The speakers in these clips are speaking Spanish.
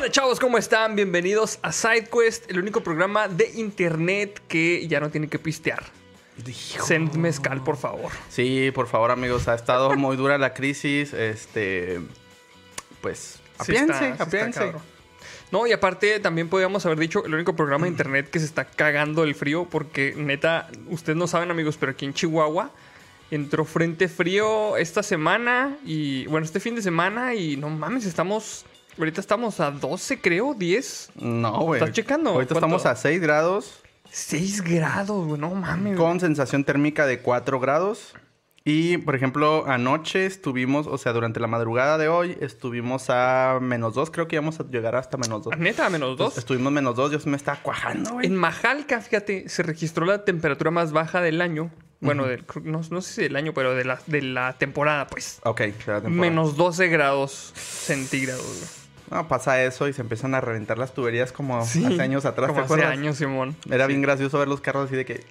onda, chavos? ¿Cómo están? Bienvenidos a SideQuest, el único programa de internet que ya no tiene que pistear. Send mezcal, por favor. Sí, por favor, amigos. Ha estado muy dura la crisis. Este. Pues. Apiense, sí apiense. No, y aparte también podríamos haber dicho el único programa de internet que se está cagando el frío, porque neta, ustedes no saben, amigos, pero aquí en Chihuahua entró frente frío esta semana y, bueno, este fin de semana y no mames, estamos, ahorita estamos a 12, creo, 10, No, güey. ¿Estás checando? Ahorita ¿Cuánto? estamos a 6 grados 6 grados, güey, no mames. con sensación térmica de 4 grados. Y, por ejemplo, anoche estuvimos, o sea, durante la madrugada de hoy, estuvimos a menos 2. Creo que íbamos a llegar hasta menos 2. Neta, a menos 2. Estuvimos menos 2. Yo me estaba cuajando, güey. En Majalca, fíjate, se registró la temperatura más baja del año. Bueno, del- no, no sé si del año, pero de la, de la temporada, pues. Ok, de la temporada. Menos 12 grados centígrados. güey. No, pasa eso y se empiezan a reventar las tuberías como Sí, hace años atrás, Como ¿te hace acuerdas? años, Simón. Era bien gracioso ver los carros así de que...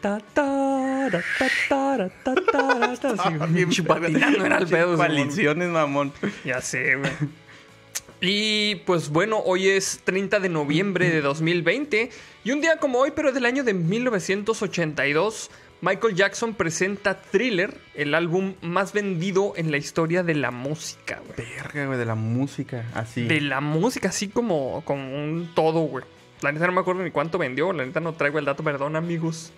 Ta, tara, ta, tara, ta, tara, ta. Sí, Ah, bien pinche patinando era el pedo. Simón. Coaliciones, mamón. Ya sé, güey. Y pues bueno, hoy es 30 de noviembre de 2020 y un día como hoy, pero del año de 1982, Michael Jackson presenta Thriller, el álbum más vendido en la historia de la música, güey. Verga, güey, de la música. Así. De la música, así como, como un todo, güey. La neta no me acuerdo ni cuánto vendió, la neta no traigo el dato, perdón, amigos.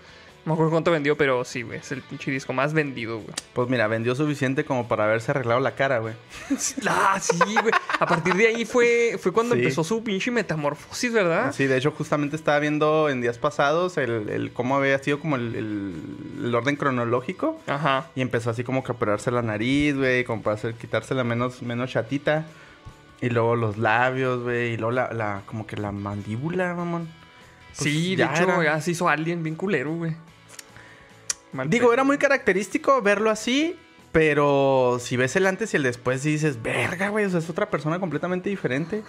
No me acuerdo cuánto vendió, pero sí, güey, es el pinche disco más vendido, güey. Pues mira, vendió suficiente como para haberse arreglado la cara, güey. Ah, sí, güey. A partir de ahí fue, fue cuando Sí. empezó su pinche metamorfosis, ¿verdad? Sí, de hecho, justamente estaba viendo en días pasados el, el cómo había sido como el, el- el orden cronológico. Ajá. Y empezó así como que a operarse la nariz, güey, como para hacer, quitársela menos, menos chatita. Y luego los labios, güey, y luego la, la- como que la mandíbula, mamón. Pues sí, de hecho, ya se hizo alguien bien culero, güey. Mal Digo, pedo. era muy característico verlo así, pero si ves el antes y el después, sí dices, verga, güey, o sea, es otra persona completamente diferente.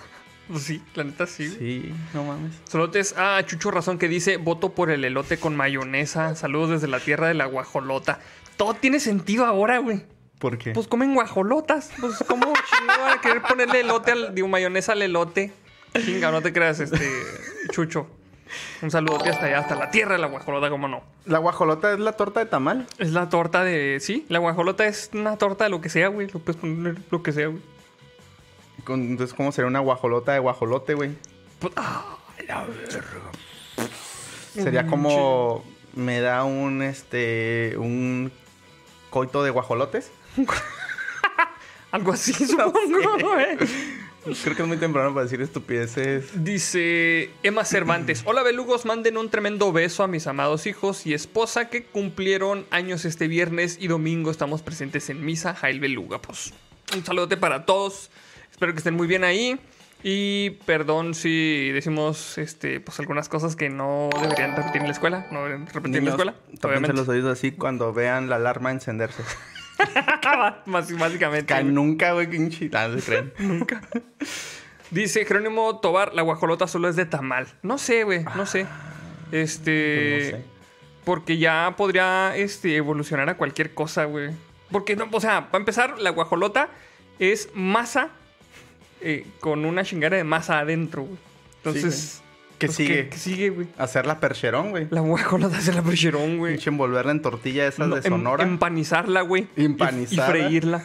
Pues sí, la neta sí. Sí, no mames. Solotes, ah, Chucho Razón que dice, voto por el elote con mayonesa. Saludos desde la tierra de la guajolota. Todo tiene sentido ahora, güey. ¿Por qué? Pues comen guajolotas. Pues, ¿cómo chingo van a querer ponerle elote al, digo, mayonesa al elote? Chinga, no te creas, este, Chucho. Un saludote hasta allá, hasta la tierra de la guajolota, ¿cómo no? la guajolota es la torta de tamal. Es la torta de. Sí, la guajolota es una torta de lo que sea, güey. Lo puedes poner lo que sea, güey. Entonces, ¿cómo sería una guajolota de guajolote, güey? Ah, la verga. Sería como me da un este un coito de guajolotes. Algo así, supongo, güey. Creo que es muy temprano para decir estupideces. Dice Emma Cervantes: Hola, belugos, manden un tremendo beso a mis amados hijos y esposa que cumplieron años este viernes y domingo. Estamos presentes en misa, Jail Beluga. Pues un saludote para todos. Espero que estén muy bien ahí. Y perdón si decimos este, pues algunas cosas que no deberían repetir en la escuela. No deberían repetir en la escuela. tápense Obviamente. los oídos así cuando vean la alarma encenderse. Más- básicamente. Nunca, güey, pinche. Ah, no se creen. Nunca. Dice Jerónimo Tobar, la guajolota solo es de tamal. No sé, güey, no sé. Este. Pues no sé. Porque ya podría este, evolucionar a cualquier cosa, güey. Porque, no, o sea, para empezar, la guajolota es masa eh, con una chingada de masa adentro, güey. Entonces. ¿Qué pues, sigue? ¿Qué, sigue, güey? Hacerla percherón, güey. La guajolota es el percherón, güey. Pinche envolverla en tortilla esas No, de em- Sonora. empanizarla, güey. Empanizarla. Y, freírla.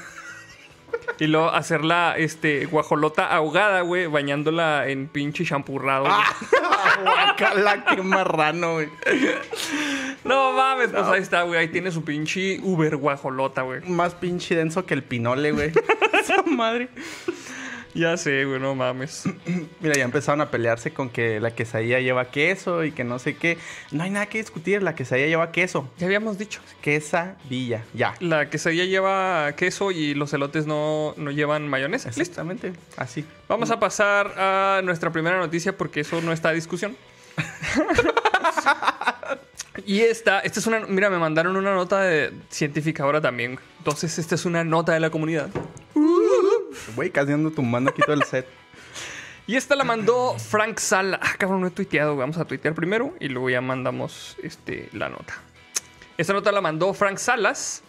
y luego hacerla, este, guajolota ahogada, güey, bañándola en pinche champurrado. Ah, Guacala, qué marrano, güey. No mames, pues ahí está, güey. Ahí tiene su pinche Uber guajolota, güey. Más pinche denso que el pinole, güey. Esa madre. Ya sé, güey, no mames. Mira, ya empezaron a pelearse con que la quesadilla lleva queso y que no sé qué. No hay nada que discutir, la quesadilla lleva queso. Ya habíamos dicho. Quesadilla, ya. La quesadilla lleva queso y los elotes no, no llevan mayonesa. Listo. Exactamente, así. Vamos a pasar a nuestra primera noticia porque eso no está a discusión. y esta, esta es una. Mira, me mandaron una nota de científica ahora también. Entonces, esta es una nota de la comunidad. Güey, casi ando tumbando aquí todo el set. Y esta la mandó Frank Sala. Ah, cabrón, no he tuiteado. Vamos a tuitear primero y luego ya mandamos este, la nota. Esta nota la mandó Frank Salas.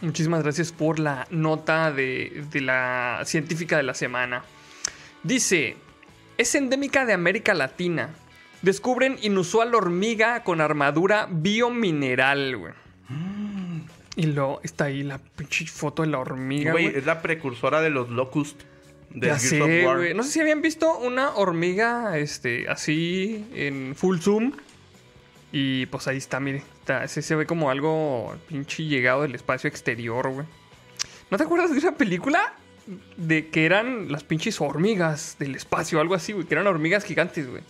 Muchísimas gracias por la nota de, de la científica de la semana. Dice, es endémica de América Latina. Descubren inusual hormiga con armadura biomineral, güey. Y luego está ahí la pinche foto de la hormiga, Güey, es la precursora de los Locust. De Ya sé, of War. güey. No sé si habían visto una hormiga, este, así, en full zoom. Y pues ahí está, mire. Está, se, se ve como algo pinche llegado del espacio exterior, güey. ¿No te acuerdas de una película? De que eran las pinches hormigas del espacio, algo así, güey. Que eran hormigas gigantes, güey.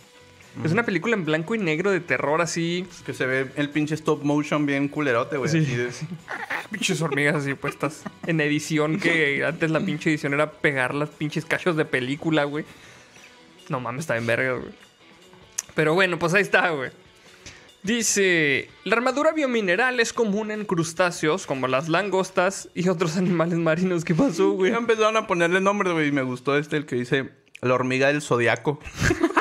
Es una película en blanco y negro de terror así. Que se ve el pinche stop motion bien culerote, güey. Sí. de- Pinches hormigas así puestas en edición, que antes la pinche edición era pegar las pinches cachos de película, güey. No mames, está en verga, güey. Pero bueno, pues ahí está, güey. Dice, la armadura biomineral es común en crustáceos como las langostas y otros animales marinos. ¿Qué pasó, güey? Empezaron a ponerle nombres, güey. Y me gustó este, el que dice la hormiga del zodiaco.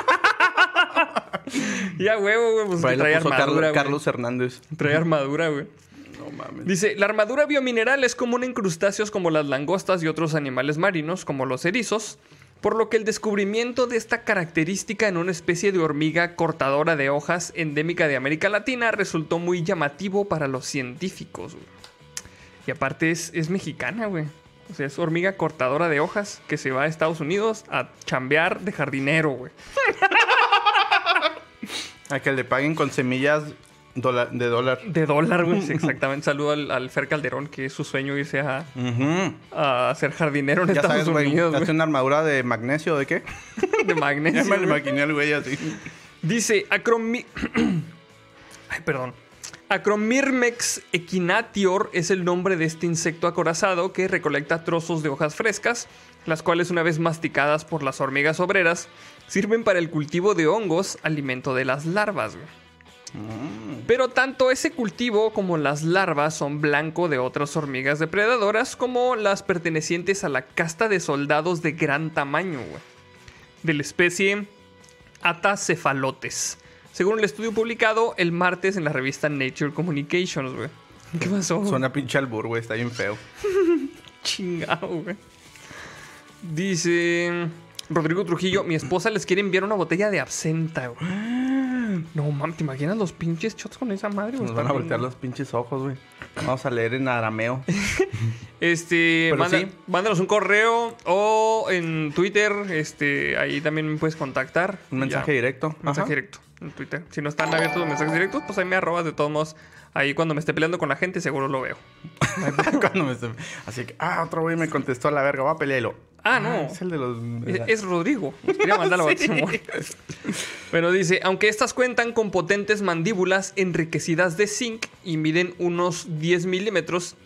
Ya, huevo, güey, pues Por ahí lo trae puso armadura, Carlos, Hernández. Trae armadura, güey. No mames. Dice, la armadura biomineral es común en crustáceos como las langostas y otros animales marinos, como los erizos, por lo que el descubrimiento de esta característica en una especie de hormiga cortadora de hojas endémica de América Latina resultó muy llamativo para los científicos. güey. Y aparte es, es mexicana, güey. O sea, es hormiga cortadora de hojas que se va a Estados Unidos a chambear de jardinero, güey. A que le paguen con semillas dola- de dólar. De dólar, güey. Sí, exactamente. Saludo al, al Fer Calderón, que es su sueño irse a, a ser jardinero en Ya Estados sabes, güey. Hace una armadura de magnesio, ¿de qué? De Ya magnesio. me lo güey. imaginé al güey así. Dice acromi... Ay, perdón. Acromirmex equinatior es el nombre de este insecto acorazado que recolecta trozos de hojas frescas, las cuales una vez masticadas por las hormigas obreras, sirven para el cultivo de hongos, alimento de las larvas. güey. Pero tanto ese cultivo como las larvas son blanco de otras hormigas depredadoras como las pertenecientes a la casta de soldados de gran tamaño, güey. De la especie Atacefalotes. Según el estudio publicado el martes en la revista Nature Communications, güey. ¿Qué pasó? Suena pinche albur, güey. Está bien feo. Chingado, güey. Dice Rodrigo Trujillo, mi esposa les quiere enviar una botella de absenta, güey. No, mames, ¿te imaginas los pinches shots con esa madre? Nos van a voltear los pinches ojos, güey. Vamos a leer en arameo. Este, manda- sí. mándanos un correo o en Twitter, este, ahí también me puedes contactar. Un mensaje ya. directo. Un mensaje Ajá. directo en Twitter. Si no están abiertos los mensajes directos, pues ahí me arrobas de todos modos. Ahí cuando me esté peleando con la gente, seguro lo veo. Cuando me esté- Así que, ah, otro güey me contestó a la verga. Va a pelearlo. Ah, no. Es el de los. Es, es Rodrigo. Nos quería mandar bautización. Bueno, dice, aunque estas cuentan con potentes mandíbulas enriquecidas de zinc y miden unos 10 milímetros,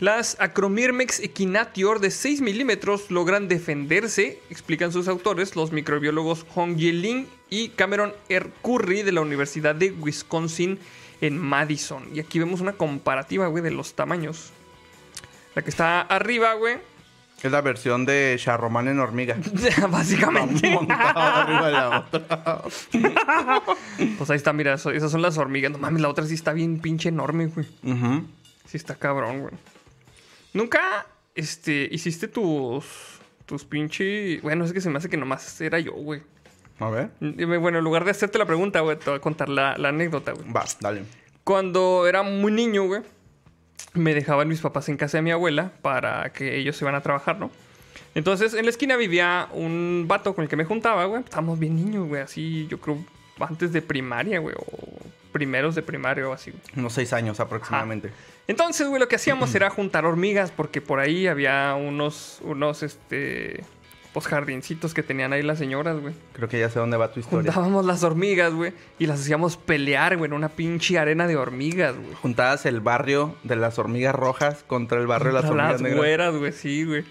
las Acromirmex equinatior de 6 milímetros logran defenderse, explican sus autores, los microbiólogos Hong Yelin y Cameron R. Curry de la Universidad de Wisconsin en Madison. Y aquí vemos una comparativa, güey, de los tamaños. La que está arriba, güey, Es la versión de Charromán en hormiga. básicamente. Montado arriba de la otra. Pues ahí está, mira, eso- esas son las hormigas. No mames, la otra sí está bien pinche enorme, güey. Sí está cabrón, güey. Nunca, este, hiciste tus, tus pinche... Bueno, es que se me hace que nomás era yo, güey. A ver. Bueno, en lugar de hacerte la pregunta, güey, te voy a contar la, la anécdota, güey. Va, dale. Cuando era muy niño, güey, me dejaban mis papás en casa de mi abuela para que ellos se iban a trabajar, ¿no? Entonces, en la esquina vivía un vato con el que me juntaba, güey. Estábamos bien niños, güey, así, yo creo, antes de primaria, güey, o primeros de primaria o así, güey. Unos seis años aproximadamente. Entonces, güey, lo que hacíamos era juntar hormigas porque por ahí había unos, unos, este, pues jardincitos que tenían ahí las señoras, güey. Creo que ya sé dónde va tu historia. Juntábamos las hormigas, güey, y las hacíamos pelear, güey, en una pinche arena de hormigas, güey. Juntabas el barrio de las hormigas rojas contra el barrio de las hormigas negras. güeras, güey, sí, güey.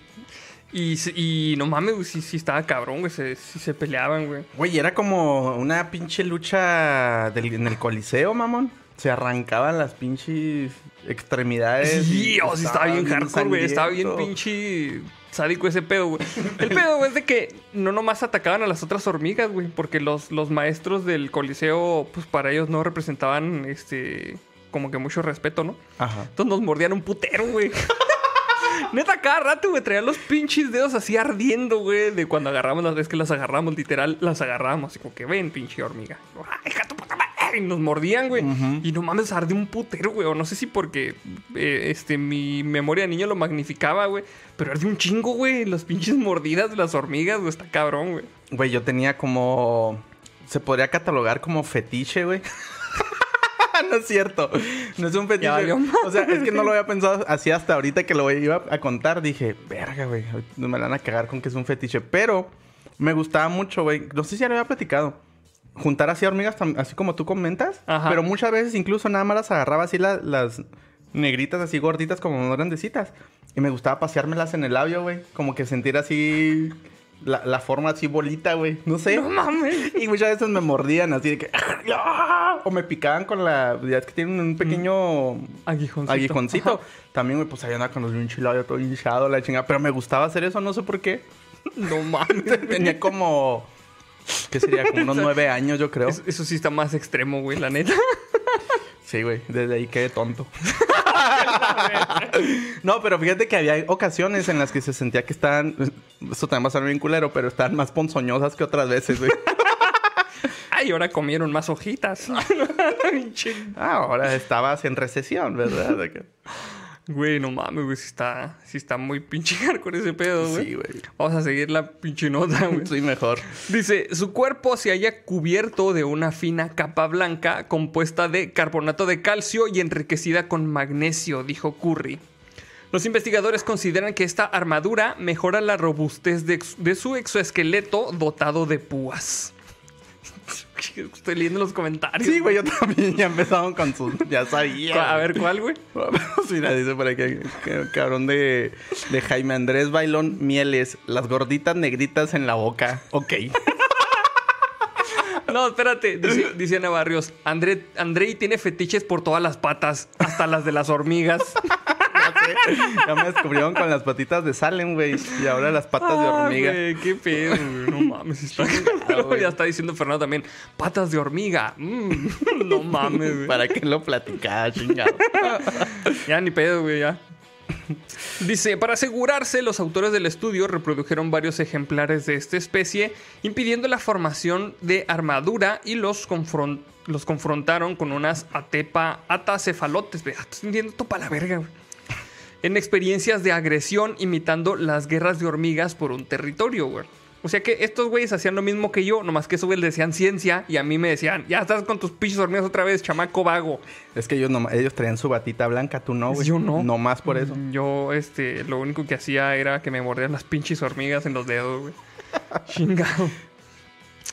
Y, no mames, güey, sí, sí estaba cabrón, güey, se, sí se peleaban, güey. Güey, era como una pinche lucha del- en el coliseo, mamón. Se arrancaban las pinches extremidades. Sí, oh, sí estaba bien hardcore, güey. Estaba bien pinche sádico ese pedo, güey. El pedo, güey, es de que no nomás atacaban a las otras hormigas, güey. Porque los, los maestros del coliseo, pues para ellos no representaban, este... como que mucho respeto, ¿no? Ajá. Entonces nos mordían un putero, güey. Neta, cada rato, güey, traían los pinches dedos así ardiendo, güey, de cuando agarramos las veces que las agarramos, literal, las agarramos. Así como que ven, pinche hormiga. ¡Ay, Y nos mordían, güey. Y no mames, arde un putero, güey. O no sé si porque eh, este, mi memoria de niño lo magnificaba, güey. Pero arde un chingo, güey. Las pinches mordidas de las hormigas, güey. Está cabrón, güey. Güey, yo tenía como. Se podría catalogar como fetiche, güey. no es cierto. No es un fetiche. Valió o sea, es que no lo había pensado así hasta ahorita que lo iba a contar. Dije, verga, güey. Me la van a cagar con que es un fetiche. Pero me gustaba mucho, güey. No sé si ya lo había platicado. Juntar así hormigas, así como tú comentas. Ajá. Pero muchas veces incluso nada más las agarraba así la- las negritas, así gorditas, como grandecitas. Y me gustaba paseármelas en el labio, güey. Como que sentir así la, la forma así bolita, güey. No sé. No mames. Y muchas veces me mordían así de que... O me picaban con la... Ya es que tienen un pequeño... Aguijoncito. Aguijoncito. También, güey, pues ahí andaba con los bien chilados, todo hinchado, la chingada. Pero me gustaba hacer eso, no sé por qué. No mames. Tenía como... ¿Qué sería? Como unos nueve años, yo creo. Eso, eso sí está más extremo, güey, la neta. Sí, güey. Desde ahí quedé tonto. no, pero fíjate que había ocasiones en las que se sentía que estaban... Esto también va a ser bien culero, pero estaban más ponzoñosas que otras veces, güey. Ay, ahora comieron más hojitas. Ah, ahora estabas en recesión, ¿verdad? Güey, no mames, güey. Sí está, sí está muy pinche con ese pedo, güey. Sí, güey. Vamos a seguir la pinche nota, güey. Sí, mejor. Dice, su cuerpo se halla cubierto de una fina capa blanca compuesta de carbonato de calcio y enriquecida con magnesio, dijo Curry. Los investigadores consideran que esta armadura mejora la robustez de su exoesqueleto dotado de púas. Estoy leyendo los comentarios. Sí, güey, yo también ya empezaron con sus... Ya sabía. A ver, ¿cuál, güey? Mira, dice por aquí, cabrón de, de Jaime Andrés Bailón Mieles, las gorditas negritas en la boca. Ok. No, espérate. Dice, dice Ana Barrios, André, Andrei tiene fetiches por todas las patas, hasta las de las hormigas. Ya sé. Ya me descubrieron con las patitas de Salem, güey. Y ahora las patas de Ah, hormiga. qué pedo, güey. No mames. Está... güey. ya está diciendo Fernando también. Patas de hormiga. Mm, no mames, güey. ¿Para qué lo platicaba, chingado? Ya ni pedo, güey, ya. Dice, para asegurarse, los autores del estudio reprodujeron varios ejemplares de esta especie, impidiendo la formación de armadura y los, confron- los confrontaron con unas atepa atacefalotes. Ve, Estoy entendiendo esto para la verga, güey. En experiencias de agresión imitando las guerras de hormigas por un territorio, güey. O sea que estos güeyes hacían lo mismo que yo, nomás que esos güeyes le decían ciencia y a mí me decían, ya estás con tus pinches hormigas otra vez, chamaco vago. Es que ellos, no, ellos traían su batita blanca, tú no, güey. Yo no. No más por eso. Yo, este, lo único que hacía era que me mordían las pinches hormigas en los dedos, güey. Chingado.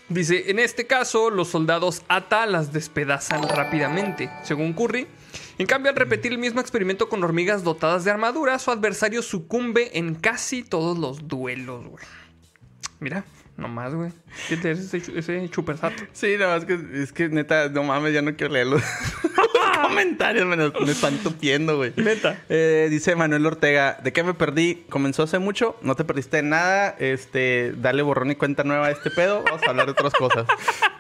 Dice, en este caso, los soldados ATA las despedazan rápidamente, según Curry. En cambio, al repetir el mismo experimento con hormigas dotadas de armadura, su adversario sucumbe en casi todos los duelos, güey. Mira, nomás, güey. ¿Qué te es ese, ese chupersato? Sí, no, es que, es que neta, no mames, ya no quiero leer los, los comentarios, me, los- me están tupiendo, güey. Neta. Eh, dice Manuel Ortega, ¿de qué me perdí? Comenzó hace mucho, no te perdiste de nada, este, dale borrón y cuenta nueva a este pedo, vamos a hablar de otras cosas.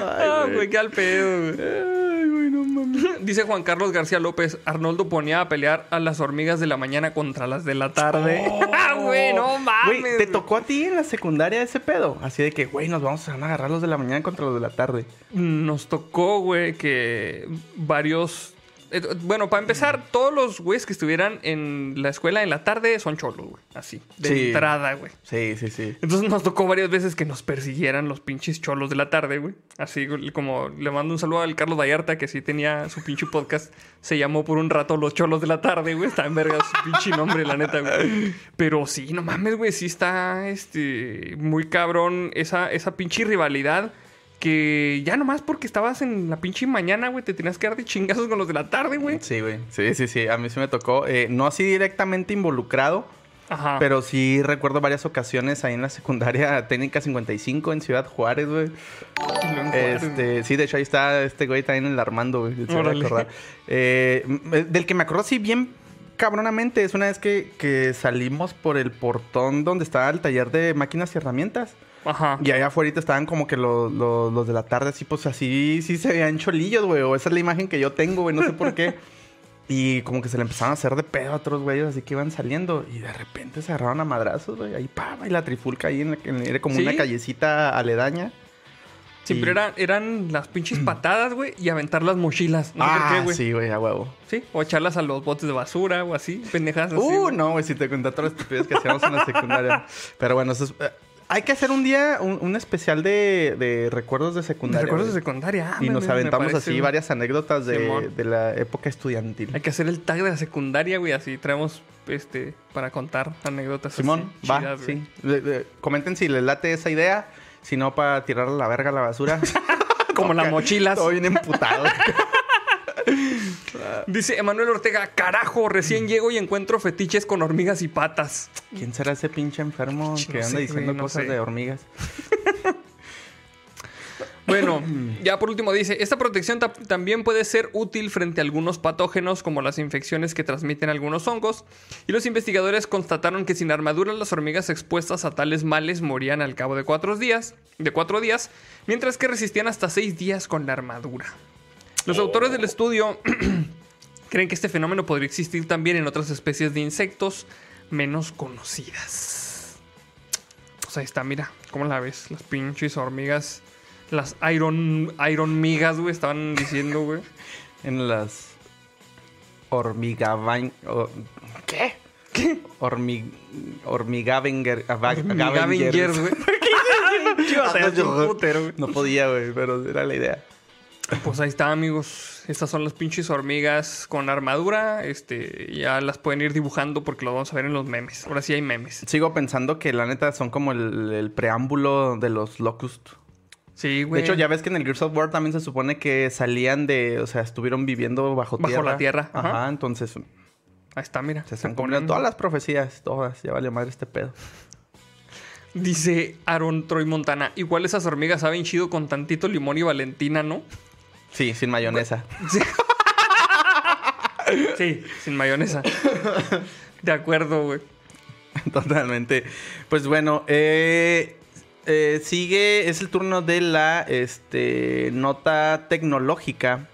Ah, güey, qué al pedo, güey. Ay, güey, no mames. Dice Juan Carlos García López, Arnoldo ponía a pelear a las hormigas de la mañana contra las de la tarde. Ah, güey, no mames. Güey, ¿te tocó a ti en la secundaria ese pedo? Así de que, güey, nos vamos a agarrar los de la mañana contra los de la tarde. Nos tocó, güey, que varios... eh, Bueno, para empezar, todos los güeyes que estuvieran en la escuela en la tarde son cholos, güey. Así, de Sí. entrada, güey. Sí, sí, sí. Entonces nos tocó varias veces que nos persiguieran los pinches cholos de la tarde, güey. Así como le mando un saludo al Carlos Vallarta, que sí tenía su pinche podcast. Se llamó por un rato Los Cholos de la Tarde, güey. Está en verga su pinche nombre, la neta, güey. Pero sí, no mames, güey. Sí está este, muy cabrón esa, esa pinche rivalidad. Que ya nomás porque estabas en la pinche mañana, güey, te tenías que dar de chingazos con los de la tarde, güey. Sí, güey. Sí, sí, sí. A mí sí me tocó. eh, no así directamente involucrado, Ajá. pero sí recuerdo varias ocasiones ahí en la secundaria técnica 55 en Ciudad Juárez, güey. Este, sí, de hecho ahí está este güey también el Armando, güey. Eh, del que me acuerdo así bien cabronamente. Es una vez que, que salimos por el portón donde estaba el taller de máquinas y herramientas. Ajá. Y allá afuera estaban como que los, los, los de la tarde, así, pues así, sí se veían cholillos, güey. O esa es la imagen que yo tengo, güey, no sé por qué. Y como que se le empezaron a hacer de pedo a otros güeyes, así que iban saliendo. Y de repente se agarraron a madrazos, güey. Ahí, pa, y la trifulca ahí, en la, en- era como ¿Sí? una callecita aledaña. Siempre Y- eran, eran las pinches patadas, güey, y aventar las mochilas. No sé por ah, qué, güey. sí, güey, a huevo. Sí, o echarlas a los botes de basura o así, pendejadas así. Uh, no, güey, si te conté todas las estupidez que hacíamos en la secundaria. Pero bueno, eso es- eh, hay que hacer un día, un, un especial de, de recuerdos de secundaria. Recuerdos de secundaria. ah, Y me- nos aventamos así varias anécdotas de, de la época estudiantil. Hay que hacer el tag de la secundaria, güey, así traemos este para contar anécdotas Simón, así va, chidas, sí. De- de- comenten si les late esa idea. Si no, para tirar la verga a la basura. Como las mochilas. Estoy bien emputado. Dice Emanuel Ortega, carajo, recién llego y encuentro fetiches con hormigas y patas. ¿Quién será ese pinche enfermo que No anda sé, diciendo no cosas sé. de hormigas? Bueno, ya por último dice, esta protección ta- también puede ser útil frente a algunos patógenos como las infecciones que transmiten algunos hongos, y los investigadores constataron que sin armadura las hormigas expuestas a tales males morían al cabo de cuatro días, de cuatro días, mientras que resistían hasta seis días con la armadura. Los autores del estudio creen que este fenómeno podría existir también en otras especies de insectos menos conocidas. Pues ahí está, mira, ¿cómo la ves? Las pinches hormigas, las iron, iron migas, güey, estaban diciendo, güey. En las hormigabain... o- ¿Qué? ¿Qué? Hormig... Hormigavenger... güey. Ah, no, yo- un putero, güey. No podía, güey, pero era la idea. Pues ahí está, amigos. Estas son las pinches hormigas con armadura. Este, ya las pueden ir dibujando porque lo vamos a ver en los memes. Ahora sí hay memes. Sigo pensando que la neta son como el, el preámbulo de los Locust. Sí, güey. De hecho, ya ves que en el Gears of War también se supone que salían de... O sea, estuvieron viviendo bajo, Bajo tierra. la tierra, Ajá, ajá. entonces Ahí está, mira. se están cumpliendo todas las profecías. Todas. Ya vale madre este pedo. Dice Aaron Troy Montana. Igual esas hormigas saben chido con tantito limón y valentina, ¿no? Sí, sin mayonesa. Sí. Sí, sin mayonesa. De acuerdo, güey. Totalmente. Pues bueno, eh, eh, sigue, es el turno de la este, nota tecnológica.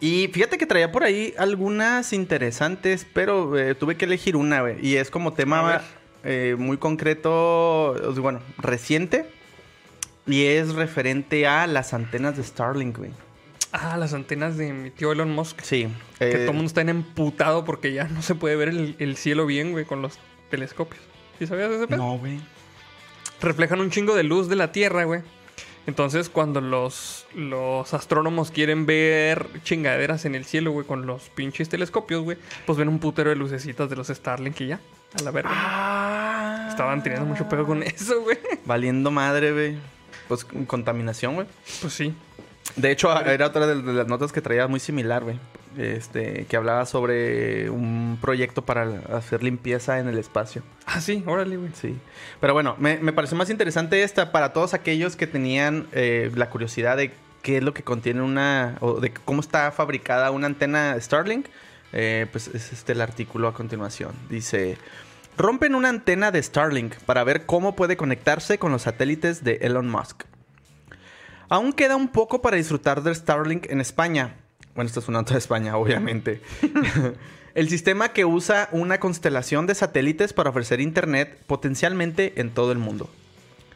Y fíjate que traía por ahí algunas interesantes, pero eh, tuve que elegir una, güey. Y es como tema eh, muy concreto, bueno, reciente. Y es referente a las antenas de Starlink, güey. Ah, las antenas de mi tío Elon Musk. Sí. Que eh, todo el mundo está en emputado porque ya no se puede ver el, el cielo bien, güey, con los telescopios. ¿Sí sabías de ese pedo? No, güey. Reflejan un chingo de luz de la Tierra, güey. Entonces, cuando los, los astrónomos quieren ver chingaderas en el cielo, güey, con los pinches telescopios, güey, pues ven un putero de lucecitas de los Starlink y ya, a la verga. Ah. Estaban teniendo mucho pedo con eso, güey. Valiendo madre, güey. Pues contaminación, güey. Pues sí. De hecho, era otra de las notas que traía muy similar, güey. Este, que hablaba sobre un proyecto para hacer limpieza en el espacio. Ah, sí, órale, güey. Sí. Pero bueno, me, me pareció más interesante esta para todos aquellos que tenían eh, la curiosidad de qué es lo que contiene una. o de cómo está fabricada una antena Starlink. Eh, pues es este el artículo a continuación. Dice. Rompen una antena de Starlink para ver cómo puede conectarse con los satélites de Elon Musk. Aún queda un poco para disfrutar de Starlink en España. Bueno, esto es una nota de España, obviamente. El sistema que usa una constelación de satélites para ofrecer internet potencialmente en todo el mundo.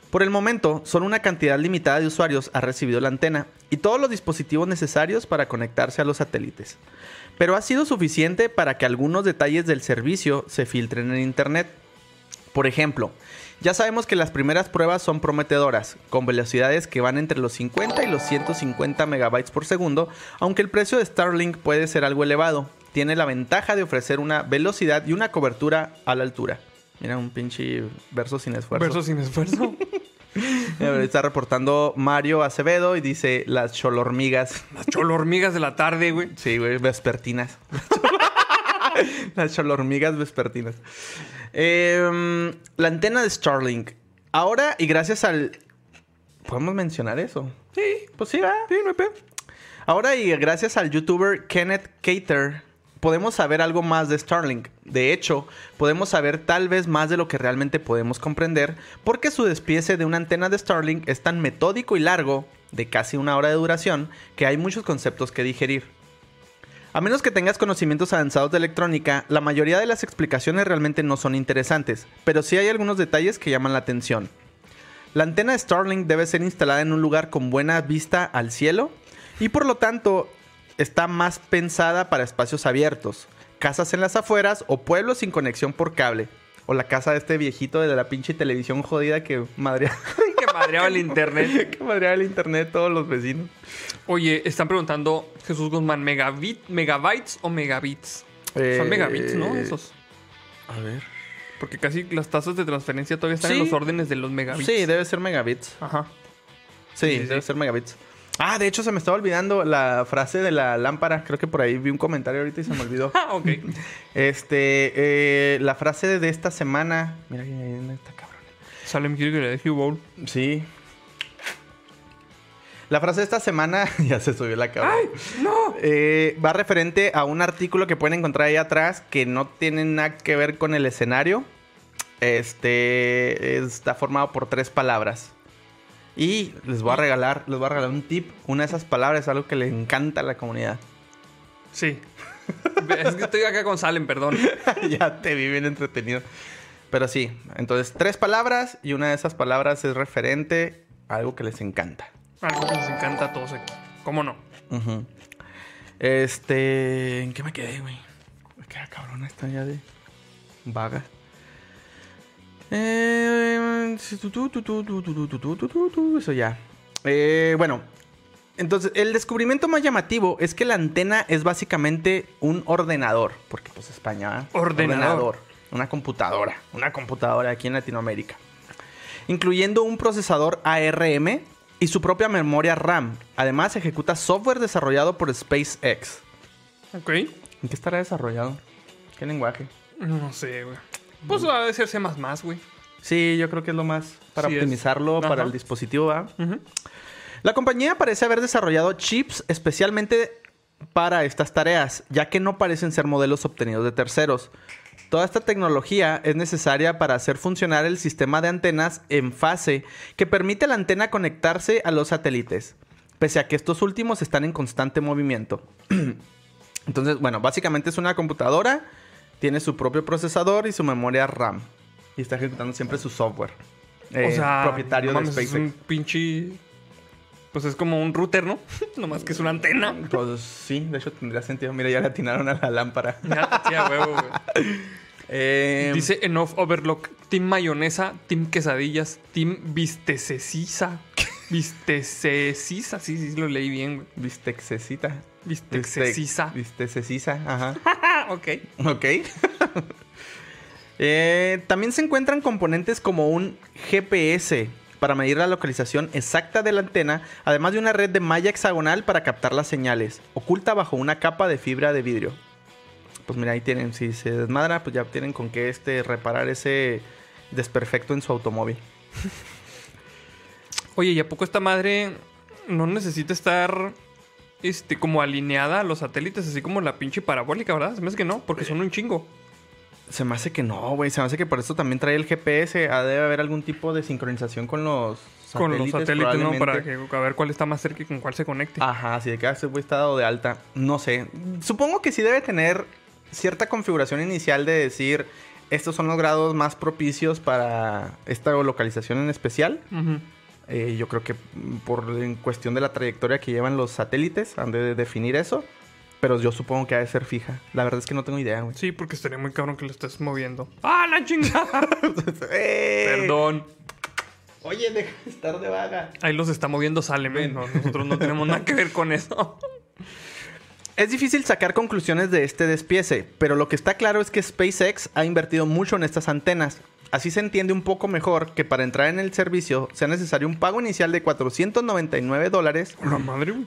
Por el momento, solo una cantidad limitada de usuarios ha recibido la antena y todos los dispositivos necesarios para conectarse a los satélites. Pero ha sido suficiente para que algunos detalles del servicio se filtren en internet. Por ejemplo, ya sabemos que las primeras pruebas son prometedoras, con velocidades que van entre los 50 y los 150 megabytes por segundo, aunque el precio de Starlink puede ser algo elevado. Tiene la ventaja de ofrecer una velocidad y una cobertura a la altura. Mira, un pinche verso sin esfuerzo. Verso sin esfuerzo. Está reportando Mario Acevedo y dice las cholormigas. Las cholormigas de la tarde, güey. Sí, güey, vespertinas. Las cholormigas vespertinas. Em, la antena de Starlink. Ahora, y gracias al. ¿Podemos mencionar eso? Sí, Pues sí, va. sí, no hay. Ahora, y gracias al youtuber Kenneth Cater, podemos saber algo más de Starlink. De hecho, podemos saber tal vez más de lo que realmente podemos comprender, porque su despiece de una antena de Starlink es tan metódico y largo, de casi una hora de duración, que hay muchos conceptos que digerir. A menos que tengas conocimientos avanzados de electrónica, la mayoría de las explicaciones realmente no son interesantes, pero sí hay algunos detalles que llaman la atención. La antena Starlink debe ser instalada en un lugar con buena vista al cielo y por lo tanto está más pensada para espacios abiertos, casas en las afueras o pueblos sin conexión por cable. O la casa de este viejito de la pinche televisión jodida que que madreaba el internet. que madreaba el internet todos los vecinos. Oye, están preguntando Jesús Guzmán, ¿megabit, ¿megabytes o megabits? Eh, Son megabits, ¿no? Esos. A ver. Porque casi las tasas de transferencia todavía están Sí. en los órdenes de los megabits. Sí, debe ser megabits. Ajá. Sí, Sí, sí. debe ser megabits. Ah, de hecho se me estaba olvidando la frase de la lámpara. Creo que por ahí vi un comentario ahorita y se me olvidó. Ah, ok. Este, eh, la frase de esta semana. Mira que ahí está cabrón. Salem quiere que le Hugh Bowl. Sí. La frase de esta semana, ya se subió la cámara. ¡No! Eh, va referente a un artículo que pueden encontrar ahí atrás que no tiene nada que ver con el escenario. Este está formado por tres palabras. Y les voy a regalar, les voy a regalar un tip. Una de esas palabras es algo que le encanta a la comunidad. Sí. es que estoy acá con Salem, perdón. ya te vi bien entretenido. Pero sí, entonces tres palabras y una de esas palabras es referente a algo que les encanta. Algo que les encanta a todos aquí. ¿Cómo no? Este. ¿En qué me quedé, güey? Me queda cabrona esta ya de. vaga. Eh, eso ya. Eh, bueno, entonces el descubrimiento más llamativo es que la antena es básicamente un ordenador, porque pues España. ¿eh? Ordenador. ordenador. Una computadora. Una computadora aquí en Latinoamérica. Incluyendo un procesador ARM y su propia memoria RAM. Además, ejecuta software desarrollado por SpaceX. Ok. ¿En qué estará desarrollado? ¿Qué lenguaje? No sé, güey. Pues va a ser C++, güey. Sí, yo creo que es lo más para Sí optimizarlo para el dispositivo. ¿va? La compañía parece haber desarrollado chips especialmente para estas tareas, ya que no parecen ser modelos obtenidos de terceros. Toda esta tecnología es necesaria para hacer funcionar el sistema de antenas en fase que permite a la antena conectarse a los satélites, pese a que estos últimos están en constante movimiento. Entonces, bueno, básicamente es una computadora, tiene su propio procesador y su memoria RAM. Y está ejecutando siempre su software. eh, o sea, propietario no de mames, es SpaceX. un pinche... Pues es como un router, ¿no? Nomás que es una antena. Pues sí, de hecho tendría sentido. Mira, ya le atinaron a la lámpara. Ya, tía, huevo, güey. Eh, Dice Enough Overlock, Team Mayonesa, Team Quesadillas, Team Vistececisa. Vistececisa, sí, sí, lo leí bien, güey. Bistexecita. Vistececisa. Bistececisa, ajá. Ok. Ok. Eh, también se encuentran componentes como un GPS para medir la localización exacta de la antena, además de una red de malla hexagonal para captar las señales, oculta bajo una capa de fibra de vidrio. Pues mira, ahí tienen, si se desmadra, pues ya tienen con qué este, reparar ese desperfecto en su automóvil. Oye, ¿y a poco esta madre no necesita estar este, como alineada a los satélites, así como la pinche parabólica, ¿verdad? Se me hace que no, porque son un chingo. Se me hace que no, güey. Se me hace que por eso también trae el GPS. Ah, debe haber algún tipo de sincronización con los satélites. Con los satélites, ¿no? Para que, a ver cuál está más cerca y con cuál se conecte. Ajá, si de que ese güey está dado de alta. No sé. Supongo que sí debe tener cierta configuración inicial de decir estos son los grados más propicios para esta localización en especial. Eh, yo creo que por en cuestión de la trayectoria que llevan los satélites han de definir eso. Pero yo supongo que ha de ser fija. La verdad es que no tengo idea, güey. Sí, porque estaría muy cabrón que lo estés moviendo. ¡Ah, la chingada! ¡Eh! Perdón. Oye, deja de estar de vaga. Ahí los está moviendo Salem, ¿eh? No, nosotros no tenemos nada que ver con eso. Es difícil sacar conclusiones de este despiece, pero lo que está claro es que SpaceX ha invertido mucho en estas antenas. Así se entiende un poco mejor que para entrar en el servicio sea necesario un pago inicial de 499 dólares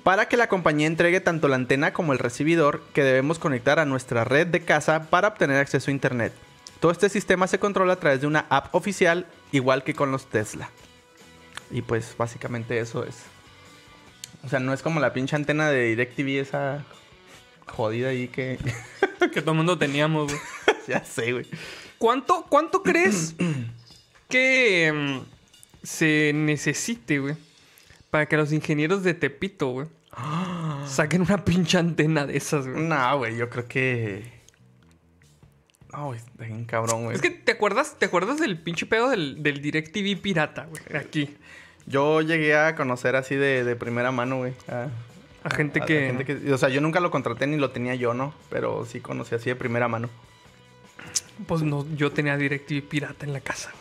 para que la compañía entregue tanto la antena como el recibidor que debemos conectar a nuestra red de casa para obtener acceso a internet. Todo este sistema se controla a través de una app oficial, igual que con los Tesla. Y pues básicamente eso es. O sea, no es como la pinche antena de DirecTV esa jodida ahí que, que todo el mundo teníamos, güey. ya sé, güey. ¿Cuánto, cuánto crees que mm, se necesite, güey? Para que los ingenieros de Tepito, güey, saquen una pinche antena de esas, güey. No, güey, yo creo que. No, güey, está bien cabrón, güey. Es que, ¿te acuerdas, ¿te acuerdas del pinche pedo del, del DirecTV pirata, güey? Aquí. Yo llegué a conocer así de, de primera mano, güey. A, A gente a la que... gente que- O sea, yo nunca lo contraté ni lo tenía yo, ¿no? Pero sí conocí así de primera mano. Pues no, yo tenía DirecTV pirata en la casa.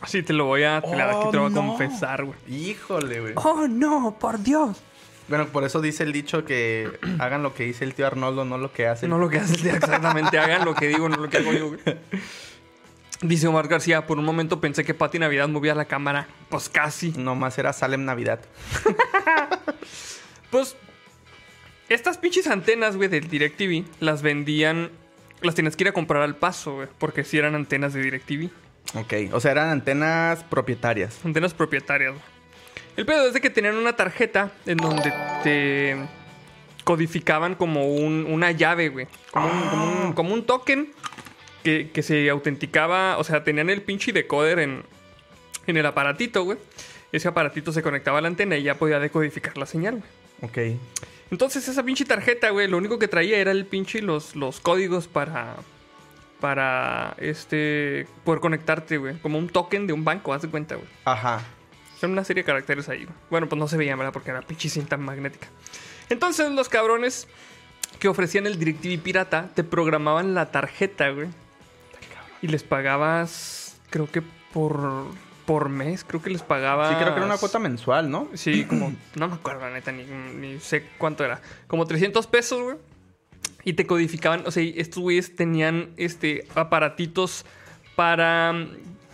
Así te lo voy a, te la- aquí te lo voy a Oh, no. confesar, güey. Híjole, güey. Oh, no, por Dios. Bueno, por eso dice el dicho que hagan lo que dice el tío Arnoldo, no lo que hace. No lo que haces exactamente, hagan lo que digo, no lo que hago yo, güey. Dice Omar García, por un momento pensé que Pati Navidad movía la cámara. Pues casi. Nomás era Salem Navidad. Pues, estas pinches antenas, güey, del DirecTV, las vendían... Las tienes que ir a comprar al paso, güey. Porque si eran antenas de DirecTV. Ok. O sea, eran antenas propietarias. Antenas propietarias, güey. El pedo es de que tenían una tarjeta en donde te codificaban como un- una llave, güey. Como, un, como, un, como un token que, que se autenticaba. O sea, tenían el pinche decoder en, en el aparatito, güey. Ese aparatito se conectaba a la antena y ya podía decodificar la señal, güey. Ok. Entonces esa pinche tarjeta, güey, lo único que traía era el pinche los, los códigos para para este poder conectarte, güey, como un token de un banco, haz de cuenta, güey. Ajá. Son una serie de caracteres ahí, güey. Bueno, pues no se veían, ¿verdad? Porque era pinche cinta magnética. Entonces los cabrones que ofrecían el DirecTV pirata te programaban la tarjeta, güey. Y les pagabas, creo que por por mes, creo que les pagabas Sí, creo que era una cuota mensual, ¿no? Sí, como, no me acuerdo, la neta, ni, ni sé cuánto era. Como 300 pesos, güey. Y te codificaban, o sea, estos güeyes tenían este aparatitos para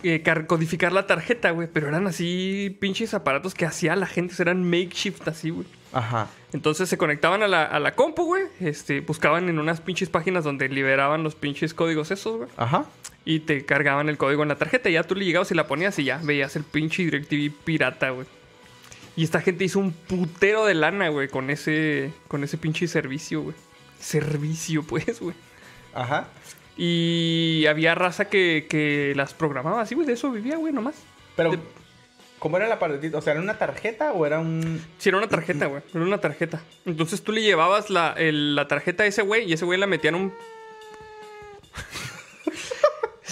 eh, car- codificar la tarjeta, güey. Pero eran así pinches aparatos que hacía la gente, o sea, eran makeshift así, güey. Ajá. Entonces se conectaban a la, a la compu, güey. Este, buscaban en unas pinches páginas donde liberaban los pinches códigos esos, güey. Ajá. Y te cargaban el código en la tarjeta. Y ya tú le llegabas y la ponías y ya veías el pinche DirecTV pirata, güey. Y esta gente hizo un putero de lana, güey, con ese, con ese pinche servicio, güey. Servicio, pues, güey. Ajá. Y había raza que, que las programaba así, güey. De eso vivía, güey, nomás. Pero, De- ¿cómo era el aparatito? O sea, ¿era una tarjeta o era un...? Sí, era una tarjeta, güey. Era una tarjeta. Entonces tú le llevabas la, el- la tarjeta a ese güey y ese güey la metía en un.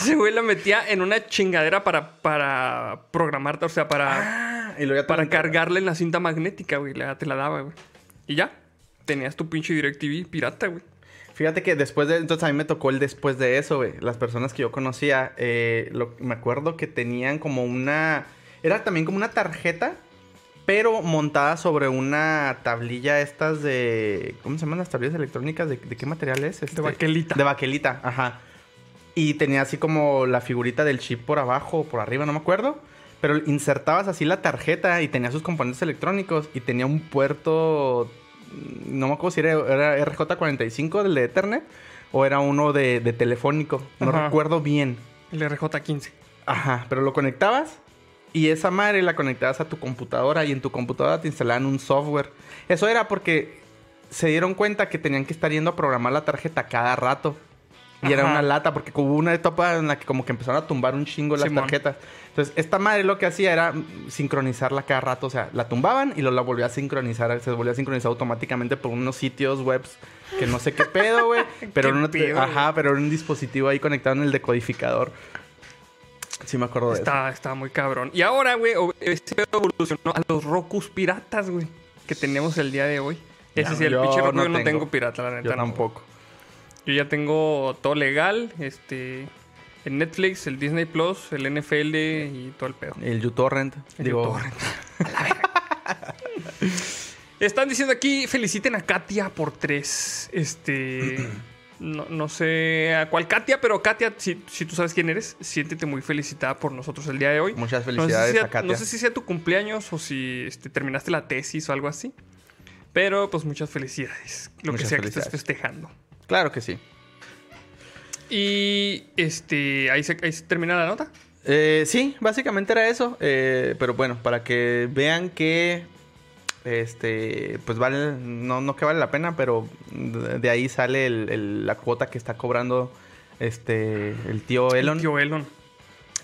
Ese güey la metía en una chingadera para, para programar, o sea, para, Ah, y luego para cargarle en la cinta magnética, güey. Le- Te la daba, güey. Y ya. Tenías tu pinche DirecTV pirata, güey. Fíjate que después de... Entonces a mí me tocó el después de eso, güey. Las personas que yo conocía, eh, lo- me acuerdo que tenían como una... Era también como una tarjeta, pero montada sobre una tablilla estas de... ¿Cómo se llaman las tablillas electrónicas? ¿De, de qué material es? Este, baquelita. De baquelita, ajá. Y tenía así como la figurita del chip por abajo o por arriba, no me acuerdo. Pero insertabas así la tarjeta y tenía sus componentes electrónicos y tenía un puerto no me acuerdo si era, era RJ45 del de Ethernet o era uno de, de telefónico. No Ajá. recuerdo bien. El RJ15. Ajá, pero lo conectabas y esa madre la conectabas a tu computadora y en tu computadora te instalaban un software. Eso era porque se dieron cuenta que tenían que estar yendo a programar la tarjeta cada rato. Y era una lata porque hubo una etapa en la que como que empezaron a tumbar un chingo las Simón. tarjetas. Entonces, esta madre lo que hacía era sincronizarla cada rato. O sea, la tumbaban y luego la volvía a sincronizar. Se volvía a sincronizar automáticamente por unos sitios webs que no sé qué pedo, güey. pero, ¿Qué no ajá, pero era un dispositivo ahí conectado en el decodificador. Sí me acuerdo de eso. Está, muy cabrón. Y ahora, güey, este pedo evolucionó a los Rokus piratas, güey. Que tenemos el día de hoy. Ese sí, el pinche Roku no yo no tengo. pirata, la neta. Yo no, tampoco. Yo ya tengo todo legal, este, el Netflix, el Disney Plus, el NFL y todo el pedo. El uTorrent. El digo, uTorrent. Están diciendo aquí, feliciten a Katia por tres. Este, no, no sé a cuál Katia, pero Katia, si, si tú sabes quién eres, siéntete muy felicitada por nosotros el día de hoy. Muchas No sé, felicidades si sea, a Katia. no sé si sea tu cumpleaños o si este, terminaste la tesis o algo así. Pero pues muchas felicidades. Lo que sea que estés festejando. Claro que sí. Y este, ahí se, ahí se termina la nota. Eh, sí, básicamente era eso. Eh, pero bueno, para que vean que este, pues vale, no, no que vale la pena, pero de, ahí sale el- el- la cuota que está cobrando este, el tío Elon. El tío Elon.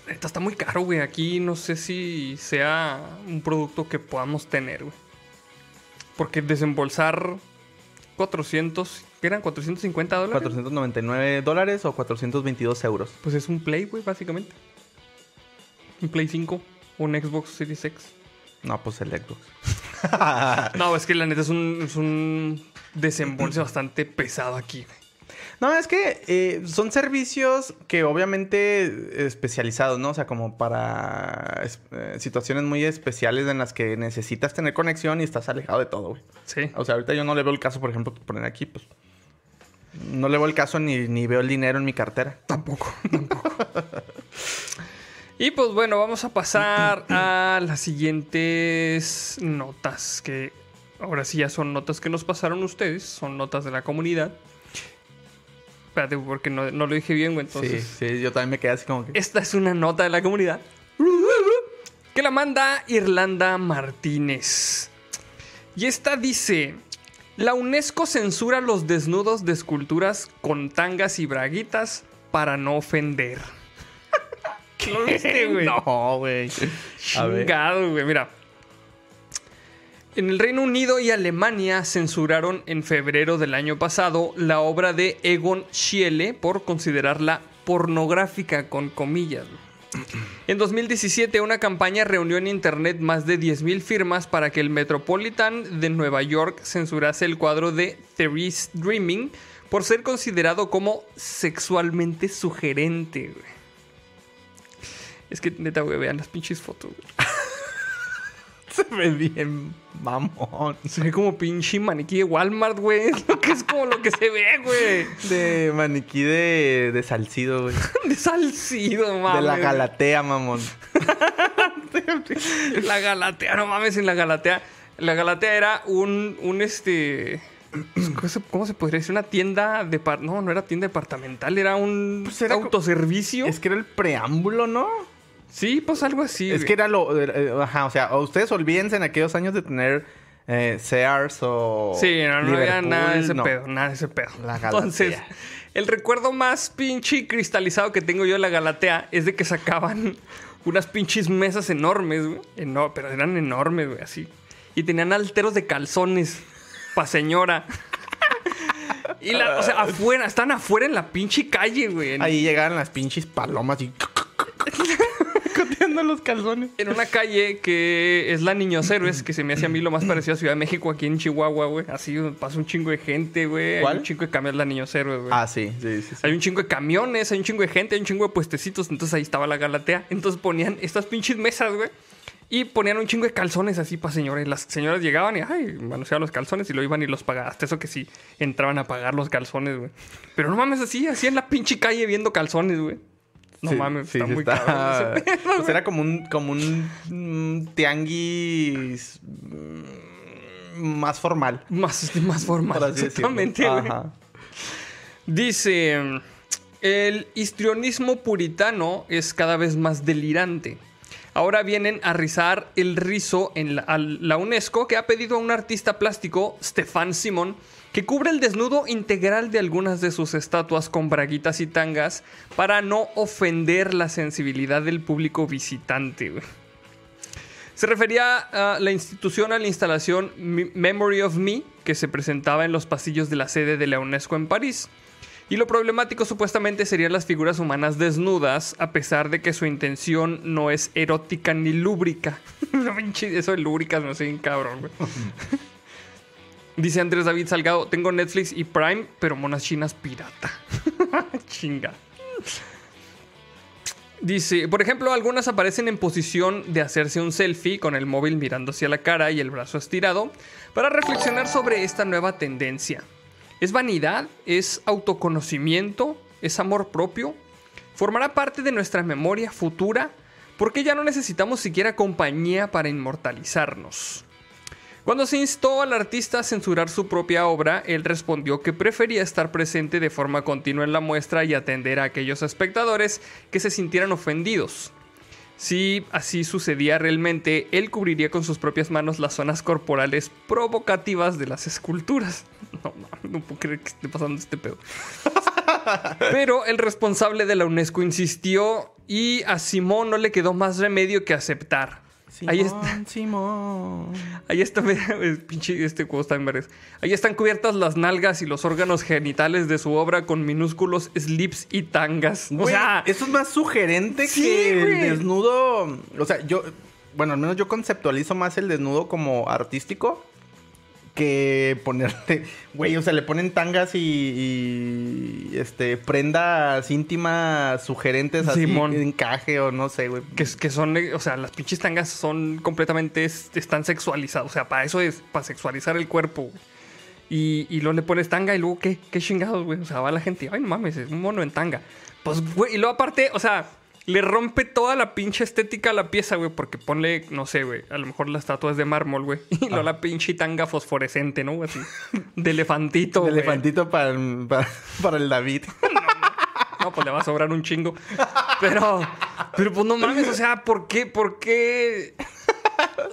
Neta, está muy caro, güey. Aquí no sé si sea un producto que podamos tener, güey. Porque desembolsar 400, ¿qué eran? 450 dólares. 499 dólares o 422 euros. Pues es un Play, güey, básicamente. Un Play 5 o un Xbox Series X. No, pues el Xbox. No, es que la neta es un, es un desembolso bastante pesado aquí, güey. No, es que eh, son servicios que obviamente especializados, ¿no? O sea, como para eh, situaciones muy especiales en las que necesitas tener conexión y estás alejado de todo, güey. Sí. O sea, ahorita yo no le veo el caso, por ejemplo, poner aquí, pues. No le veo el caso ni, ni veo el dinero en mi cartera. Tampoco, tampoco. y pues bueno, vamos a pasar a las siguientes notas que ahora sí ya son notas que nos pasaron ustedes, son notas de la comunidad. Espérate, porque no, no lo dije bien, güey, entonces. sí, sí, yo también me quedé así como que. Esta es una nota de la comunidad que la manda Irlanda Martínez. Y esta dice: La UNESCO censura los desnudos de esculturas con tangas y braguitas para no ofender. ¿Qué lo viste, güey? No, güey. Chingado, güey. Mira. En el Reino Unido y Alemania censuraron en febrero del año pasado la obra de Egon Schiele por considerarla pornográfica con comillas. En 2017 una campaña reunió en internet más de 10.000 firmas para que el Metropolitan de Nueva York censurase el cuadro de Therese Dreaming por ser considerado como sexualmente sugerente. Es que neta, güey, vean las pinches fotos. Se ve bien mamón. Se ve como pinche maniquí de Walmart, güey. Que es como lo que se ve, güey. De maniquí de, de salcido, güey. De salcido, mames. De la Galatea, mamón. La Galatea, no mames, en la Galatea. La Galatea era un, un este. ¿Cómo se, podría decir? Una tienda de. par- No, no era tienda departamental, era un Pues era autoservicio. Es que era el preámbulo, ¿no? Sí, pues algo así. es güey. que era lo. eh, ajá, o sea, ustedes olvídense en aquellos años de tener eh, Sears o. Sí, no, no había nada de ese no. pedo, nada de ese pedo. La Galatea. Entonces, el recuerdo más pinche cristalizado que tengo yo de la Galatea es de que sacaban unas pinches mesas enormes, güey. Eno- pero eran enormes, güey, así. Y tenían alteros de calzones pa' señora. y la, o sea, afuera, están afuera en la pinche calle, güey. Ahí llegaban las pinches palomas y. los calzones. en una calle que es la Niños Héroes, que se me hace a mí lo más parecido a Ciudad de México, aquí en Chihuahua, güey. Así pasa un chingo de gente, güey. Hay ¿Cuál? un chingo de camiones, la Niños Héroes, güey. Ah, sí, sí, sí. sí. Hay un chingo de camiones, hay un chingo de gente, hay un chingo de puestecitos. Entonces ahí estaba la Galatea. Entonces ponían estas pinches mesas, güey. Y ponían un chingo de calzones así para señores. Las señoras llegaban y, ay, manoseaban los calzones y lo iban y los pagaban. Hasta eso que sí, entraban a pagar los calzones, güey. Pero no mames, así, así en la pinche calle viendo calzones, güey. No Sí, mames, sí, está sí muy está- cabrón ese pedo, Pues era como un, como un mm, tianguis mm, más formal. Más, más formal, por así decirlo. exactamente. Ajá. Dice, el histrionismo puritano es cada vez más delirante. Ahora vienen a rizar el rizo en la, a la UNESCO que ha pedido a un artista plástico, Stefan Simon, que cubra el desnudo integral de algunas de sus estatuas con braguitas y tangas para no ofender la sensibilidad del público visitante. Se refería a la institución a la instalación Memory of Me, que se presentaba en los pasillos de la sede de la UNESCO en París. Y lo problemático supuestamente serían las figuras humanas desnudas, a pesar de que su intención no es erótica ni lúbrica. Eso de lúbricas me bien cabrón, güey. Dice Andrés David Salgado, tengo Netflix y Prime, pero monas chinas pirata. Chinga. Dice, por ejemplo, algunas aparecen en posición de hacerse un selfie con el móvil mirando hacia la cara y el brazo estirado para reflexionar sobre esta nueva tendencia. ¿Es vanidad? ¿Es autoconocimiento? ¿Es amor propio? ¿Formará parte de nuestra memoria futura? ¿Por qué ya no necesitamos siquiera compañía para inmortalizarnos? Cuando se instó al artista a censurar su propia obra, él respondió que prefería estar presente de forma continua en la muestra y atender a aquellos espectadores que se sintieran ofendidos. Si así sucedía realmente, él cubriría con sus propias manos las zonas corporales provocativas de las esculturas. No, no puedo creer que esté pasando este pedo. Pero el responsable de la UNESCO insistió y a Simón no le quedó más remedio que aceptar. Ahí está. Simón. Ahí está, pinche este juego está en varias. Ahí están cubiertas las nalgas y los órganos genitales de su obra con minúsculos slips y tangas. o sea, eso es más sugerente Sí, que el desnudo. O sea, yo. Bueno, al menos yo conceptualizo más el desnudo como artístico que ponerte. Güey, o sea, le ponen tangas y. y, este. prendas íntimas sugerentes así. Simón. encaje o no sé, güey. que, que son, o sea, las pinches tangas son completamente, es- están sexualizadas. O sea, para eso es, para sexualizar el cuerpo, güey. Y, y luego le pones tanga y luego, ¿qué? ¿Qué chingados, güey? O sea, va la gente, ay, no mames, es un mono en tanga. Pues, güey, y luego aparte, o sea, le rompe toda la pinche estética a la pieza, güey, porque ponle, no sé, güey, a lo mejor la estatua es de mármol, güey. Y luego la pinche tanga fosforescente, ¿no? Así, de elefantito, El güey. elefantito para, el- para, para el David. No, pues le va a sobrar un chingo. Pero, pero pues no mames, o sea, ¿por qué? ¿Por qué?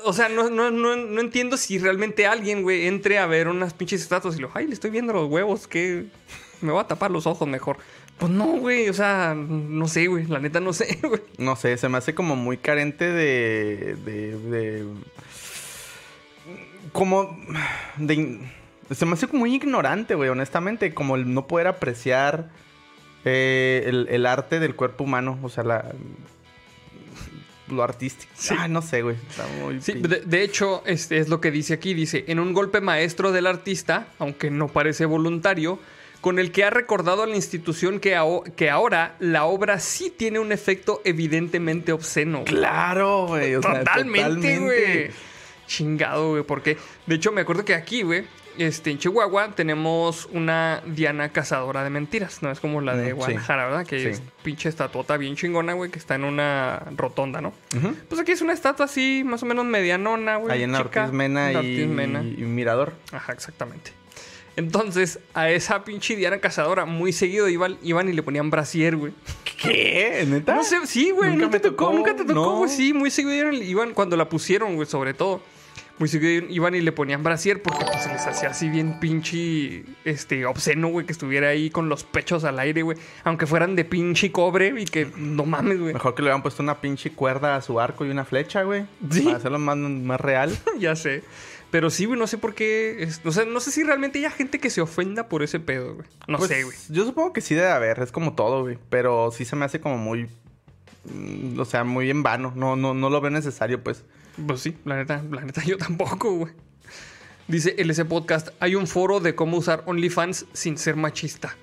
O sea, no, no, no, no entiendo si realmente alguien, güey, entre a ver unas pinches estatuas y lo, ay, le estoy viendo los huevos, que me voy a tapar los ojos mejor. Pues no, güey, o sea, no sé, güey, la neta no sé, güey. No sé, se me hace como muy carente de. de. de- como. de. Se me hace como muy ignorante, güey, honestamente. Como el no poder apreciar eh, el, el arte del cuerpo humano. O sea, la. Lo artístico. Sí. Ay, no sé, güey. Está muy. Sí, de, de hecho, este es lo que dice aquí. Dice, en un golpe maestro del artista, aunque no parece voluntario, con el que ha recordado a la institución que, aho- que ahora la obra sí tiene un efecto evidentemente obsceno. Claro, güey. o sea, Totalmente, güey. Chingado, güey. Porque, de hecho, me acuerdo que aquí, güey, este, en Chihuahua tenemos una Diana cazadora de mentiras. No es como la de sí. Guadalajara, ¿verdad? Que Sí. es pinche estatuota bien chingona, güey, que está en una rotonda, ¿no? Ujú. Pues aquí es una estatua así, más o menos medianona, güey. Ahí en la. Ortiz Mena y, Ortiz Mena. y Mirador. Ajá, exactamente. Entonces, a esa pinche Diana cazadora muy seguido iban, iban y le ponían brasier, güey. ¿Qué? ¿Neta? No sé, sí, güey. Nunca te tocó, tocó, nunca te tocó, no. güey. Sí, muy seguido iban, iban cuando la pusieron, güey, sobre todo. Muy seguido iban y le ponían brasier porque pues se les hacía así bien pinche, este, obsceno, güey, que estuviera ahí con los pechos al aire, güey. Aunque fueran de pinche cobre y que no mames, güey. Mejor que le hubieran puesto una pinche cuerda a su arco y una flecha, güey. Sí. Para hacerlo más, más real. ya sé. Pero sí, güey, no sé por qué. es- no, sé, no sé si realmente haya gente que se ofenda por ese pedo, güey. No Pues, sé, güey. Yo supongo que sí debe haber, es como todo, güey. Pero sí se me hace como muy. mm, O sea, muy en vano. No, no, no lo veo necesario, pues. Pues sí, la neta, la neta yo tampoco, güey. Dice LC Podcast, hay un foro de cómo usar OnlyFans sin ser machista.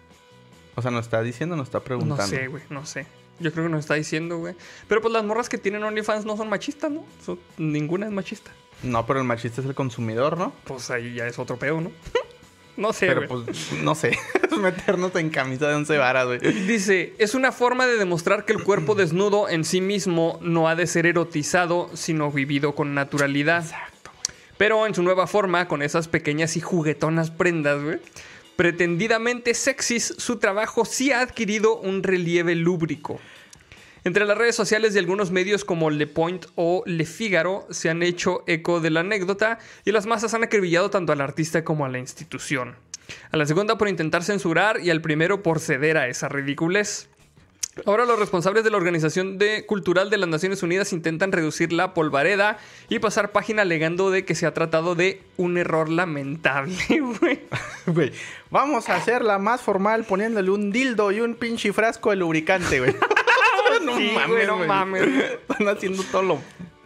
O sea, nos está diciendo, nos está preguntando. No sé, güey, no sé. Yo creo que nos está diciendo, güey. Pero pues las morras que tienen OnlyFans no son machistas, ¿no? Son- ninguna es machista. No, pero el machista es el consumidor, ¿no? Pues ahí ya es otro pedo, ¿no? no sé, pero pues, no sé. es meternos en camisa de once varas, güey. Dice, es una forma de demostrar que el cuerpo desnudo en sí mismo no ha de ser erotizado, sino vivido con naturalidad. Exacto. Pero en su nueva forma, con esas pequeñas y juguetonas prendas, güey, pretendidamente sexys, su trabajo sí ha adquirido un relieve lúbrico. Entre las redes sociales de algunos medios como Le Point o Le Figaro se han hecho eco de la anécdota y las masas han acribillado tanto al artista como a la institución. A la segunda por intentar censurar y al primero por ceder a esa ridiculez. Ahora los responsables de la Organización de Cultural de las Naciones Unidas intentan reducir la polvareda y pasar página alegando de que se ha tratado de un error lamentable. Güey, vamos a hacerla más formal poniéndole un dildo y un pinche frasco de lubricante, güey. No Sí, mames, güey, no güey. mames. Están haciendo todo lo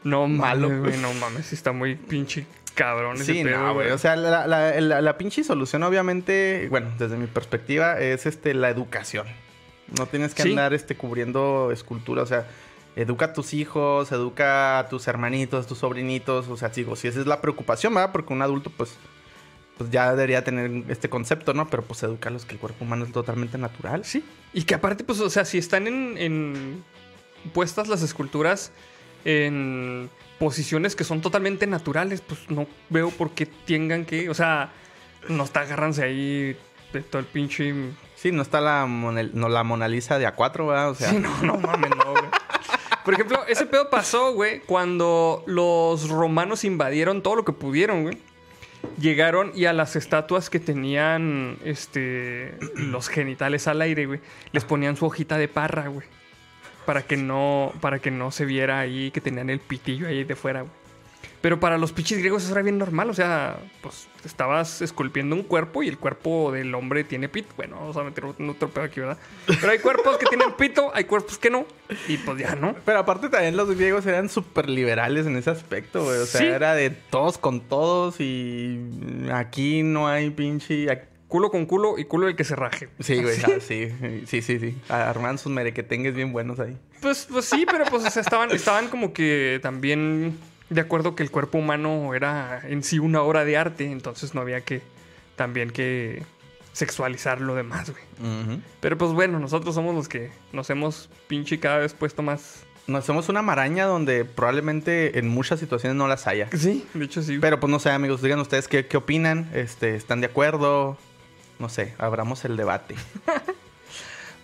No Malo, malo, güey, no mames, está muy pinche cabrón ese Sí, pedo, no, güey. O sea, la, la, la- la pinche solución, obviamente, bueno, desde mi perspectiva, es este la educación. No tienes que Sí. andar este, cubriendo escultura. O sea, educa a tus hijos, educa a tus hermanitos, tus sobrinitos. O sea, digo, si esa es la preocupación, ¿verdad? Porque un adulto, pues, pues ya debería tener este concepto, ¿no? Pero pues educarlos que el cuerpo humano es totalmente natural. Sí. Y que aparte, pues, o sea, si están en, en puestas las esculturas en posiciones que son totalmente naturales, pues no veo por qué tengan que, o sea, no está agárranse ahí de todo el pinche... Sí, no está la, Mona- no, la Mona Lisa de A4, ¿verdad? O sea, Sí, no, no mames, no, güey. Por ejemplo, ese pedo pasó, güey, cuando los romanos invadieron todo lo que pudieron, güey. Llegaron y a las estatuas que tenían este los genitales al aire, güey, les ponían su hojita de parra, güey. Para que no para que no se viera ahí que tenían el pitillo ahí de fuera, güey. Pero para los pichis griegos eso era bien normal, o sea, pues estabas esculpiendo un cuerpo y el cuerpo del hombre tiene pito. Bueno, vamos a meter un otro pedo aquí, ¿verdad? Pero hay cuerpos que tienen pito, hay cuerpos que no, y pues ya, ¿no? Pero aparte también los griegos eran súper liberales en ese aspecto, güey. O sea, Sí. era de todos con todos y aquí no hay pinche... Culo con culo y culo el que se raje. Sí, güey, ah, sí, sí, sí, sí. Arman sus merequetengues bien buenos ahí. Pues, pues sí, pero pues o sea, estaban, estaban como que también de acuerdo que el cuerpo humano era en sí una obra de arte, entonces no había que también que sexualizar lo demás, güey. Pero pues bueno, nosotros somos los que nos hemos pinche cada vez puesto más... Nos hacemos una maraña donde probablemente en muchas situaciones no las haya. Sí, de hecho sí. Pero pues no sé, amigos, digan ustedes qué, qué opinan. Este, ¿Están de acuerdo? No sé, abramos el debate.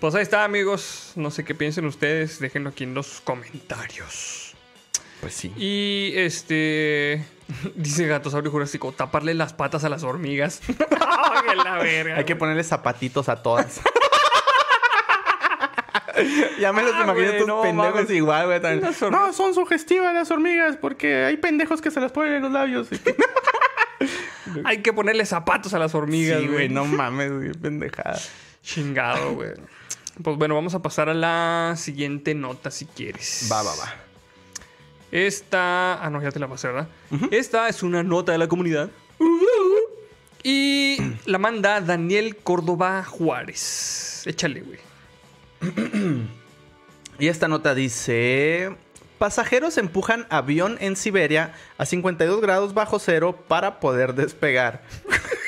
Pues ahí está, amigos. No sé qué piensen ustedes. Déjenlo aquí en los comentarios. Pues sí. Y este. Dice Gatosaurio Jurásico: taparle las patas a las hormigas. ¡Qué la verga! Hay que ponerle zapatitos a todas. ya me los Ah, imagino tus no pendejos mames. igual, güey. No, son sugestivas las hormigas porque hay pendejos que se las ponen en los labios. Hay que ponerle zapatos a las hormigas, sí, güey. güey, no mames, güey, pendejada. Chingado, güey. Pues bueno, vamos a pasar a la siguiente nota si quieres. Va, va, va. Esta. Ah, no, ya te la pasé, ¿verdad? Esta es una nota de la comunidad. Y la manda Daniel Córdoba Juárez. Échale, güey. Y esta nota dice... Pasajeros empujan avión en Siberia a 52 grados bajo cero para poder despegar.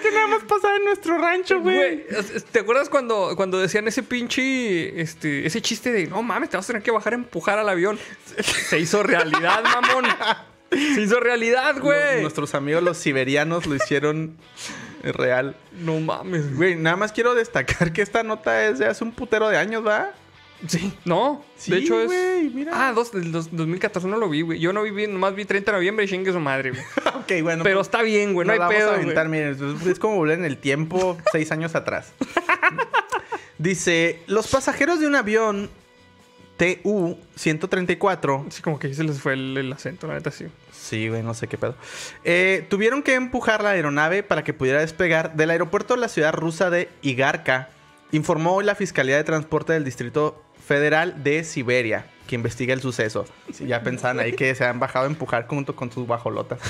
Que nada más pasaba en nuestro rancho, güey. ¿te acuerdas cuando, cuando decían ese pinche. Este, ese chiste de no mames, te vas a tener que bajar a empujar al avión? Se hizo realidad, mamón. Se hizo realidad, güey. Nuestros amigos los siberianos lo hicieron real. No mames, güey. Güey, nada más quiero destacar que esta nota es de hace un putero de años, ¿va? Sí, no. Sí, de hecho es. mira. Ah, dos, dos- 2014 no lo vi, güey. Yo no vi, nomás vi 30 de noviembre y chingue su madre, güey. ok, bueno. Pero pues, está bien, güey. No nos hay la vamos pedo, a aventar, miren, es- es como volver en el tiempo seis años atrás. Dice, los pasajeros de un avión TU-134 Sí, como que ahí se les fue el, el acento, la neta, sí. Sí, güey, no sé qué pedo. Eh, tuvieron que empujar la aeronave para que pudiera despegar del aeropuerto de la ciudad rusa de Igarka, informó hoy la Fiscalía de Transporte del Distrito Federal de Siberia, que investiga el suceso. Sí, ya pensaban ahí que se han bajado a empujar junto con sus bajolotas.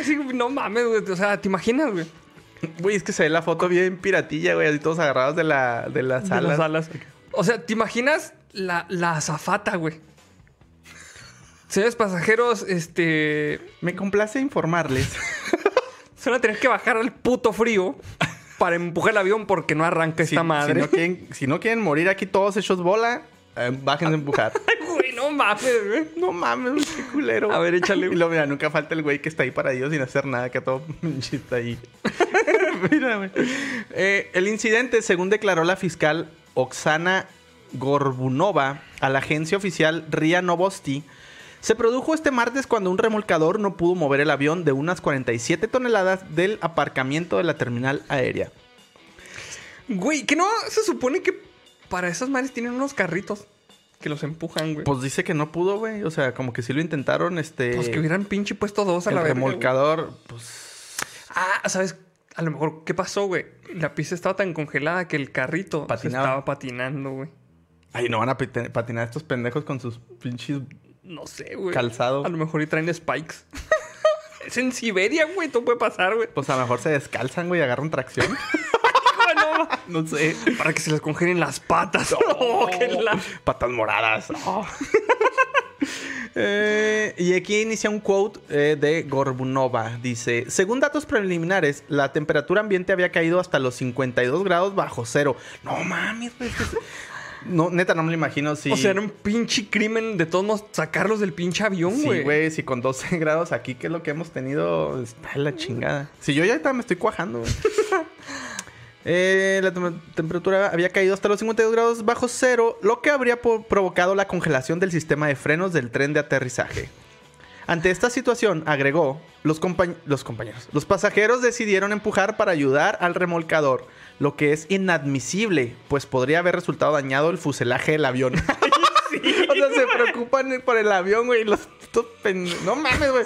Así, no mames, güey. O sea, ¿te imaginas, güey? Güey, es que se ve la foto bien piratilla, güey, así todos agarrados de, la, de las De alas. las alas. O sea, ¿te imaginas la, la azafata, güey? Señores pasajeros, este. Me complace informarles. Se van a tener que bajar al puto frío para empujar el avión porque no arranca si, esta madre. si no quieren, si no quieren morir aquí todos hechos bola, eh, bájense a empujar. Güey, no mames, güey. No mames, qué culero. A ver, échale. Y luego, mira, nunca falta el güey que está ahí para ellos sin hacer nada, que todo pinche está ahí. mira, güey. Eh, el incidente, según declaró la fiscal Oksana Gorbunova a la agencia oficial RIA Novosti, se produjo este martes cuando un remolcador no pudo mover el avión de unas 47 toneladas del aparcamiento de la terminal aérea. Güey, que no se supone que para esas madres tienen unos carritos que los empujan, güey. Pues, Pues dice que no pudo, güey. O sea, como que sí lo intentaron, este... que hubieran pinche puesto dos a el la güey. remolcador, pues... Ah, ¿sabes? A lo mejor, ¿qué pasó, güey? La pista estaba tan congelada que el carrito se estaba patinando, güey. Ay, no van a patinar estos pendejos con sus pinches No sé, güey. calzados. A lo mejor y traen spikes. es en Siberia, güey. Todo puede pasar, güey. Pues a lo mejor se descalzan, güey, y agarran tracción. Bueno, no sé. para que se les congelen las patas. Oh, qué la- Patas moradas. Oh. Eh, y aquí inicia un quote eh, de Gorbunova. Dice, según datos preliminares, la temperatura ambiente había caído hasta los 52 grados bajo cero. No mames, güey. No, neta, no me lo imagino. Si, O sea, era un pinche crimen de todos modos sacarlos del pinche avión, Sí, güey. güey, si con 12 grados aquí, que es lo que hemos tenido, está la chingada. Si yo ya me estoy cuajando, güey. Eh, la tem- temperatura había caído hasta los 52 grados bajo cero, lo que habría provocado la congelación del sistema de frenos del tren de aterrizaje. Ante esta situación, agregó, los, compañ- los compañeros, los pasajeros decidieron empujar para ayudar al remolcador, lo que es inadmisible, pues podría haber resultado dañado el fuselaje del avión. o sea, se preocupan por el avión, güey. Los, No mames, güey.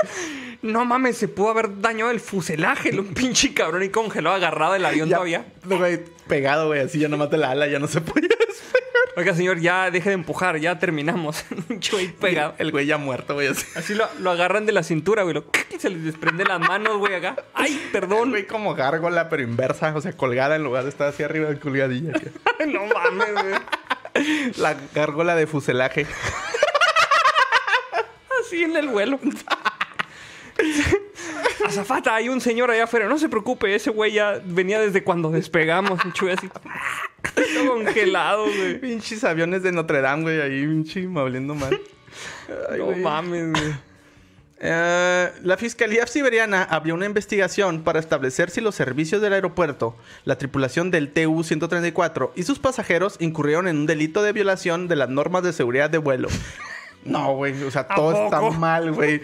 No mames, se pudo haber dañado el fuselaje. Un pinche cabrón y congelado agarrado del avión Ya, todavía. güey, pegado, güey, así ya nomás de la ala, ya no se podía despegar. Oiga, señor, ya deje de empujar, ya terminamos. Güey pegado. El güey ya muerto, güey, así. Así lo, lo agarran de la cintura, güey. Lo, y se les desprende las manos, güey, acá. Ay, perdón. Güey, como gárgola, pero inversa, o sea, colgada en lugar de estar así arriba de colgadilla. no mames, güey. La gárgola de fuselaje. Así en el vuelo. Azafata, hay un señor allá afuera. No se preocupe, ese güey ya venía desde cuando despegamos. Un así. Todo congelado, güey. Pinches aviones de Notre Dame, güey, ahí, pinche, oliendo mal. Ay, No mames, güey. Eh, la Fiscalía Siberiana abrió una investigación para establecer si los servicios del aeropuerto, la tripulación del TU-134 y sus pasajeros incurrieron en un delito de violación de las normas de seguridad de vuelo. No, güey, o sea, ¿A todo está mal, güey.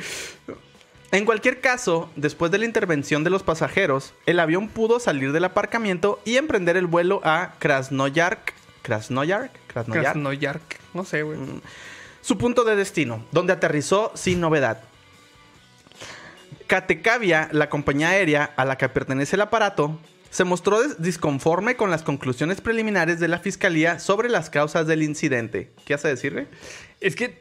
En cualquier caso, después de la intervención de los pasajeros, el avión pudo salir del aparcamiento y emprender el vuelo a Krasnoyarsk. ¿Krasnoyarsk? Krasnoyarsk. Krasnoyarsk. No sé, güey. Su punto de destino, donde aterrizó sin novedad. Katekavia, la compañía aérea a la que pertenece el aparato, se mostró disconforme con las conclusiones preliminares de la fiscalía sobre las causas del incidente. ¿Qué hace decir, güey? Es que,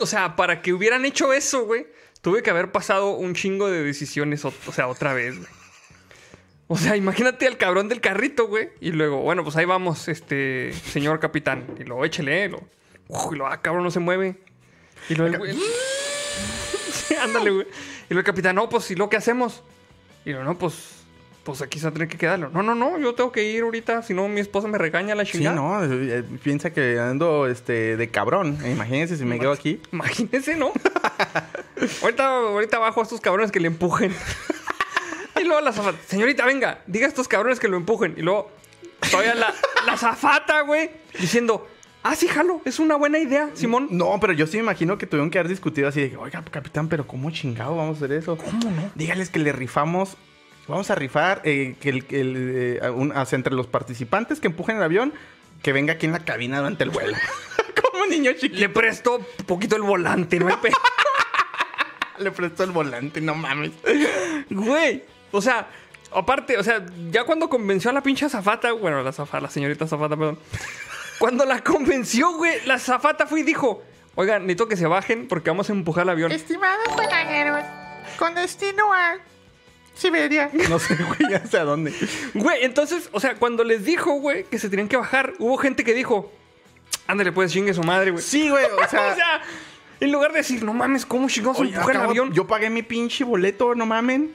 o sea, para que hubieran hecho eso, güey, tuve que haber pasado un chingo de decisiones, o, sea, otra vez, güey. O sea, imagínate al cabrón del carrito, güey. Y luego, bueno, pues ahí vamos, este, señor capitán. Y luego, échele, eh, lo, y luego, ah, cabrón, no se mueve. Y luego el güey. Ándale, güey. Y luego el capitán, no, pues, ¿y lo que hacemos? Y luego, no, pues, pues aquí se va a tener que quedarlo. No, no, no, yo tengo que ir ahorita, si no mi esposa me regaña la Sí, chingada. no, eh, piensa que ando este, de cabrón. Imagínense si me quedo aquí. Imagínense, ¿no? ahorita, ahorita bajo a estos cabrones que le empujen. y luego la zafata, señorita, venga, diga a estos cabrones que lo empujen. Y luego, todavía la, la zafata, güey, diciendo, ah, sí, jalo, es una buena idea, Simón. No, pero yo sí me imagino que tuvieron que haber discutido así de, oiga, capitán, pero ¿cómo chingado vamos a hacer eso? ¿Cómo no? Dígales que le rifamos, vamos a rifar eh, que el, que el, eh, a un- hacia entre los participantes que empujen el avión, que venga aquí en la cabina durante el vuelo. Como niño chiquito. Le presto un poquito el volante, ¿no? hay pe- Le prestó el volante, no mames. Güey, o sea, aparte, o sea, ya cuando convenció a la pinche azafata, bueno, la azafata, la señorita azafata, perdón. Cuando la convenció, güey, la azafata fue y dijo, oigan, necesito que se bajen porque vamos a empujar el avión. Estimados pasajeros, con destino a Siberia. No sé, güey, hacia dónde. Güey, entonces, o sea, cuando les dijo, güey, que se tenían que bajar, hubo gente que dijo, ándale, pues chingue su madre, güey. Sí, güey, o sea... o sea, en lugar de decir, no mames, ¿cómo chingados oye, empujar el avión? Yo pagué mi pinche boleto, no mamen.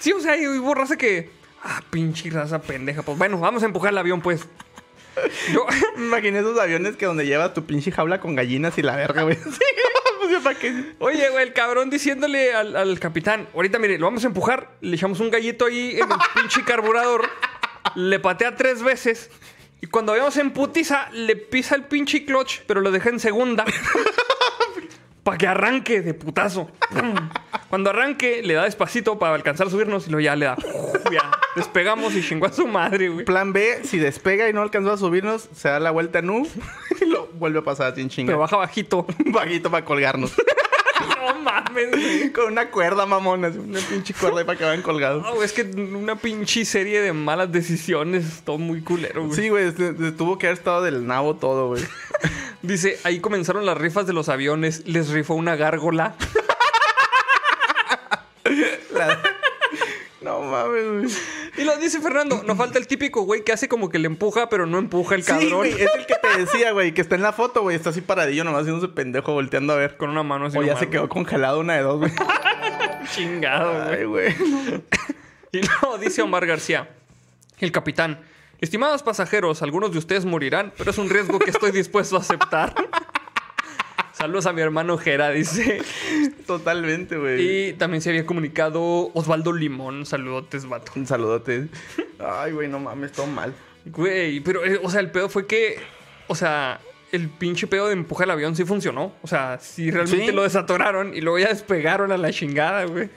Sí, o sea, y hubo raza que, ah, pinche raza pendeja, pues bueno, vamos a empujar el avión, pues. Yo, Me imaginé esos aviones que donde llevas tu pinche jaula con gallinas y la verga, güey. Sí, pues yo para qué. Oye, güey, el cabrón diciéndole al, al capitán, ahorita mire, lo vamos a empujar, le echamos un gallito ahí en el pinche carburador, le patea tres veces y cuando vayamos en putiza, le pisa el pinche clutch, pero lo deja en segunda. Para que arranque de putazo. Cuando arranque, le da despacito para alcanzar a subirnos y luego ya le da. Ya, despegamos y chingó a su madre, güey. Plan B, si despega y no alcanzó a subirnos, se da la vuelta en U y lo vuelve a pasar sin chinga. Pero baja bajito. Vaguito para colgarnos. No mames, güey. Con una cuerda, mamona. Una pinche cuerda ahí para que vayan colgados. No, es que una pinche serie de malas decisiones. Todo muy culero, güey. Sí, güey, tuvo que haber estado del nabo todo, güey. Dice, ahí comenzaron las rifas de los aviones. Les rifó una gárgola. La- No mames, güey. Y lo dice Fernando, nos falta el típico güey que hace como que le empuja, pero no empuja el Sí, cabrón. güey, es el que te decía, güey, que está en la foto, güey. Está así paradillo, nomás haciéndose pendejo, volteando a ver. Con una mano así. O ya nomás, se quedó congelado una de dos, güey. chingado. Ay, güey. Y luego dice Omar García, el capitán. Estimados pasajeros, algunos de ustedes morirán, pero es un riesgo que estoy dispuesto a aceptar. Saludos a mi hermano Jera, dice. Totalmente, güey. Y también se había comunicado Osvaldo Limón. Saludotes, vato. Un saludote. Ay, güey, no mames, todo mal. Güey, pero, eh, o sea, el pedo fue que, o sea, el pinche pedo de empujar el avión sí funcionó. O sea, sí realmente Sí. lo desatoraron y luego ya despegaron a la chingada, güey.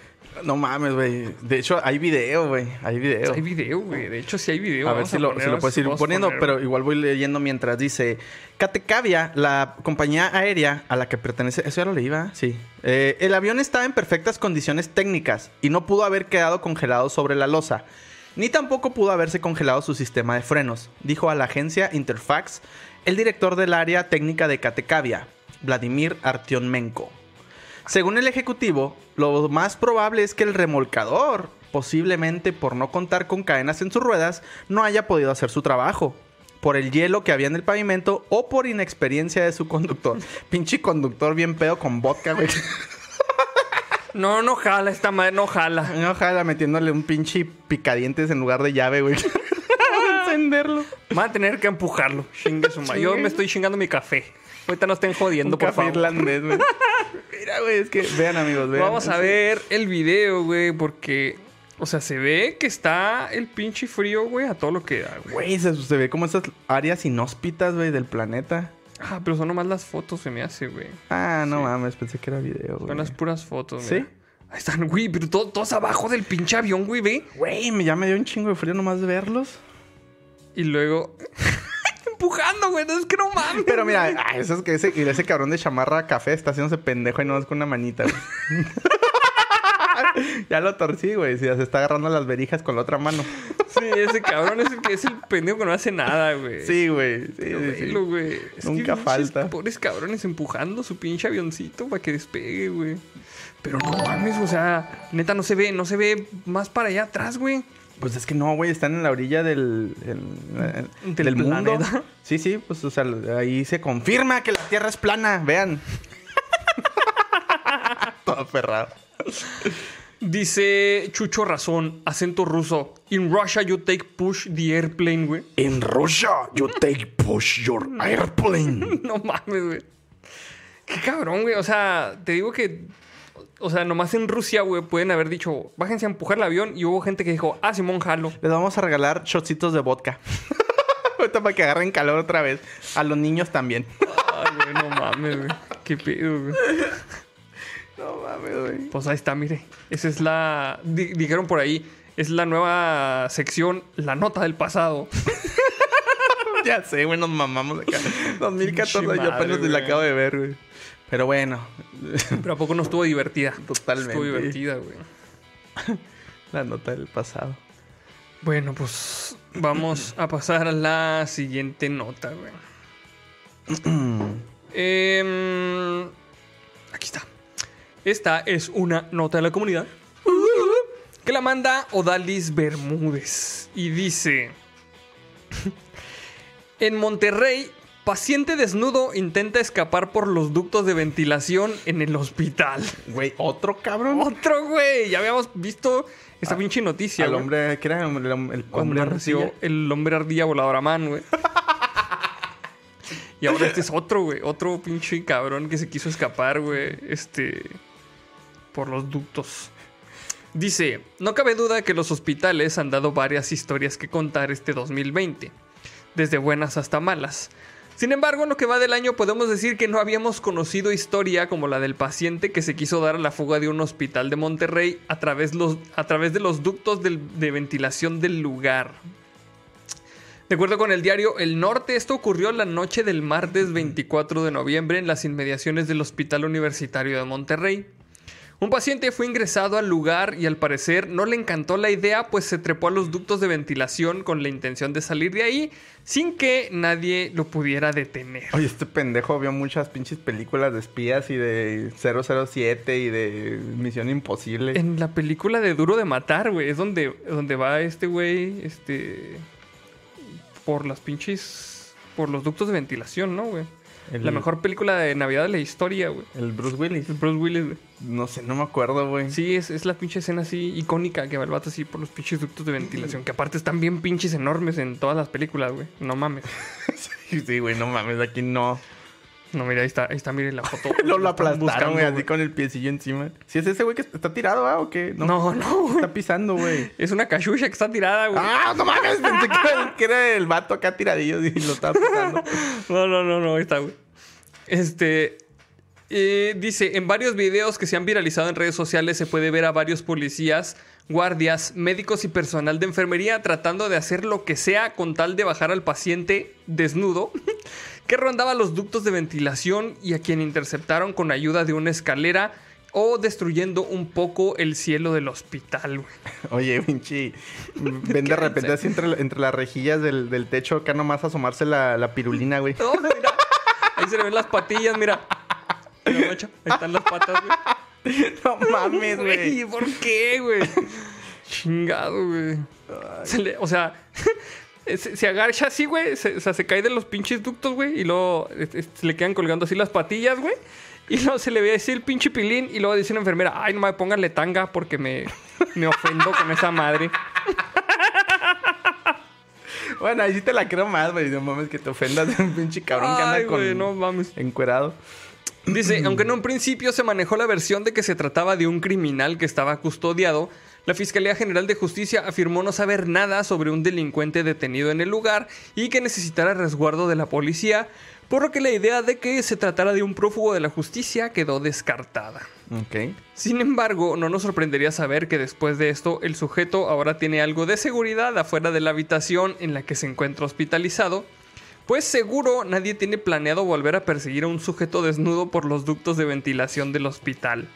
No mames, güey. De hecho, hay video, güey. Hay video. Hay video, güey. De hecho, sí hay video. A ver si lo, poner- si lo puedes ir poniendo, poner- pero igual voy leyendo mientras dice Catecavia, la compañía aérea a la que pertenece. Eso ya lo leí, ¿va? Sí. Eh, el avión estaba en perfectas condiciones técnicas y no pudo haber quedado congelado sobre la losa. Ni tampoco pudo haberse congelado su sistema de frenos, dijo a la agencia Interfax el director del área técnica de Catecavia, Vladimir Artionmenko. Según el ejecutivo, lo más probable es que el remolcador, posiblemente por no contar con cadenas en sus ruedas, no haya podido hacer su trabajo. Por el hielo que había en el pavimento o por inexperiencia de su conductor. Pinche conductor bien pedo con vodka, güey. No, no jala esta madre, no jala. Ojalá metiéndole un pinche picadientes en lugar de llave, güey. Para encenderlo. Van a tener que empujarlo. Chingue su madre. Yo me estoy chingando mi café. Ahorita no estén jodiendo, Un por café favor. irlandés, güey. Mira, güey, es que vean, amigos, vean. Vamos a ver el video, güey, porque, o sea, se ve que está el pinche frío, güey, a todo lo que da, güey. Güey, se, se ve como esas áreas inhóspitas, güey, del planeta. Ah, pero son nomás las fotos, se me hace, güey. Ah, no mames, pensé que era video, güey. Son las puras fotos, ¿Sí? mira. Ahí están, güey, pero todo, todos abajo del pinche avión, güey, ve. Güey, ya me dio un chingo de frío nomás de verlos. Y luego. Empujando, güey. No es que no mames. Pero mira, ah, eso es que ese, ese cabrón de chamarra café está haciéndose pendejo y no es con una manita, güey. ya lo torcí, güey. Si se está agarrando las verijas con la otra mano. Sí, ese cabrón es el que es el pendejo que no hace nada, güey. Sí, güey. Sí, Pero sí, sí. velo, güey. Es Nunca falta. Pobres cabrones empujando su pinche avioncito para que despegue, güey. Pero no mames, o sea, neta no se ve, no se ve más para allá atrás, güey. Pues es que no, güey. Están en la orilla del, el- el- Del del mundo. planeta. Sí, sí. Pues, o sea, ahí se confirma que la Tierra es plana. Vean. Todo aferrado. Dice Chucho Razón, acento ruso. In Russia you take push the airplane, güey. In Russia, you take push your airplane. No mames, güey. Qué cabrón, güey. O sea, te digo que. O sea, nomás en Rusia, güey, pueden haber dicho, bájense a empujar el avión. Y hubo gente que dijo, ah, Simón, jalo. Les vamos a regalar shotcitos de vodka. Ahorita para que agarren calor otra vez. A los niños también. Ay, güey, no mames, güey. Qué pedo, güey. No mames, güey. Pues ahí está, mire. Esa es la. di- dijeron por ahí. Es la nueva sección, la nota del pasado. Ya sé, güey, nos mamamos acá. 2014, Pinche yo apenas la acabo de ver, güey. Pero bueno, Pero a poco no estuvo divertida. Totalmente. Estuvo divertida, güey. la nota del pasado. Bueno, pues vamos a pasar a la siguiente nota, güey. Em, aquí está. Esta es una nota de la comunidad que la manda Odalis Bermúdez y dice: En Monterrey, paciente desnudo intenta escapar por los ductos de ventilación en el hospital. Güey, otro cabrón. Otro, güey. Ya habíamos visto esta pinche noticia. Güey. hombre, ¿qué era? El, el- el hombre nació arcilla. el hombre ardilla volador a man, güey. y ahora este es otro, güey. Otro pinche cabrón que se quiso escapar, güey. Este. Por los ductos. Dice: No cabe duda que los hospitales han dado varias historias que contar este 2020. Desde buenas hasta malas. Sin embargo, en lo que va del año podemos decir que no habíamos conocido historia como la del paciente que se quiso dar a la fuga de un hospital de Monterrey a través, de los ductos de ventilación del lugar. De acuerdo con el diario El Norte, esto ocurrió la noche del martes 24 de noviembre en las inmediaciones del Hospital Universitario de Monterrey. Un paciente fue ingresado al lugar y al parecer no le encantó la idea, pues se trepó a los ductos de ventilación con la intención de salir de ahí sin que nadie lo pudiera detener. Oye, este pendejo vio muchas pinches películas de espías y de 007 y de Misión Imposible. En la película de Duro de Matar, güey, es donde, donde va este güey, este... Por las pinches... Por los ductos de ventilación, ¿no, güey? El- La mejor película de Navidad de la historia, güey. El Bruce Willis. El Bruce Willis, güey. No sé, no me acuerdo, güey. Sí, es, es la pinche escena así icónica que va el vato así por los pinches ductos de ventilación. Que aparte están bien pinches enormes en todas las películas, güey. No mames. Sí, güey, no mames, aquí no. No, mira, ahí está, ahí está, miren la foto. Lo, lo aplastaron, güey, así con el piecillo encima. Si es ese güey que está tirado, ¿ah? ¿O qué? No, no. Está pisando, güey. Es una cachucha que está tirada, güey. ¡Ah, no mames! Pensé que era, que era el vato acá tiradillo y lo estaba pisando. No, no, no, no, ahí está, güey. Este. eh, dice, en varios videos que se han viralizado en redes sociales se puede ver a varios policías, guardias, médicos y personal de enfermería tratando de hacer lo que sea con tal de bajar al paciente desnudo que rondaba los ductos de ventilación y a quien interceptaron con ayuda de una escalera o destruyendo un poco el cielo del hospital, güey. Oye, pinche. Ven de repente así entre, entre las rejillas del, del techo, acá nomás asomarse la, la pirulina, güey. No, mira. Ahí se le ven las patillas, mira. Mira, macho, Ahí están las patas, güey. No mames, güey. ¿Por qué, güey? Chingado, güey. Se le- o sea, se, se agacha así, güey. Se, o sea, se cae de los pinches ductos, güey. Y luego se le quedan colgando así las patillas, güey. Y luego se le ve así el pinche pilín. Y luego dice una enfermera, ay, no me pónganle tanga porque me, me ofendo con esa madre. Bueno, ahí sí te la creo más, güey. No mames que te ofendas de un pinche cabrón que anda con. güey, no mames. Encuerado. Dice, aunque en un principio se manejó la versión de que se trataba de un criminal que estaba custodiado, la Fiscalía General de Justicia afirmó no saber nada sobre un delincuente detenido en el lugar y que necesitara resguardo de la policía, por lo que la idea de que se tratara de un prófugo de la justicia quedó descartada. Sin embargo, no nos sorprendería saber que después de esto el sujeto ahora tiene algo de seguridad afuera de la habitación en la que se encuentra hospitalizado, pues seguro nadie tiene planeado volver a perseguir a un sujeto desnudo por los ductos de ventilación del hospital.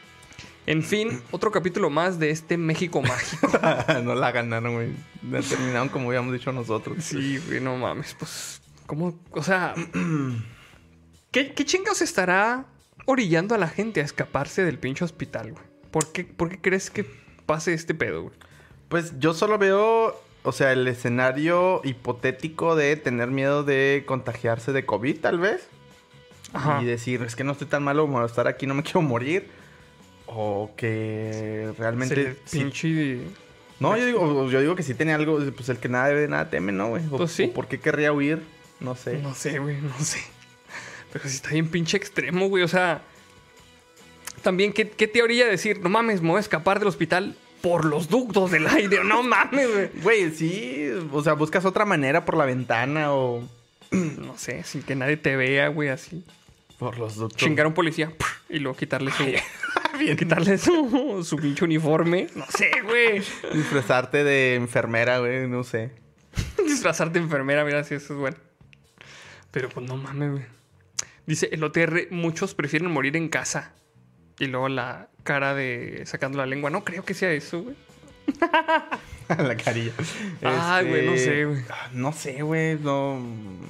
En fin, otro capítulo más de este México mágico. no la ganaron, güey. La terminaron como habíamos dicho nosotros. Sí, güey, no mames, pues, ¿cómo? O sea, ¿qué, qué chingados estará orillando a la gente a escaparse del pinche hospital, güey? ¿Por qué, por qué crees que pase este pedo, güey? Pues yo solo veo, o sea, el escenario hipotético de tener miedo de contagiarse de COVID, tal vez. Ajá. Y decir, es que no estoy tan malo como estar aquí, no me quiero morir. O que realmente... Se le sí- pinche... No, yo digo, yo digo que sí tiene algo, pues el que nada debe, nada teme, ¿no, güey? O- Pues sí. o ¿Por qué querría huir? No sé. No sé, güey, no sé. Pero sí está bien pinche extremo, güey. O sea, también, ¿qué, qué te orilla decir? No mames, me voy a escapar del hospital por los ductos del aire. No mames, güey. Güey, sí, o sea, buscas otra manera por la ventana o No sé, sin que nadie te vea, güey, así. por los ductos. Chingar a un policía y luego quitarle su... quitarle su, su pinche uniforme. No sé, güey. Disfrazarte de enfermera, güey, no sé. Disfrazarte de enfermera, mira si eso es bueno. Pero pues no mames, güey. Dice el OTR, muchos prefieren morir en casa. Y luego la cara de sacando la lengua. No creo que sea eso, güey. la carilla. Ay, güey, no sé, güey. ah, No sé, güey, no...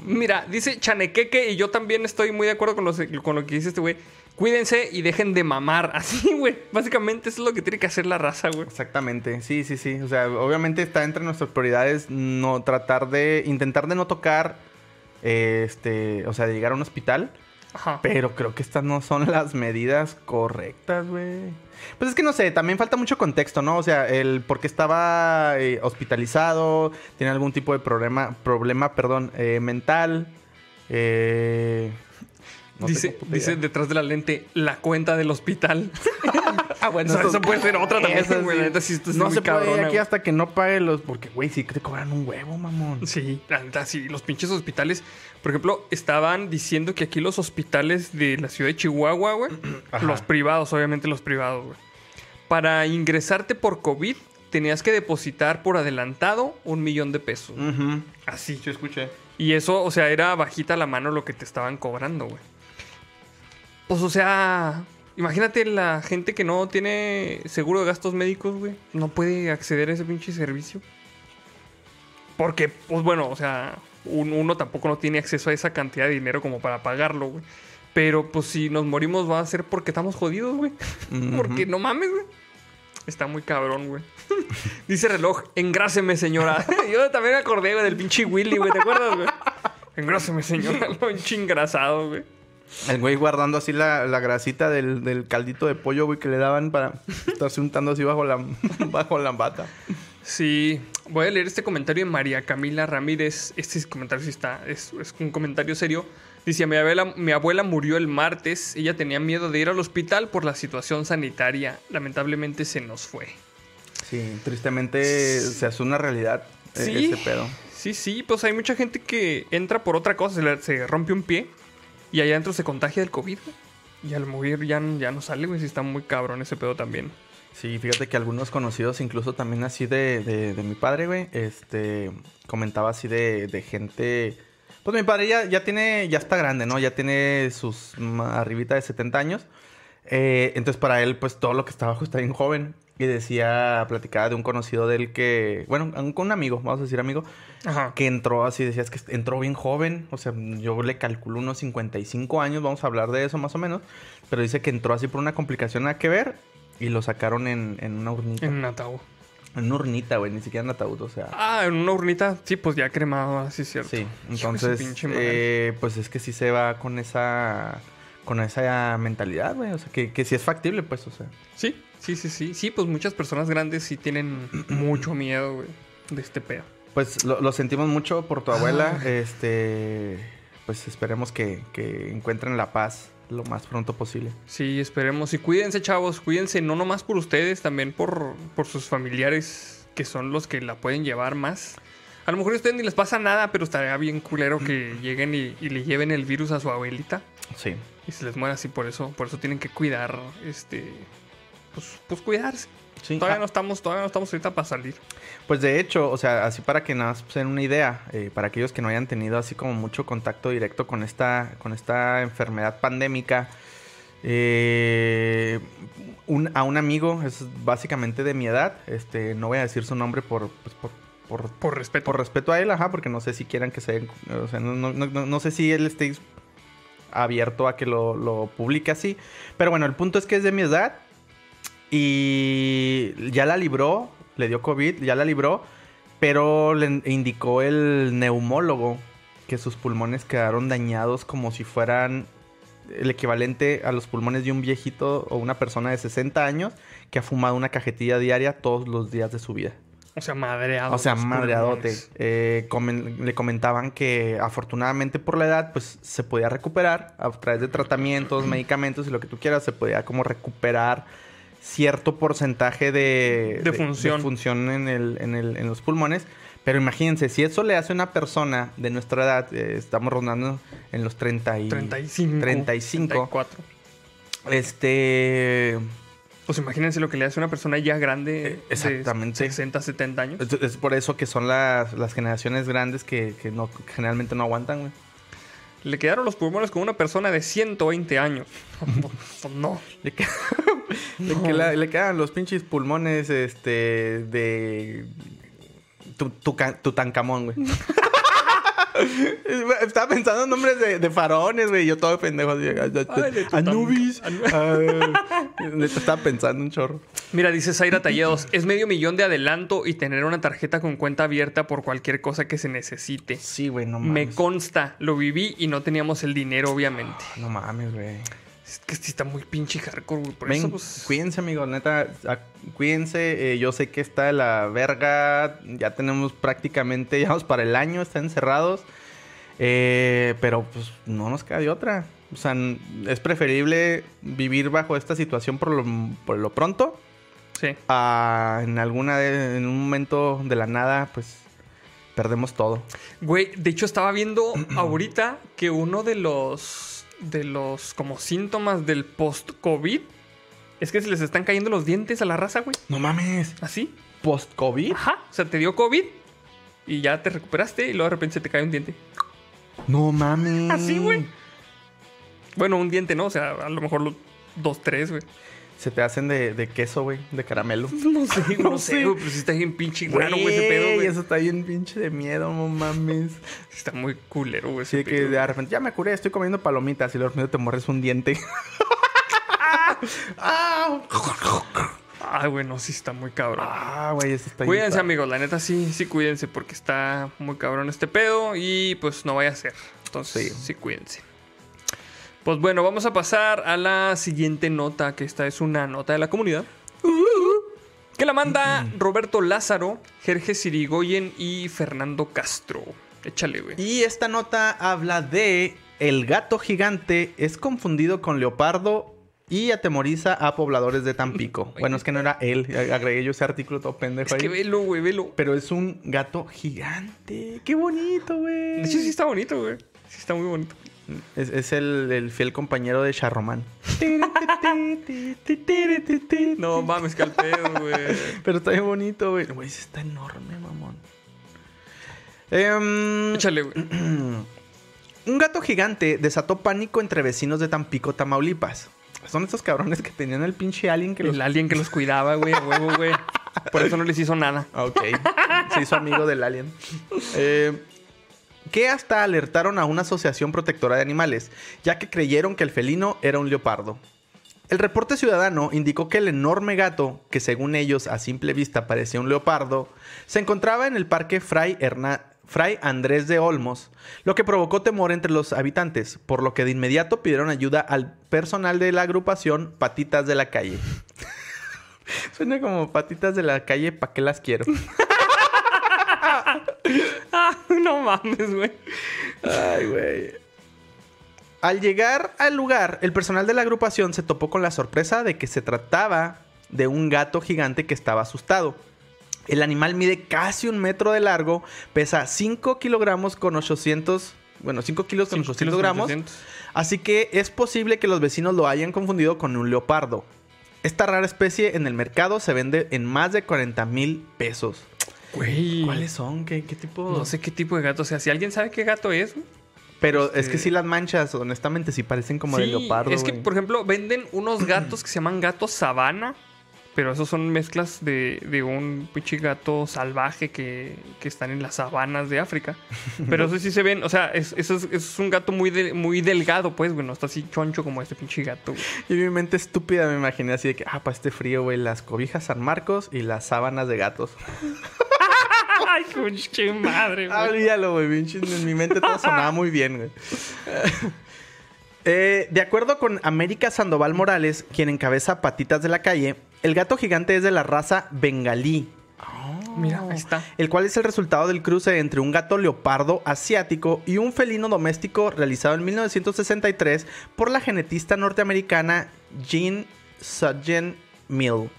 Mira, dice Chanequeque y yo también estoy muy de acuerdo con, los- con lo que dice este güey. Cuídense y dejen de mamar. Así, güey. Básicamente eso es lo que tiene que hacer la raza, güey. Exactamente, sí, sí, sí. O sea, obviamente está entre nuestras prioridades no tratar de... Intentar de no tocar, eh, este... O sea, de llegar a un hospital. Ajá. Pero creo que estas no son las medidas correctas, güey. Pues es que no sé, también falta mucho contexto, ¿no? O sea, el por qué estaba eh, hospitalizado, tiene algún tipo de problema, problema, perdón, eh, mental. Eh, no dice, dice detrás de la lente la cuenta del hospital. ah, bueno, eso- eso puede ser otra también, güey, sí. no se puede ir aquí güey. hasta que no pague los, porque güey, sí que te cobran un huevo, mamón. Sí, la neta, sí. Los pinches hospitales. Por ejemplo, estaban diciendo que aquí los hospitales de la ciudad de Chihuahua, güey. Ajá. los privados, obviamente los privados, güey. Para ingresarte por COVID, tenías que depositar por adelantado un millón de pesos. Ujú. Así. Sí, escuché. Y eso, o sea, era bajita la mano lo que te estaban cobrando, güey. Pues, o sea, imagínate la gente que no tiene seguro de gastos médicos, güey. No puede acceder a ese pinche servicio. Porque, pues bueno, o sea, un- uno tampoco no tiene acceso a esa cantidad de dinero como para pagarlo, güey. Pero, pues si nos morimos va a ser porque estamos jodidos, güey. Porque no mames, güey. Está muy cabrón, güey. Dice reloj, engráseme, señora. Yo también me acordé, güey, del pinche Willy, güey. ¿Te acuerdas, güey? Engráseme, señora. Lo pinche engrasado, güey. El güey guardando así la, la grasita del, del caldito de pollo, güey, que le daban para estarse untando así bajo la, bajo la bata. Sí. Voy a leer este comentario de María Camila Ramírez. Este comentario sí está, es, es un comentario serio. Dice, mi abuela, mi abuela murió el martes. Ella tenía miedo de ir al hospital por la situación sanitaria. Lamentablemente se nos fue. Sí, tristemente se hace una realidad eh, Sí. ese pedo. Sí, sí, pues hay mucha gente que entra por otra cosa, se, le- se rompe un pie y allá adentro se contagia del COVID. Y al morir ya, ya no sale, güey. Sí, está muy cabrón ese pedo también. Sí, fíjate que algunos conocidos, incluso también así de, de, mi padre, güey, este, comentaba así de, de gente... Pues mi padre ya, ya tiene, ya está grande, ¿no? Ya tiene sus arribita de 70 años. Eh, entonces para él, pues todo lo que está abajo está bien joven. Y decía, platicaba de un conocido de él que, bueno, un, un amigo, vamos a decir amigo, Ajá. que entró así, decías que entró bien joven, o sea, yo le calculo unos 55 años, vamos a hablar de eso más o menos, pero dice que entró así por una complicación a que ver y lo sacaron en, en una urnita. En En, un ataúd. una urnita, güey, ni siquiera en ataúd, o sea. Ah, en una urnita, sí, pues ya cremado, así es cierto. sí, entonces, eh, pues es que sí se va con esa, con esa mentalidad, güey, o sea, que, que sí es factible, pues, o sea. Sí, sí, sí, sí. Sí, pues muchas personas grandes sí tienen mucho miedo, güey, de este pedo. Pues lo, lo sentimos mucho por tu abuela, Ah. este, pues esperemos que, que encuentren la paz lo más pronto posible. Sí, esperemos. Y cuídense, chavos, cuídense, no nomás por ustedes, también por, por sus familiares, que son los que la pueden llevar más. A lo mejor a ustedes ni les pasa nada, pero estaría bien culero que lleguen y, y le lleven el virus a su abuelita Sí. y se les muera así por eso. Por eso tienen que cuidar, este, pues, pues cuidarse. Sí. Todavía Ah, no estamos, todavía no estamos ahorita para salir. Pues de hecho, o sea, así para que nada más se den una idea, eh, para aquellos que no hayan tenido así como mucho contacto directo con esta, con esta enfermedad pandémica, eh, un- a un amigo, es básicamente de mi edad, este, no voy a decir su nombre por, pues, por, por, Por respeto. por respeto a él, ajá, porque no sé si quieran que se, o sea, no, no- no- no sé si él esté abierto a que lo, lo publique así, pero bueno, el punto es que es de mi edad y ya la libró, le dio COVID, ya la libró, pero le indicó el neumólogo que sus pulmones quedaron dañados como si fueran el equivalente a los pulmones de un viejito o una persona de 60 años que ha fumado una cajetilla diaria todos los días de su vida. O sea, madreado. O sea, madreadote. Eh, comen- le comentaban que afortunadamente por la edad, pues se podía recuperar a través de tratamientos, medicamentos y lo que tú quieras, se podía como recuperar cierto porcentaje de, De función. función en, el, en, el- en los pulmones. Pero imagínense, si eso le hace a una persona de nuestra edad, eh, estamos rondando en los 30 y... 35. 35. 34. Este... Pues imagínense lo que le hace a una persona ya grande. Eh, exactamente. De 60, 70 años. Es, es por eso que son las, las generaciones grandes que, que no, que generalmente no aguantan, güey. Le quedaron los pulmones con una persona de 120 años. no. Le, que- le que la- le quedan los pinches pulmones, este, de... Tu, tu, Tutankamón, güey. Estaba pensando en nombres de, de faraones, güey. Yo todo pendejo. así, Ay, Anubis. Anu- Ah, estaba pensando un chorro. Mira, dice Zaira Tallados, es medio millón de adelanto y tener una tarjeta con cuenta abierta por cualquier cosa que se necesite. Sí, güey, no Me mames. consta, lo viví y no teníamos el dinero, obviamente. No mames, güey. Es que sí está muy pinche hardcore, güey. Por Ven, eso, pues. cuídense, amigos, neta, cuídense. eh, yo sé que está la verga. Ya tenemos prácticamente, ya vamos para el año, están encerrados. Eh, pero pues no nos queda de otra. O sea, es preferible vivir bajo esta situación por lo, por lo pronto. Sí. A en alguna de- en un momento de la nada, pues perdemos todo. Güey, de hecho estaba viendo ahorita que uno de los de los como síntomas del post-COVID es que se les están cayendo los dientes a la raza, güey. No mames. Así. Post-COVID. Ajá. O sea, te dio COVID y ya te recuperaste y luego de repente se te cae un diente. No mames. Así, güey. Bueno, un diente, ¿no? O sea, a lo mejor los dos, tres, güey. Se te hacen de, de queso, güey, de caramelo. No sé, no, No sé, güey. Pero sí está bien pinche raro, güey, ese pedo, Güey. Eso está bien pinche de miedo, no mames. Sí Está muy culero, güey. De que de repente ya me curé, estoy comiendo palomitas y de repente te morres un diente. ah, Ah, güey, no, sí está muy cabrón. Ah, güey, eso está Cuídense, amigos, la neta sí, sí cuídense porque está muy cabrón este pedo y pues no vaya a ser. Entonces, Sí. sí, cuídense. Pues bueno, vamos a pasar a la siguiente nota, que esta es una nota de la comunidad. Que la manda Roberto Lázaro, Jerge Sirigoyen y Fernando Castro. Échale, güey. Y esta nota habla de el gato gigante es confundido con leopardo y atemoriza a pobladores de Tampico. Bueno, es que no era él, agregué yo ese artículo todo pendejo Es ahí. que velo, güey, velo. Pero es un gato gigante. Qué bonito, güey. De hecho, sí está bonito, güey. Sí está muy bonito. Es, es el, el fiel compañero de Charromán. No mames, que al pedo, güey. Pero está bien bonito, güey. Güey, está enorme, mamón. Em, Échale, güey. un gato gigante desató pánico entre vecinos de Tampico, Tamaulipas. Son estos cabrones que tenían el pinche alien que los... El alien que los cuidaba, güey, a huevo, güey. Por eso no les hizo nada. Ok. Se hizo amigo del alien. Eh, que hasta alertaron a una asociación protectora de animales, ya que creyeron que el felino era un leopardo. El reporte ciudadano indicó que el enorme gato, que según ellos a simple vista parecía un leopardo, se encontraba en el parque Fray, Andrés de Olmos, lo que provocó temor entre los habitantes, por lo que de inmediato pidieron ayuda al personal de la agrupación Patitas de la Calle. Suena como patitas de la calle, ¿pa' qué las quiero? Ah, no mames, güey. Ay, güey. Al llegar al lugar, el personal de la agrupación se topó con la sorpresa de que se trataba de un gato gigante que estaba asustado. El animal mide casi un metro de largo, pesa 5 kilogramos con 800... Bueno, 5 kilos con 800 gramos. Así que es posible que los vecinos lo hayan confundido con un leopardo. Esta rara especie en el mercado se vende en más de 40 mil pesos. Güey. ¿Cuáles son? ¿Qué, qué tipo? No sé qué tipo de gato sea. Si alguien sabe qué gato es, güey. Pero Este- es que sí las manchas, honestamente, sí parecen como de leopardo. Es que, por ejemplo, venden unos gatos que se llaman gatos sabana. Pero esos son mezclas de, de un pinche gato salvaje que, que están en las sabanas de África. Pero eso sí se ven, o sea, es, eso es, es un gato muy, de- muy delgado, pues, güey. No está así choncho como este pinche gato, güey. Y mi mente estúpida me imaginé así de que, ah, para este frío, güey, las cobijas San Marcos y las sábanas de gatos. Ay, madre, Ah, güey. olvídalo, güey, en mi mente todo sonaba muy bien, güey. Eh, de acuerdo con América Sandoval Morales, quien encabeza Patitas de la Calle, el gato gigante es de la raza bengalí. Mira, ahí está. el cual es el resultado del cruce entre un gato leopardo asiático y un felino doméstico realizado en 1963 por la genetista norteamericana Jean Sudgen Mill,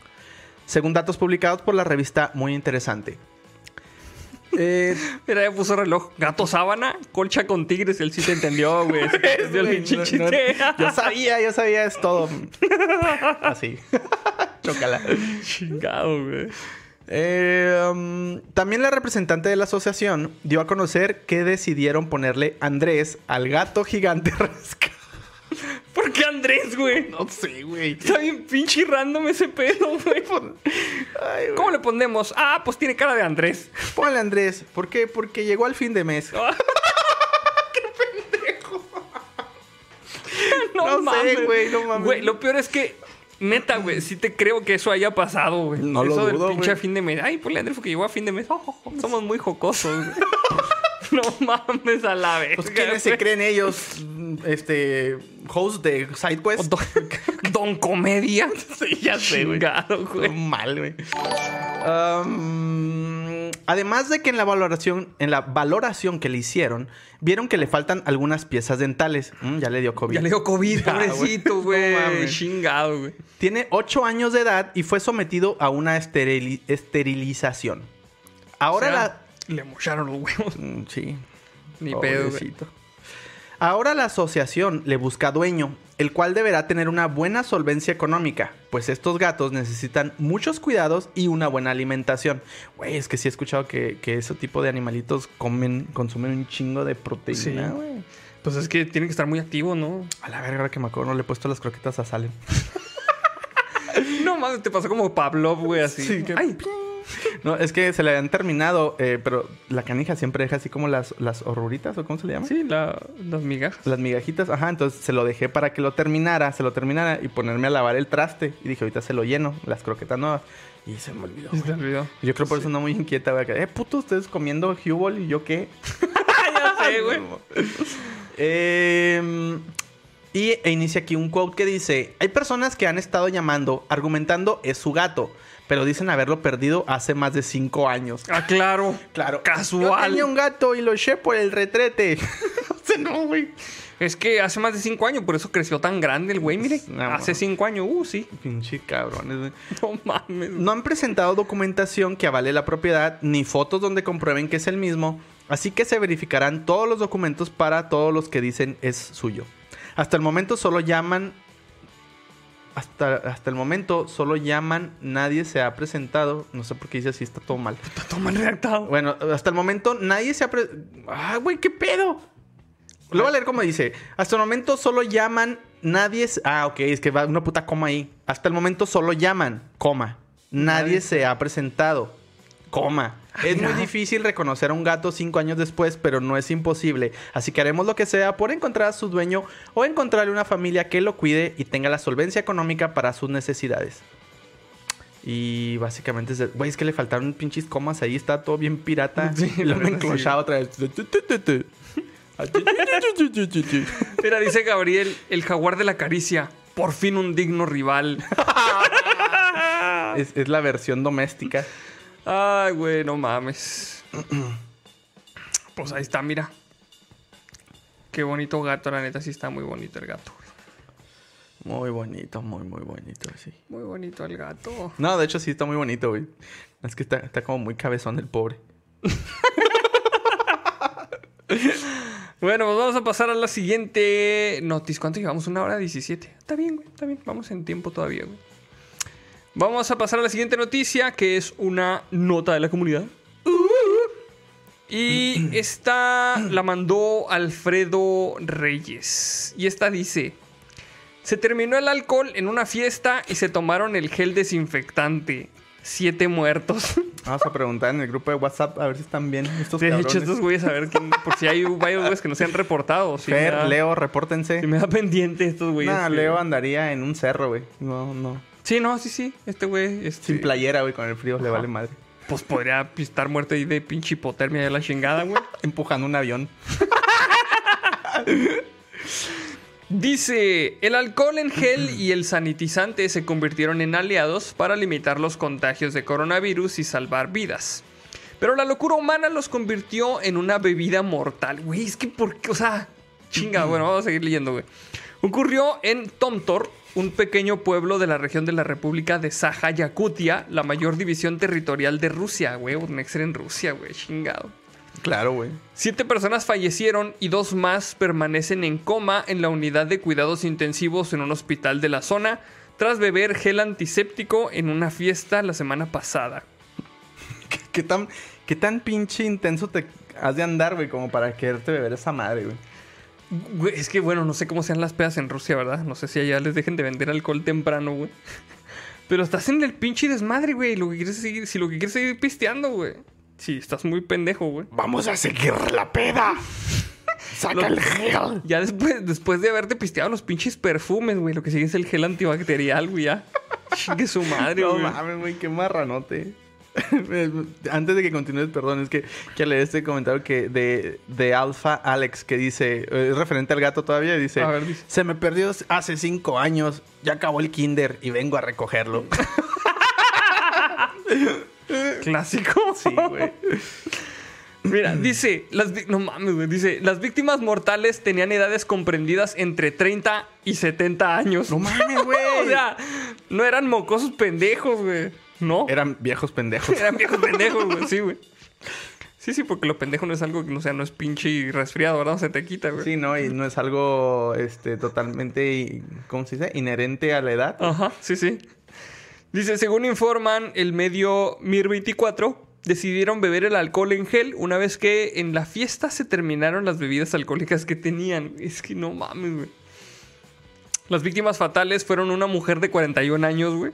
según datos publicados por la revista Muy Interesante. Eh, Mira, ya puso reloj. Gato sábana, colcha con tigres. Él sí te entendió, güey. Sí te entendió el no- yo sabía, yo sabía, es todo. Así. Chócala. Chingado, güey. Eh, um, también la representante de la asociación dio a conocer que decidieron ponerle Andrés al gato gigante rascado. ¿Por qué Andrés, güey? No sé, güey. Está bien pinche random ese pedo, güey. Ay, güey. ¿Cómo le ponemos? Ah, pues tiene cara de Andrés. Ponle Andrés. ¿Por qué? Porque llegó al fin de mes. No sé, mames. güey, no mames. Güey, lo peor es que, neta, güey, sí te creo que eso haya pasado, güey. No lo eso dudo, del pinche a fin de mes. Ay, ponle Andrés porque llegó a fin de mes. Oh, Somos muy jocosos, güey. No mames a la vez. Pues quiénes se creen ellos, este, host de SideQuest. Don, Don Comedia. Sí, ya sé, güey. Güey. Mal, güey. Um, además de que en la valoración, en la valoración que le hicieron, vieron que le faltan algunas piezas dentales. Mm, ya le dio COVID. Ya le dio COVID, Ya, pobrecito, güey. Chingado, güey. Tiene 8 años de edad y fue sometido a una esterili- esterilización. Ahora O sea, la. Le mocharon los huevos. Mm, sí. Ni pedo, güey. Ahora la asociación le busca dueño, el cual deberá tener una buena solvencia económica, pues estos gatos necesitan muchos cuidados y una buena alimentación. Güey, es que sí he escuchado que, que ese tipo de animalitos comen, consumen un chingo de proteína, Sí. Pues es que tiene que estar muy activo, ¿no? A la verga, que me acuerdo, no le he puesto las croquetas a Salem. No mames, te pasó como Pavlov, güey, así. Sí, que- Ay, No, es que se le habían terminado, eh, pero la canija siempre deja así como las, las horroritas, ¿o cómo se le llama? sí, la, las migajas. Las migajitas, ajá, entonces se lo dejé para que lo terminara, se lo terminara y ponerme a lavar el traste. Y dije, ahorita se lo lleno, las croquetas nuevas. Y se me olvidó. Se olvidó. Yo creo por eso no muy inquieta, güey. Eh, puto, ustedes comiendo Hubble y yo qué. ya sé, güey. Eh, Y e inicia aquí un quote que dice, hay personas que han estado llamando, argumentando es su gato, pero dicen haberlo perdido hace más de cinco años. Ah, claro. Claro. Casual. Yo tenía un gato y lo eché por el retrete. o sea, no, güey. Es que hace más de cinco años, por eso creció tan grande el güey, mire. No, hace cinco años, uh, sí. Pinche cabrones, güey. No mames. No han presentado documentación que avale la propiedad ni fotos donde comprueben que es el mismo, así que se verificarán todos los documentos para todos los que dicen es suyo. Hasta el momento solo llaman hasta, hasta el momento solo llaman, nadie se ha presentado, no sé por qué dice así, está todo mal. Está todo mal redactado. Bueno, hasta el momento nadie se ha... pre- Ah, güey, ¿qué pedo? Lo voy a leer como dice. Hasta el momento solo llaman, nadie... se- Ah, ok, es que va una puta coma ahí. Hasta el momento solo llaman, coma. Nadie, Nadie. se ha presentado, coma. es muy difícil reconocer a un gato cinco años después, pero no es imposible. Así que haremos lo que sea por encontrar a su dueño o encontrarle una familia que lo cuide y tenga la solvencia económica para sus necesidades. Y básicamente güey, es que le faltaron pinches comas ahí, está todo bien pirata. Sí, y lo me enclochaba otra vez. Mira, dice Gabriel, el jaguar de la caricia. Por fin un digno rival. es, es la versión doméstica. Ay, güey, no mames. Pues ahí está, mira. Qué bonito gato, la neta, sí está muy bonito el gato. güey. Muy bonito, muy, muy bonito, sí. Muy bonito el gato. No, de hecho sí está muy bonito, güey. Es que está, está como muy cabezón el pobre. Bueno, pues vamos a pasar a la siguiente noticia. ¿Cuánto llevamos? Una hora 17. Está bien, güey, está bien. Vamos en tiempo todavía, güey. Vamos a pasar a la siguiente noticia, que es una nota de la comunidad. Y esta la mandó Alfredo Reyes. Y esta dice: Se terminó el alcohol en una fiesta y se tomaron el gel desinfectante. Siete muertos. Vamos a preguntar en el grupo de WhatsApp a ver si están bien estos De cabrones. hecho, estos güeyes, a ver quién. Por si hay varios güeyes que no se han reportado. Fer, da- Leo, repórtense. Sí me da pendiente estos güeyes. Nah, que- Leo andaría en un cerro, güey. No, no. Sí, no, sí, sí. Este güey. Este, Sin playera, güey, con el frío le vale madre. Pues podría estar muerto ahí de pinche hipotermia de la chingada, güey. Empujando un avión. Dice, el alcohol en gel y el sanitizante se convirtieron en aliados para limitar los contagios de coronavirus y salvar vidas. Pero la locura humana los convirtió en una bebida mortal. Güey, es que por qué, o sea, chinga, bueno, vamos a seguir leyendo, güey. Ocurrió en Tomtor, un pequeño pueblo de la región de la República de Saja, Yakutia, la mayor división territorial de Rusia, güey. Nexer en Rusia, güey, chingado. Claro, güey. Siete personas fallecieron y dos más permanecen en coma en la unidad de cuidados intensivos en un hospital de la zona tras beber gel antiséptico en una fiesta la semana pasada. ¿Qué, qué tan, ¿Qué tan pinche intenso te has de andar, güey, como para quererte beber esa madre, güey? Güey, es que bueno, no sé cómo sean las pedas en Rusia, ¿verdad? No sé si allá les dejen de vender alcohol temprano, güey. Pero estás en el pinche desmadre, güey. Lo que quieres es seguir, si lo que quieres es seguir pisteando, güey. Sí, estás muy pendejo, güey. Vamos a seguir la peda. Saca el gel. Ya después, después de haberte pisteado los pinches perfumes, güey, lo que sigue es el gel antibacterial, güey, ya. Chingue su madre, No güey. mames, güey, qué marranote. Antes de que continúes, perdón, es que quiero leer este comentario que de, de Alpha Alex que dice, eh, es referente al gato todavía, dice, A ver, dice. se me perdió hace cinco años, ya acabó el kinder y vengo a recogerlo. Clásico. sí, güey. Mira, dice, las no mames, güey, dice, las víctimas mortales tenían edades comprendidas entre 30 y 70 años. No mames, güey. o sea, no eran mocosos pendejos, güey. No. Eran viejos pendejos. Eran viejos pendejos, güey, sí, güey. Sí, sí, porque lo pendejo no es algo que no sea, no es pinche resfriado, ¿verdad? Se te quita, güey. Sí, no, y no es algo este totalmente, ¿cómo se dice? Inherente a la edad. Ajá, sí, sí. Dice, según informan el medio Mir 24, decidieron beber el alcohol en gel una vez que en la fiesta se terminaron las bebidas alcohólicas que tenían. Es que no mames, güey. Las víctimas fatales fueron una mujer de 41 años, güey.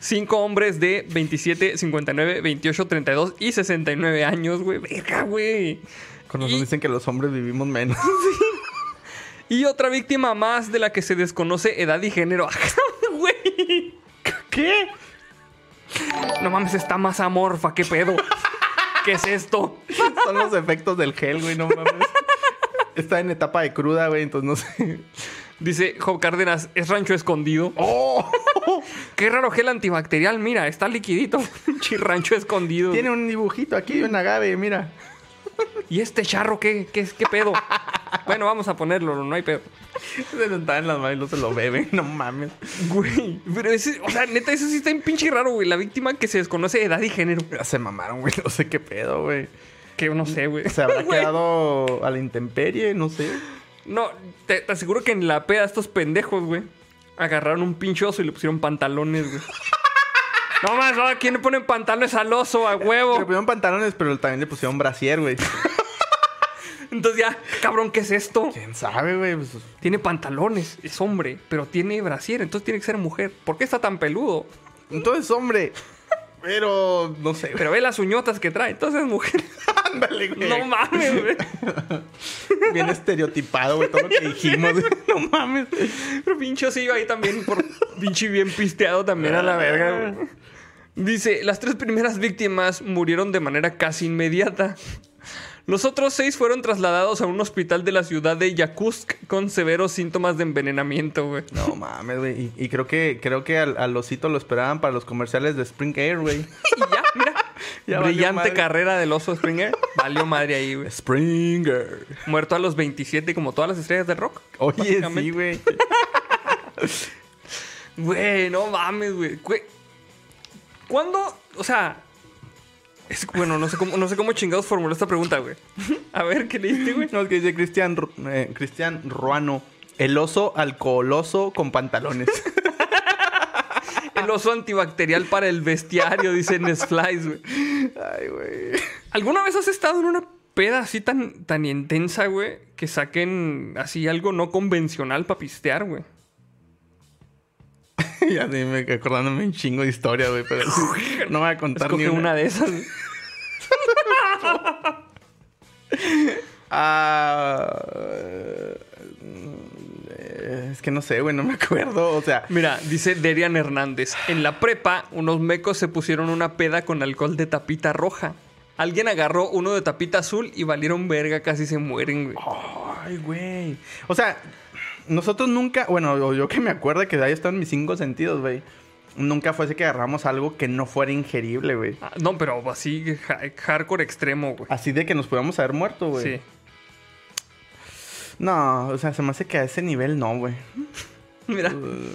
Cinco hombres de 27, 59, 28, 32 y 69 años, güey. Verga, güey. Con razón Y- dicen que los hombres vivimos menos. Y otra víctima más de la que se desconoce edad y género. Güey. ¿Qué? No mames, está más amorfa, qué pedo. ¿Qué es esto? Son los efectos del gel, güey, no mames. Está en etapa de cruda, güey, entonces no sé. Dice Job Cárdenas, es rancho escondido. ¡Oh! Qué raro gel antibacterial, mira, está liquidito. Pinche rancho escondido. Tiene un dibujito aquí de un agave, mira. ¿Y este charro qué, qué, qué pedo? bueno, vamos a ponerlo, no hay pedo. Se lo en las manos y no se lo beben, no mames. Güey, pero ese, o sea, neta, eso sí está en pinche raro, güey. La víctima que se desconoce edad y género. Ya Se mamaron, güey, no sé qué pedo, güey. Que no sé, güey. Se habrá Güey. quedado a la intemperie, no sé. No, te, te aseguro que en la peda estos pendejos, güey, agarraron un pinche oso y le pusieron pantalones, güey. No más, no, ¿quién le pone pantalones al oso, a Le huevo? pusieron pantalones, pero también le pusieron brasier, güey. Entonces ya, cabrón, ¿qué es esto? ¿Quién sabe, güey? Pues, Tiene pantalones, es hombre, pero tiene brasier, entonces tiene que ser mujer. ¿Por qué está tan peludo? entonces, hombre. Pero, no sé. Pero ve las uñotas que trae, entonces es mujer. Ándale, güey. No mames, güey. Bien estereotipado, güey, todo lo que dijimos. No mames. Pero pinche osillo ahí también, por pinche bien pisteado también a la verga, güey. Dice, las tres primeras víctimas murieron de manera casi inmediata. Los otros seis fueron trasladados a un hospital de la ciudad de Yakutsk con severos síntomas de envenenamiento, güey. No mames, güey. Y, y creo que creo que al, al osito lo esperaban para los comerciales de Spring Air, güey. Y ya, mira. Ya Brillante carrera del oso Springer. Valió madre ahí, güey. Springer. Muerto a los 27 como todas las estrellas del rock. Oye, sí, güey. Güey, no mames. Güey, ¿Cuándo? O sea. Es, bueno, no sé cómo, no sé cómo chingados formuló esta pregunta, güey. A ver, ¿qué leíste, güey? No, es que dice Cristian eh, Cristian Ruano. El oso alcoholoso con pantalones. El oso antibacterial para el bestiario, dice Nesflies, güey. Ay, güey. ¿Alguna vez has estado en una peda así tan, tan intensa, güey? Que saquen así algo no convencional para pistear, güey. ya sí, me acordándome un chingo de historia, güey, pero no voy a contar Escoge ni una. una de esas. Ah, eh, es que no sé, güey, no me acuerdo. O sea, Mira, dice Derian Hernández. En la prepa, unos mecos se pusieron una peda con alcohol de tapita roja. Alguien agarró uno de tapita azul y valieron verga, casi se mueren, güey. ay, güey. O sea, nosotros nunca, bueno, o yo que me acuerdo que ahí están mis cinco sentidos, güey. Nunca fuese que agarramos algo que no fuera ingerible, güey. Ah, no, pero así hardcore extremo, güey. Así de que nos pudiéramos haber muerto, güey. Sí. No, o sea, se me hace que a ese nivel no, güey. Mira.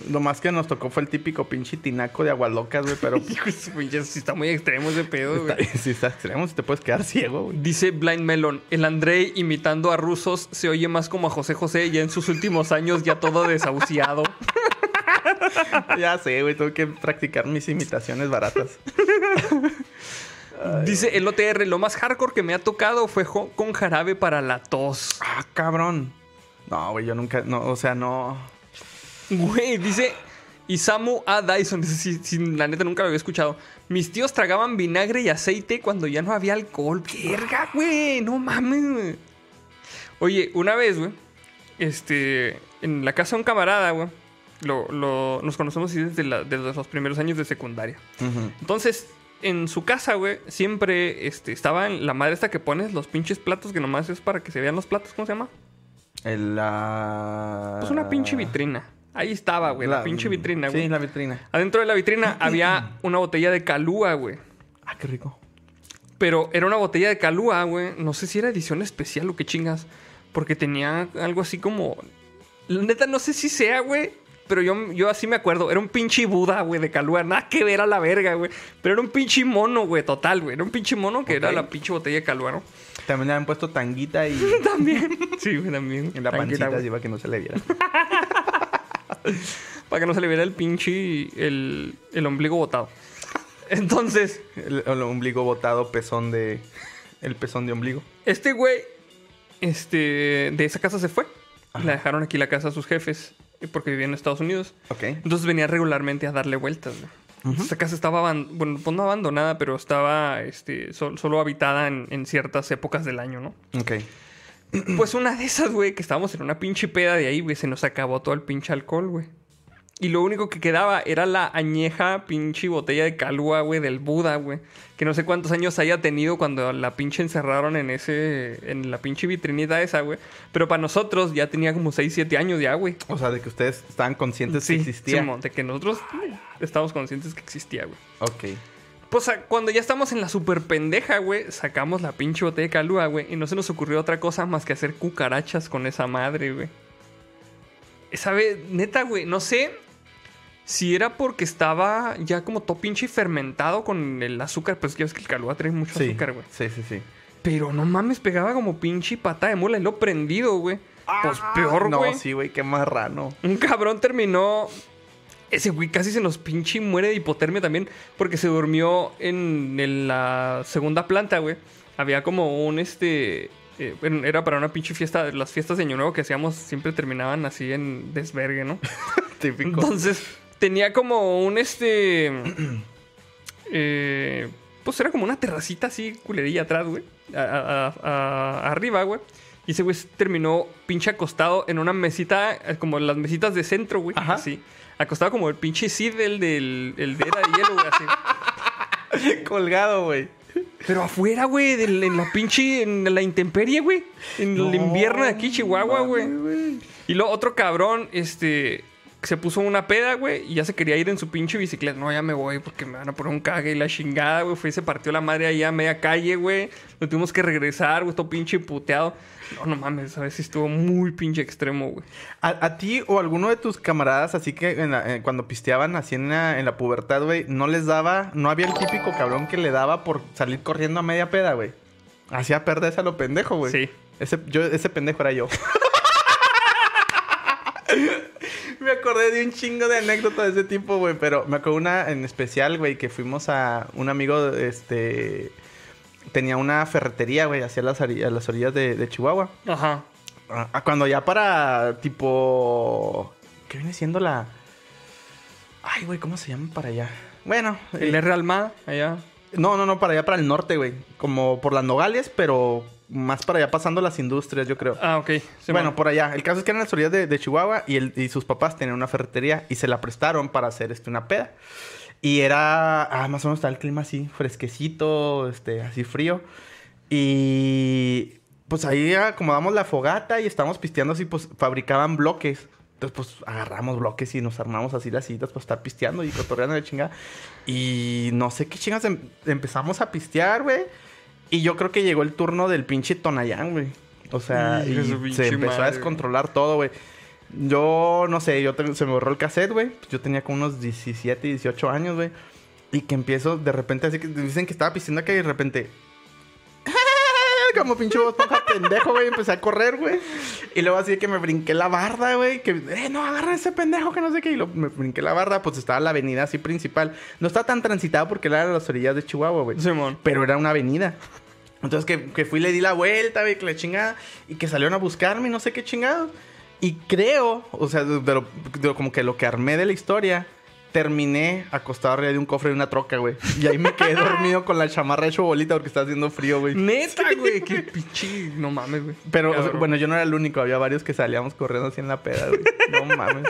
Lo más que nos tocó fue el típico pinche tinaco de aguas locas, güey, pero Hijo sí está muy extremo ese pedo, güey. si está extremo, si te puedes quedar ciego, güey. Dice Blind Melon, el Andrei imitando a rusos se oye más como a José José ya en sus últimos años ya todo desahuciado. Ya sé, güey, tengo que practicar mis imitaciones baratas. Dice el OTR, lo más hardcore que me ha tocado fue con jarabe para la tos. Ah, cabrón. No, güey, yo nunca, no, o sea, no. Güey, dice Isamu A. Dyson, sí, la neta nunca lo había escuchado. Mis tíos tragaban vinagre y aceite cuando ya no había alcohol. Verga, güey, no mames, güey. Oye, una vez, güey, este, en la casa de un camarada, güey, lo, lo- nos conocemos desde, la- desde los primeros años de secundaria. Entonces, en su casa, güey, siempre este, estaba en la madre esta que pones los pinches platos que nomás es para que se vean los platos, ¿cómo se llama? El, la... Pues una pinche vitrina. Ahí estaba, güey, la, pinche vitrina, güey. Sí, la vitrina. Adentro de la vitrina había una botella de calúa, güey. Ah, qué rico. Pero era una botella de calúa, güey. No sé si era edición especial o qué chingas. Porque tenía algo así como. La neta, no sé si sea, güey. Pero yo, yo así me acuerdo. Era un pinche Buda, güey, de calúa. Nada que ver a la verga, güey. Pero era un pinche mono, güey, total, güey. Era un pinche mono que era la pinche botella de calúa, ¿no? También le habían puesto tanguita y También. Sí, güey, también. en la Tranquila, pancita güey. que no se le viera. Para que no se le viera el pinche. El, el ombligo botado. Entonces. El, el ombligo botado, pezón de... El pezón de ombligo. Este güey, este, de esa casa se fue. La dejaron aquí la casa a sus jefes eh, porque vivía en Estados Unidos. Ok. Entonces venía regularmente a darle vueltas. güey. Esta casa estaba, bueno, pues no abandonada, pero estaba este, sol- solo habitada en, en ciertas épocas del año, ¿no? Ok. Pues una de esas, güey, que estábamos en una pinche peda de ahí, güey, se nos acabó todo el pinche alcohol, güey. Y lo único que quedaba era la añeja pinche botella de calúa, güey, del Buda, güey. Que no sé cuántos años haya tenido cuando la pinche encerraron en ese... En la pinche vitrinita esa, güey. Pero para nosotros ya tenía como 6, 7 años ya, güey. O sea, de que ustedes estaban conscientes que existía. Simón, de que nosotros estábamos conscientes que existía, güey. Ok. Pues cuando ya estamos en la super pendeja, güey, sacamos la pinche botella de calúa, güey, y no se nos ocurrió otra cosa más que hacer cucarachas con esa madre, güey. Esa vez, neta, güey, no sé si era porque estaba ya como todo pinche fermentado con el azúcar, pues ya ves que el calúa trae mucho Sí. azúcar, güey. Sí, sí, sí. Pero no mames, pegaba como pinche pata de mula y lo prendido, güey. Pues peor, No, güey. sí, güey, qué marrano. Un cabrón terminó. Ese güey casi se nos pinche y muere de hipotermia también. Porque se durmió en, en la segunda planta, güey. Había como un este. eh, era para una pinche fiesta. Las fiestas de Año Nuevo que hacíamos siempre terminaban así en desvergue, ¿no? Típico. Entonces, tenía como un este. eh, pues era como una terracita así, culerilla atrás, güey. a- a- a- a- arriba, güey. Y ese güey terminó pinche acostado en una mesita, eh, como las mesitas de centro, güey. Ajá. Así. Acostado como el pinche Sid, el del el de era de hielo, güey, así. Colgado, güey. Pero afuera, güey, en la pinche, en la intemperie, güey. En el invierno de aquí, Chihuahua, güey. Y luego otro cabrón, este, se puso una peda, güey, y ya se quería ir en su pinche bicicleta. No, ya me voy porque me van a poner un cague y la chingada, güey. Fue y se partió la madre ahí a media calle, güey. Lo tuvimos que regresar, güey, todo pinche puteado. No, no mames, a veces estuvo muy pinche extremo, güey. ¿A, a ti o alguno de tus camaradas, así que en la- eh, cuando pisteaban así en la, en la pubertad, güey, no les daba, no había el típico cabrón que le daba por salir corriendo a media peda, güey? Hacía perder a lo pendejo, güey. Sí. Ese, yo, ese pendejo era yo. me acordé de un chingo de anécdotas de ese tipo, güey. Pero me acuerdo una en especial, güey, que fuimos a un amigo, este... Tenía una ferretería, güey, hacia las, ari- a las orillas de, de Chihuahua. Ajá. Ah, cuando ya para tipo. ¿Qué viene siendo la.? Ay, güey, ¿cómo se llama para allá? Bueno, El eh, R Almada, allá. no, no, no, para allá, para el norte, güey. Como por las Nogales, pero más para allá pasando las industrias, yo creo. Ah, ok. Sí, bueno, man. por allá. El caso es que eran las orillas de, de Chihuahua y, él- y sus papás tenían una ferretería y se la prestaron para hacer este, una peda. Y era, ah, más o menos estaba el clima así, fresquecito, este, así frío. Y pues ahí acomodamos la fogata y estábamos pisteando así, pues fabricaban bloques. Entonces, pues agarramos bloques y nos armamos así las citas para estar pisteando y cotorreando de chingada. Y no sé qué chingas em- empezamos a pistear, güey. Y yo creo que llegó el turno del pinche Tonayán, güey. O sea, y se empezó madre, a descontrolar todo, güey. Yo no sé, yo te- se me borró el cassette, güey. Yo tenía como unos 17, 18 años, güey. Y que empiezo de repente así que dicen que estaba pisteando que de repente. Como pinche voz esponja pendejo, güey. Empecé a correr, güey. Y luego así que me brinqué la barda, güey. Que, eh, no, agarra ese pendejo que no sé qué. Y luego me brinqué la barda, pues estaba la avenida así principal. No está tan transitada porque era a las orillas de Chihuahua, güey. Simón. Pero era una avenida. Entonces que, que fui y le di la vuelta, güey, que la chingada. Y que salieron a buscarme no sé qué chingado. Y creo, o sea, de, de como que lo que armé de la historia, terminé acostado arriba de un cofre de una troca, güey. Y ahí me quedé dormido con la chamarra hecho bolita porque estaba haciendo frío, güey. Neta, güey. Qué pinche. No mames, güey. Pero, o sea, Cabrón. bueno, yo no era el único. Había varios que salíamos corriendo así en la peda, güey. No mames.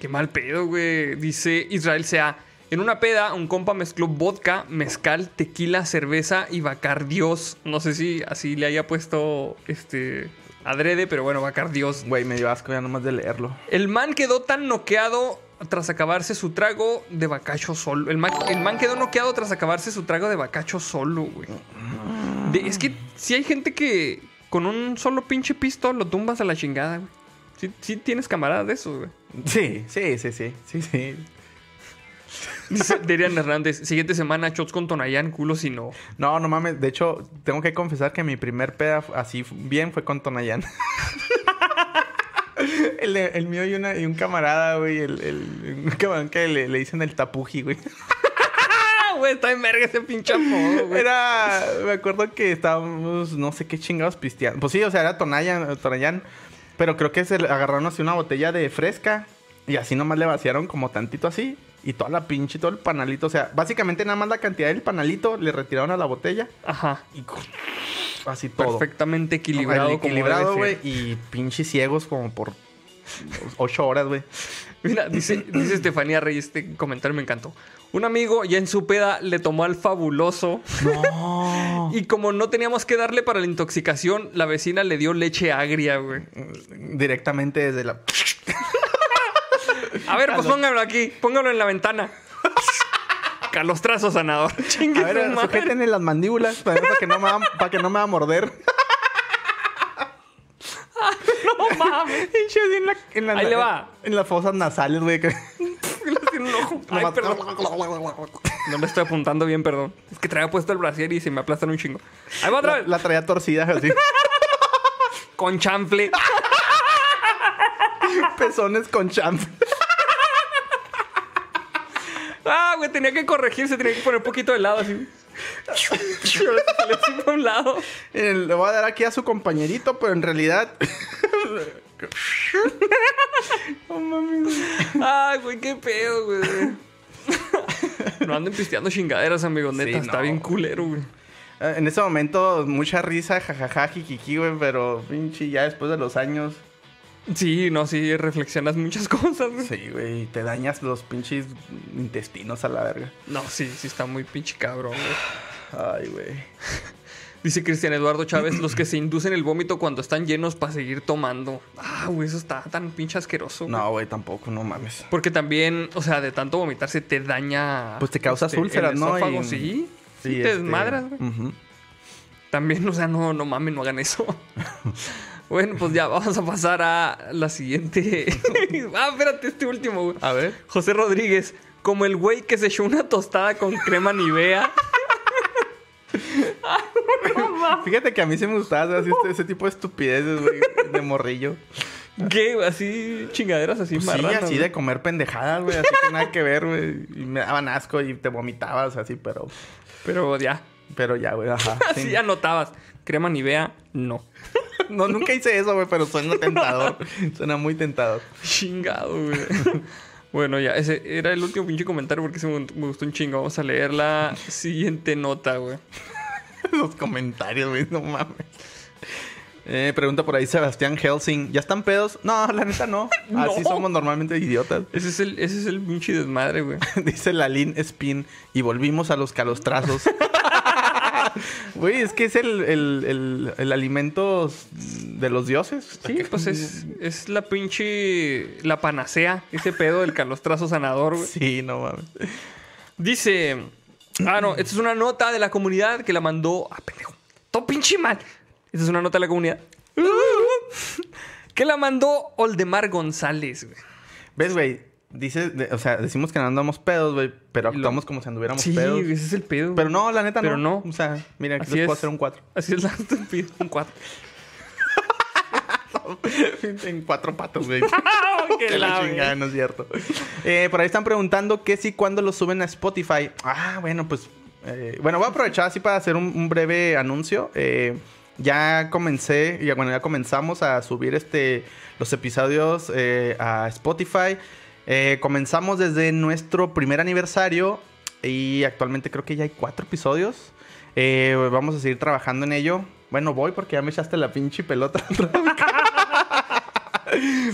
Qué mal pedo, güey. Dice Israel Sea. En una peda, un compa mezcló vodka, mezcal, tequila, cerveza y Bacardios. No sé si así le haya puesto este adrede, pero bueno, Bacardios. Güey, me dio asco ya nomás de leerlo. El man quedó tan noqueado tras acabarse su trago de bacacho solo. El man, el man quedó noqueado tras acabarse su trago de bacacho solo, güey. De- es que si hay gente que con un solo pinche pisto lo tumbas a la chingada, güey. Sí, sí tienes camaradas de esos, güey. Sí, sí, sí, sí. Sí, sí. Dice Derian Hernández, siguiente semana, shots con Tonayán, culo si no. No, no mames. De hecho, tengo que confesar que mi primer peda así bien fue con Tonayán. el, mío y, una, y un camarada, güey. El, el- un camarón que le, le dicen el tapuji, güey. Güey, está en verga ese pinche apodo, güey. Era... Me acuerdo que estábamos... No sé qué chingados pisteando. Pues sí, o sea, era Tonayán. Tonayán pero creo que se agarraron así una botella de fresca. Y así nomás le vaciaron como tantito así. Y toda la pinche, todo el panalito. O sea, básicamente nada más la cantidad del panalito le retiraron a la botella. Ajá. Y así todo. Perfectamente equilibrado. como equilibrado, güey. Y pinches ciegos como por ocho horas, güey. Mira, dice, dice Estefanía Reyes, este comentario me encantó. Un amigo ya en su peda le tomó al fabuloso No. y como no teníamos que darle para la intoxicación, la vecina le dio leche agria, güey. Directamente desde la. A ver, pues póngalo aquí, póngalo en la ventana. Calostrazo sanador. Chingue A ver, madre. sujétenle las mandíbulas para, para que no me va, para que no me va a morder. No mames. En la, en la- Ahí le va. En las fosas nasales, güey. que-. Ay, perdón. No le estoy apuntando bien, perdón. Es que traía puesto el brasier y se me aplastan un chingo. Ahí va otra La, vez. la traía torcida así. Con chanfle. Pezones con champ. Ah, güey, tenía que corregirse, tenía que poner un poquito de lado así. Le un lado. Le voy a dar aquí a su compañerito, pero en realidad. no mames. Ay, güey, qué pedo, güey. No anden pisteando chingaderas, amigo. Neta, Sí, está no. bien culero, güey. Eh, En ese momento, mucha risa, jajaja, jijiji, güey, pero pinche ya después de los años. Sí, no, sí, reflexionas muchas cosas, güey. Sí, güey, te dañas los pinches intestinos a la verga. No, sí, sí está muy pinche cabrón, güey. Ay, güey. Dice Cristian Eduardo Chávez, los que se inducen el vómito cuando están llenos para seguir tomando. Ah, güey, eso está tan pinche asqueroso. güey. No, güey, tampoco, no mames. Porque también, o sea, de tanto vomitarse te daña. Pues te causas este, úlceras, ¿no? esófago, Y- sí. Sí, te este, desmadras, güey. También, o sea, no, no mames, no hagan eso. bueno, pues ya, vamos a pasar a la siguiente. ah, espérate, este último, güey. A ver. José Rodríguez, como el güey que se echó una tostada con crema Nivea. Fíjate que a mí sí me gustaba hacer así, ese tipo de estupideces, güey, de morrillo. ¿Qué? güey? Así, chingaderas así Pues sí, marranas, así güey. de comer pendejadas, güey, así que nada que ver, güey. Y me daban asco y te vomitabas así, pero... Pero ya, Pero ya, güey, ajá. así sí. anotabas. Crema Nivea, no. No, nunca hice eso, güey, pero suena tentador. suena muy tentador. Chingado, güey. bueno, ya, ese era el último pinche comentario porque se me, gustó un chingo. Vamos a leer la siguiente nota, güey. Los comentarios, güey, no mames. Eh, pregunta por ahí Sebastián Helsing. ¿Ya están pedos? No, la neta no. Así somos normalmente idiotas. Ese es el, ese es el pinche desmadre, güey. Dice la Lin Spin. Y volvimos a los calostrazos. Güey, es que es el, el, el, el alimento de los dioses. Sí, pues es, es la pinche. La panacea, ese pedo del calostrazo sanador, güey. Sí, no mames. Dice. Ah, no, esta es una nota de la comunidad que la mandó. Ah, pendejo. Todo pinche mal. Esta es una nota de la comunidad. que la mandó Oldemar González, güey. ¿Ves, güey? Dice, de- o sea, decimos que no andamos pedos, güey, pero lo- actuamos como si anduviéramos Sí, pedos. ese es el pedo. Pero no, la neta Pero no. no. O sea, mira, aquí Así les puedo es. hacer un 4. Así es la estúpida. Un 4. en cuatro patos, güey. que la chingada, no es cierto. Eh, por ahí están preguntando que si cuando lo suben a Spotify. Ah, bueno, pues. eh, bueno, voy a aprovechar así para hacer un, un breve anuncio. Eh, ya comencé, ya, bueno, ya comenzamos a subir este los episodios a Spotify. Eh, comenzamos desde nuestro primer aniversario y actualmente creo que ya hay cuatro episodios. Eh, vamos a seguir trabajando en ello. Bueno, voy porque ya me echaste la pinche pelota.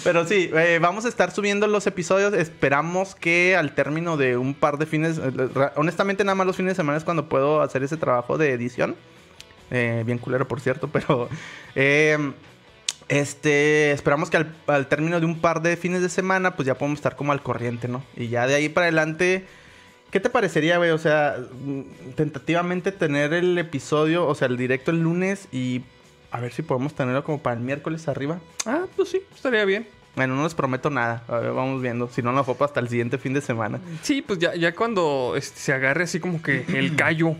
Pero sí, eh, vamos a estar subiendo los episodios. Esperamos que al término de un par de fines, honestamente nada más los fines de semana es cuando puedo hacer ese trabajo de edición. Bien culero, por cierto, pero... este, esperamos que al, al término de un par de fines de semana, pues ya podemos estar como al corriente, ¿no? Y ya de ahí para adelante, ¿qué te parecería, güey? O sea, mm, tentativamente tener el episodio, o sea, el directo el lunes y a ver si podemos tenerlo como para el miércoles arriba. Ah, pues sí, estaría bien. Bueno, no les prometo nada. A ver, vamos viendo. Si no, nos fue hasta el siguiente fin de semana. Sí, pues ya, ya cuando este, se agarre así como que el callo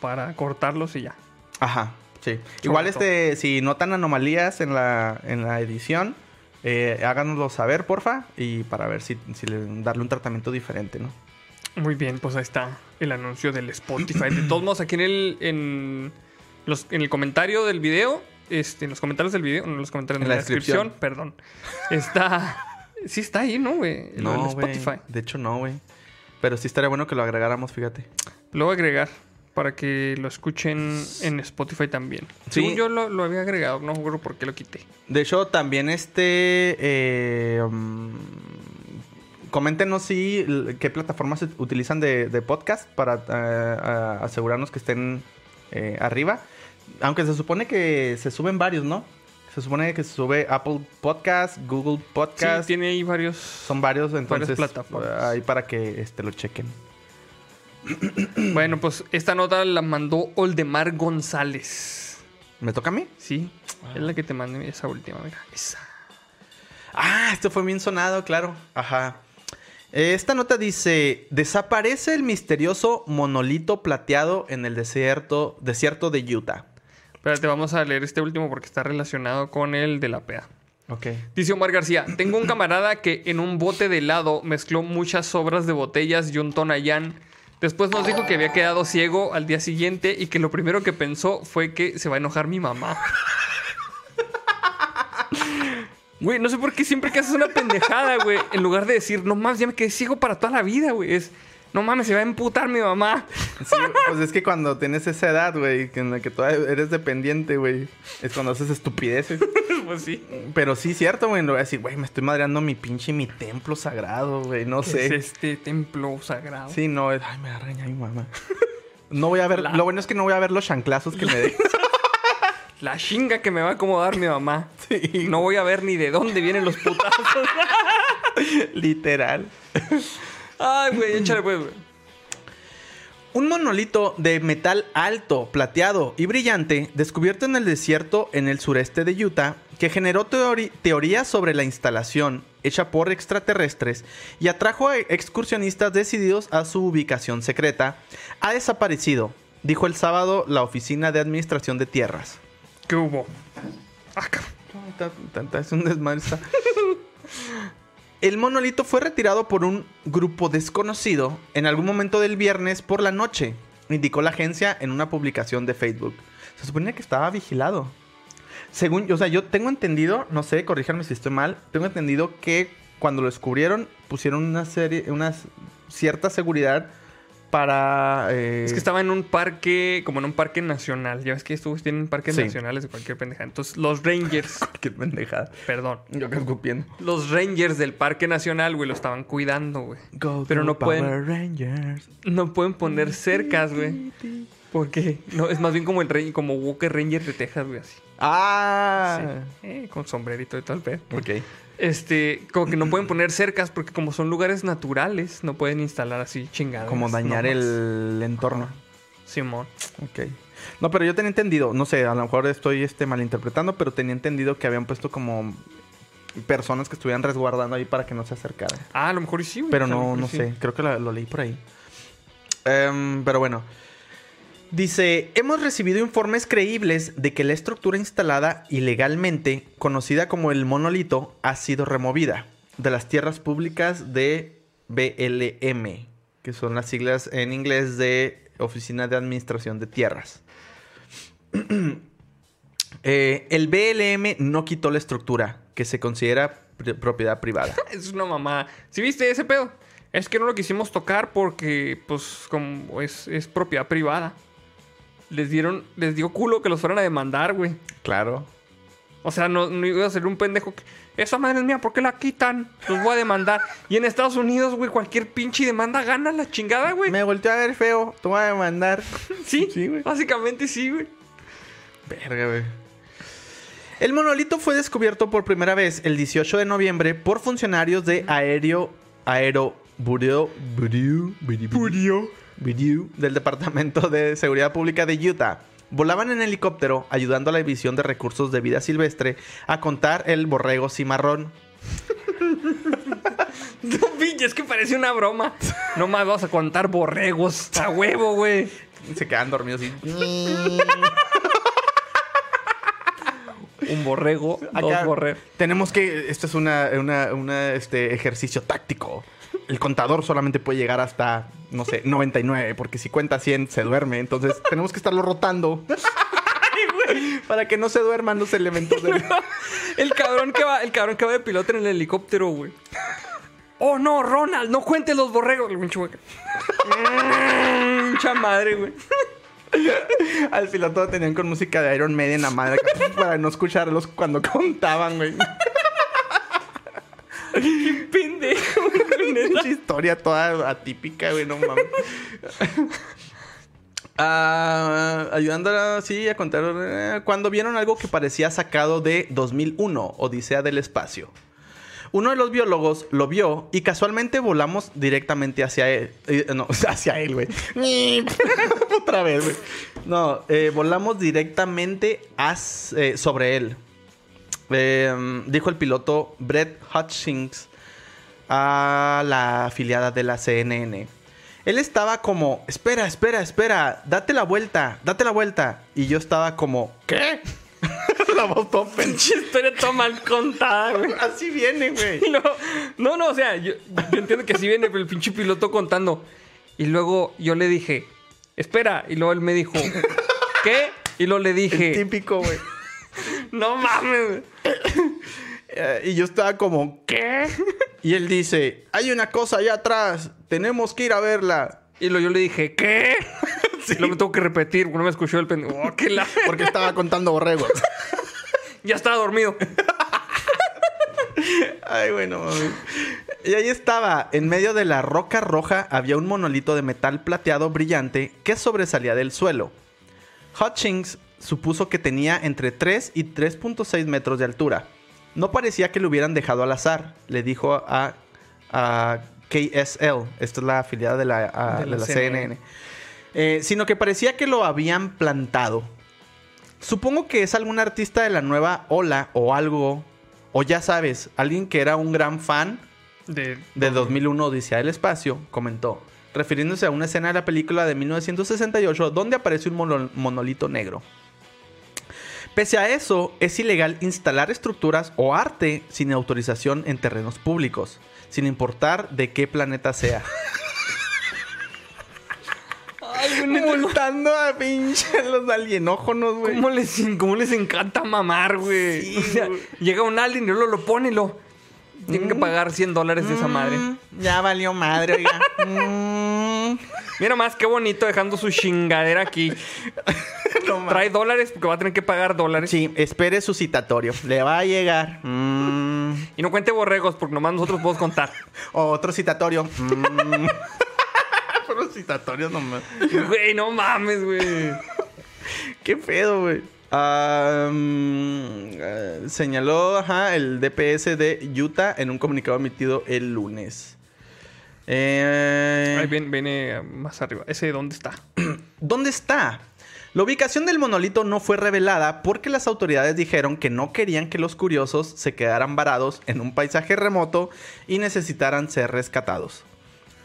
para cortarlos y ya. Ajá, sí. Igual, este, si notan anomalías en la, en la edición, eh, háganoslo saber, porfa. Y para ver si, si le, darle un tratamiento diferente, ¿no? Muy bien, pues ahí está el anuncio del Spotify. De todos modos, aquí en el, en los, en el comentario del video, este, en los comentarios del video, no en los comentarios, en, la, descripción, perdón, está... Sí está ahí, ¿no, güey? Güey. Spotify. De hecho, no, güey. Pero sí estaría bueno que lo agregáramos, fíjate. Lo voy a agregar. Para que lo escuchen en Spotify también. Sí. Según yo lo, lo había agregado, no recuerdo por qué lo quité. De hecho, también este. eh, mm, coméntenos si qué plataformas ut- utilizan de, de podcast para eh, asegurarnos que estén eh, arriba. Aunque se supone que se suben varios, ¿no? Se supone que se sube Apple Podcast, Google Podcast. Sí, tiene ahí varios. Son varios, entonces. plataformas. Ahí para que este, lo chequen. Bueno, pues esta nota la mandó Oldemar González. ¿Me toca a mí? Sí, es la que te mandé esa última, mira. Esa. Ah, esto fue bien sonado, claro. Ajá. Esta nota dice: Desaparece el misterioso monolito plateado en el desierto, desierto de Utah. Espérate, vamos a leer este último porque está relacionado con el de la PEA. Ok. Dice Omar García, tengo un camarada que en un bote de helado mezcló muchas sobras de botellas y un tonayán. Después nos dijo que había quedado ciego al día siguiente y que lo primero que pensó fue que se va a enojar mi mamá. Güey, no sé por qué siempre que haces una pendejada, güey, en lugar de decir, no mames, ya me quedé ciego para toda la vida, güey, es, no mames, se va a emputar mi mamá. Sí, pues es que cuando tienes esa edad, güey, que en la que todavía eres dependiente, güey, es cuando haces estupideces. pues sí. Pero sí, cierto, güey. Lo voy a decir, güey, me estoy madreando mi pinche mi templo sagrado, güey. No ¿Qué sé. es este templo sagrado? Sí, no, es- ay, me da reña mi mamá. No voy a ver, lo bueno es que no voy a ver los chanclazos que me dé. La chinga que me va a acomodar mi mamá. Sí. No voy a ver ni de dónde vienen los putazos. Literal. Ay, güey, échale pues, güey. Un monolito de metal alto, plateado y brillante, descubierto en el desierto en el sureste de Utah, que generó teorías sobre la instalación hecha por extraterrestres y atrajo a excursionistas decididos a su ubicación secreta, ha desaparecido, dijo el sábado la Oficina de Administración de Tierras. ¿Qué hubo? Ah, Es un desmadre. El monolito fue retirado por un grupo desconocido en algún momento del viernes por la noche, indicó la agencia en una publicación de Facebook. Se suponía que estaba vigilado. Según, o sea, yo tengo entendido, no sé, corríjanme si estoy mal, tengo entendido que cuando lo descubrieron pusieron una serie, una cierta seguridad para... eh, Es que estaba en un parque, como en un parque nacional. Ya ves que estos tienen parques Sí. nacionales de cualquier pendejada. Entonces, los Rangers, Qué pendejada. perdón, Yo que escupiendo. los Rangers del parque nacional, güey, lo estaban cuidando, güey. Pero no pueden- Rangers. No pueden poner cercas, güey. Porque no, es más bien como el rey, como Walker Ranger de Texas, güey, así. Ah. Sí. Eh, con sombrerito y todo el pedo. Ok. Este, como que no pueden poner cercas porque como son lugares naturales, no pueden instalar así chingadas. Como dañar nomás. el entorno. Simón. Ok. No, pero yo tenía entendido, no sé, a lo mejor estoy este, malinterpretando, pero tenía entendido que habían puesto como personas que estuvieran resguardando ahí para que no se acercaran. Ah, a lo mejor sí, güey. Pero no, no sí. sé, creo que lo, lo leí por ahí. Em, pero bueno. Dice, hemos recibido informes creíbles de que la estructura instalada ilegalmente, conocida como el monolito, ha sido removida de las tierras públicas de BLM, que son las siglas en inglés de Oficina de Administración de Tierras. Eh, el BLM no quitó la estructura, que se considera propiedad privada. Es una mamá. ¿Sí viste ese pedo? Es que no lo quisimos tocar porque, pues, como es propiedad privada. Les dieron, les dio culo que los fueran a demandar, güey. Claro. O sea, no, no iba a ser un pendejo que. Esa madre es mía, ¿por qué la quitan? Los voy a demandar. Y en Estados Unidos, güey, cualquier pinche demanda gana la chingada, güey. Me volteó a ver feo. Te voy a demandar. Sí, Sí, güey. básicamente sí, güey. Verga, güey. El monolito fue descubierto por primera vez el 18 de noviembre por funcionarios de Aéreo Aero Bureau, Bureau, Bureau del Departamento de Seguridad Pública de Utah. Volaban en helicóptero ayudando a la División de Recursos de Vida Silvestre a contar el borrego cimarrón. No, pinche, es que parece una broma. No más vamos a contar borregos. A huevo, güey. Se quedan dormidos y... Un borrego, dos borregos. Tenemos que. Esto es una, una- una, este, ejercicio táctico. El contador solamente puede llegar hasta, no sé, 99, porque si cuenta 100 se duerme. Entonces tenemos que estarlo rotando. Para que no se duerman los elementos del. El cabrón que va, el cabrón que va de piloto en el helicóptero, güey. Oh no, Ronald, no cuentes los borregos. Mucha madre, güey. Al piloto lo tenían con música de Iron Maiden a madre para no escucharlos cuando contaban, güey. Pendejo, güey, neta. Pinche historia toda atípica, güey, no mames. Ah, ayudando así a contar eh, cuando vieron algo que parecía sacado de 2001, Odisea del Espacio. Uno de los biólogos lo vio y casualmente volamos directamente hacia él. Eh, no, hacia él, güey. Otra vez, güey. No, eh, volamos directamente as- sobre él. Eh, dijo el piloto Brett Hutchings a la afiliada de la CNN. Él estaba como, espera, espera, espera, date la vuelta, date la vuelta. Y yo estaba como, ¿qué? la voz Pinche historia toda mal contada, güey. Así viene, güey. No, no, no, o sea, yo, yo entiendo que sí viene el pinche piloto contando. Y luego yo le dije, espera. Y luego él me dijo, ¿qué? Y luego le dije, Típico, güey. no mames. Eh, y yo estaba como, ¿qué? Y él dice, hay una cosa allá atrás, tenemos que ir a verla. Y luego yo le dije, ¿qué? Y luego me tengo que repetir, porque no me escuchó el pendejo. Oh, la- Porque estaba contando borregos. Ya estaba dormido. Ay, bueno, mami. Y ahí estaba, en medio de la roca roja había un monolito de metal plateado brillante que sobresalía del suelo. Hutchings supuso que tenía entre 3 y 3.6 metros de altura. No parecía que lo hubieran dejado al azar, le dijo a, a KSL, esta es la afiliada de la, a- De de la la CNN. CNN, Eh, sino que parecía que lo habían plantado. Supongo que es algún artista de la nueva ola o algo. O ya sabes, alguien que era un gran fan De, de 2001 Odisea del Espacio, comentó, refiriéndose a una escena de la película de 1968 donde aparece un mono- monolito negro. Pese a eso, es ilegal instalar estructuras o arte sin autorización en terrenos públicos, sin importar de qué planeta sea. Ay, güey, Multando a pinche los alienógenos, güey. ¿Cómo les, cómo les encanta mamar, güey? Sí, o sea, güey. llega un alien y luego lo pone y lo... Tienen que pagar 100 dólares de esa madre. Mm, Ya valió madre, oiga. Mm. Mira más, qué bonito dejando su chingadera aquí. No. Trae dólares porque va a tener que pagar dólares. Sí, espere su citatorio. Le va a llegar. Mm. Y no cuente borregos porque nomás nosotros podemos contar. Otro citatorio. Mm. Pero citatorios nomás. Güey, no mames, güey. Qué pedo, güey. Eh, señaló ajá, el DPS de Utah en un comunicado emitido el lunes. Eh, Ahí viene, viene más arriba. ¿Ese dónde está? ¿Dónde está? La ubicación del monolito no fue revelada porque las autoridades dijeron que no querían que los curiosos se quedaran varados en un paisaje remoto y necesitaran ser rescatados.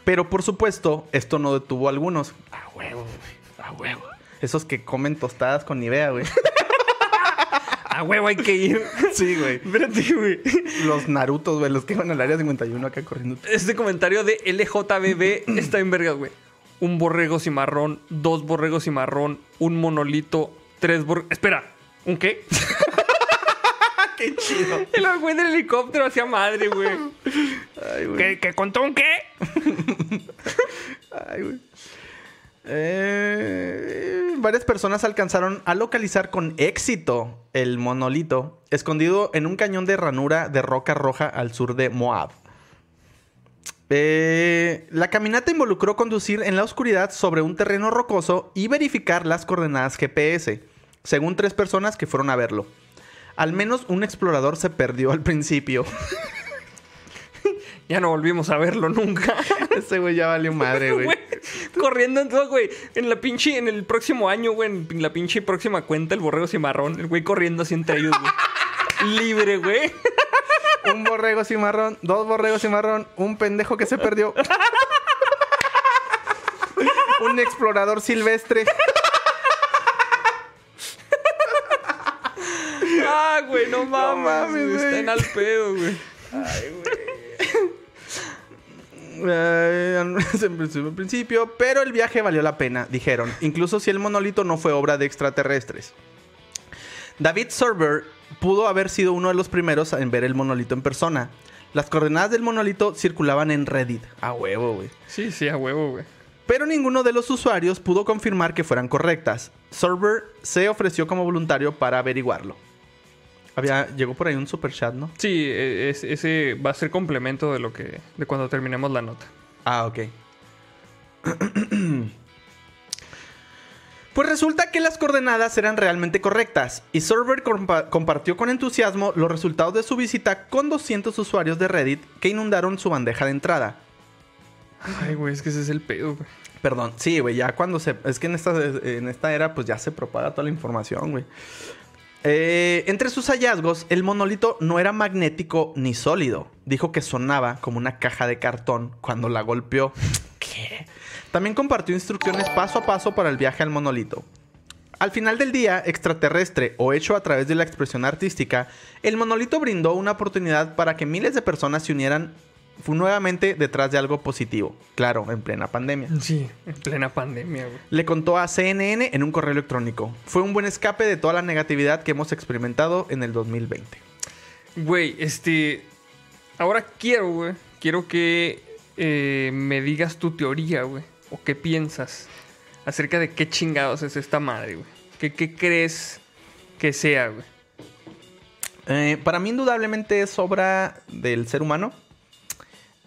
Pero por supuesto, esto no detuvo a algunos. A huevo, güey. A huevo. Esos que comen tostadas con Nivea, güey. A huevo hay que ir. sí, güey. Espérate, güey. Los Narutos, güey. Los que van al área 51 acá corriendo. Este comentario de LJBB está en vergas, güey. Un borrego cimarrón, dos borregos cimarrón, un monolito, tres borregos... Espera, ¿un qué? Qué chido. El güey del helicóptero hacia madre, güey. Ay, güey. ¿Qué, qué contó un qué? Ay, güey. Eh, varias personas alcanzaron a localizar con éxito el monolito escondido en un cañón de ranura de roca roja al sur de Moab. Eh, la caminata involucró conducir en la oscuridad sobre un terreno rocoso y verificar las coordenadas GPS, según tres personas que fueron a verlo. Al menos un explorador se perdió al principio. Ya no volvimos a verlo nunca. Ese güey ya valió madre, güey. Güey, corriendo en todo, güey. En la pinche, en el próximo año, güey, en la pinche próxima cuenta, el borrego cimarrón. El güey corriendo así entre ellos, güey. Libre, güey. Un borrego cimarrón, dos borregos cimarrón, un pendejo que se perdió. un explorador silvestre. Ah, güey, no mames. mames, güey. güey. Están al pedo, güey. Eh, en principio- en principio, pero el viaje valió la pena, dijeron, incluso si el monolito no fue obra de extraterrestres. David Server pudo haber sido uno de los primeros en ver el monolito en persona. Las coordenadas del monolito circulaban en Reddit. A huevo, güey. Sí, sí, a huevo, güey. pero ninguno de los usuarios pudo confirmar que fueran correctas. Server se ofreció como voluntario para averiguarlo. Había, llegó por ahí un super chat, ¿no? Sí, e- es- ese va a ser complemento de lo que. de cuando terminemos la nota. Ah, ok. Pues resulta que las coordenadas eran realmente correctas y Server compa- compartió con entusiasmo los resultados de su visita con 200 usuarios de Reddit que inundaron su bandeja de entrada. Ay, güey, es que ese es el pedo, güey. Perdón, sí, güey, ya cuando se... Es que en esta, en esta era pues ya se propaga toda la información, güey. Eh, entre sus hallazgos, el monolito no era magnético ni sólido. Dijo que sonaba como una caja de cartón cuando la golpeó. ¿Qué? También compartió instrucciones paso a paso para el viaje al monolito. Al final del día, extraterrestre o hecho a través de la expresión artística, el monolito brindó una oportunidad para que miles de personas se unieran fu- nuevamente detrás de algo positivo. Claro, en plena pandemia. Sí, en plena pandemia, güey. Le contó a CNN en un correo electrónico. Fue un buen escape de toda la negatividad que hemos experimentado en el 2020. Güey, este. Ahora quiero, güey. Quiero que eh, me digas tu teoría, güey. O qué piensas acerca de qué chingados es esta madre, güey. ¿Qué, qué crees que sea, güey? Eh, para mí indudablemente es obra del ser humano.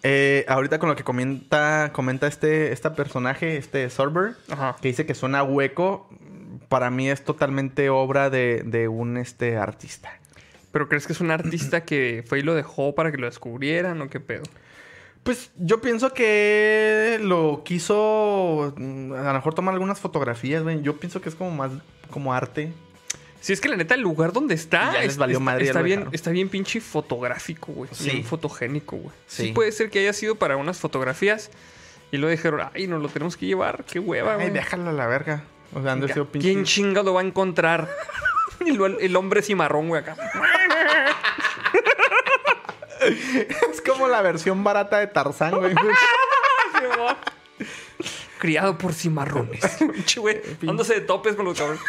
Eh, ahorita con lo que comenta, comenta este, este personaje, este Sorber, Ajá. que dice que suena hueco, para mí es totalmente obra de, de un este, artista. ¿Pero crees que es un artista que fue y lo dejó para que lo descubrieran o qué pedo? Pues yo pienso que lo quiso mm, a lo mejor tomar algunas fotografías, güey. Yo pienso que es como más como arte. Si es que la neta, el lugar donde está, ya les es- valió está, madre bien, dejaron. está bien pinche fotográfico, güey. Sí. Bien fotogénico, güey. Sí. Sí. puede ser que haya sido para unas fotografías y lo dijeron, ay, nos lo tenemos que llevar, qué hueva, Ay, güey. déjalo a la verga. O sea, sido pinche- ¿Quién chinga lo va a encontrar? Lo- el hombre cimarrón, güey, acá. Es como la versión barata de Tarzán, güey. Criado por cimarrones. Pinche, güey. Dándose de topes con los cabrones.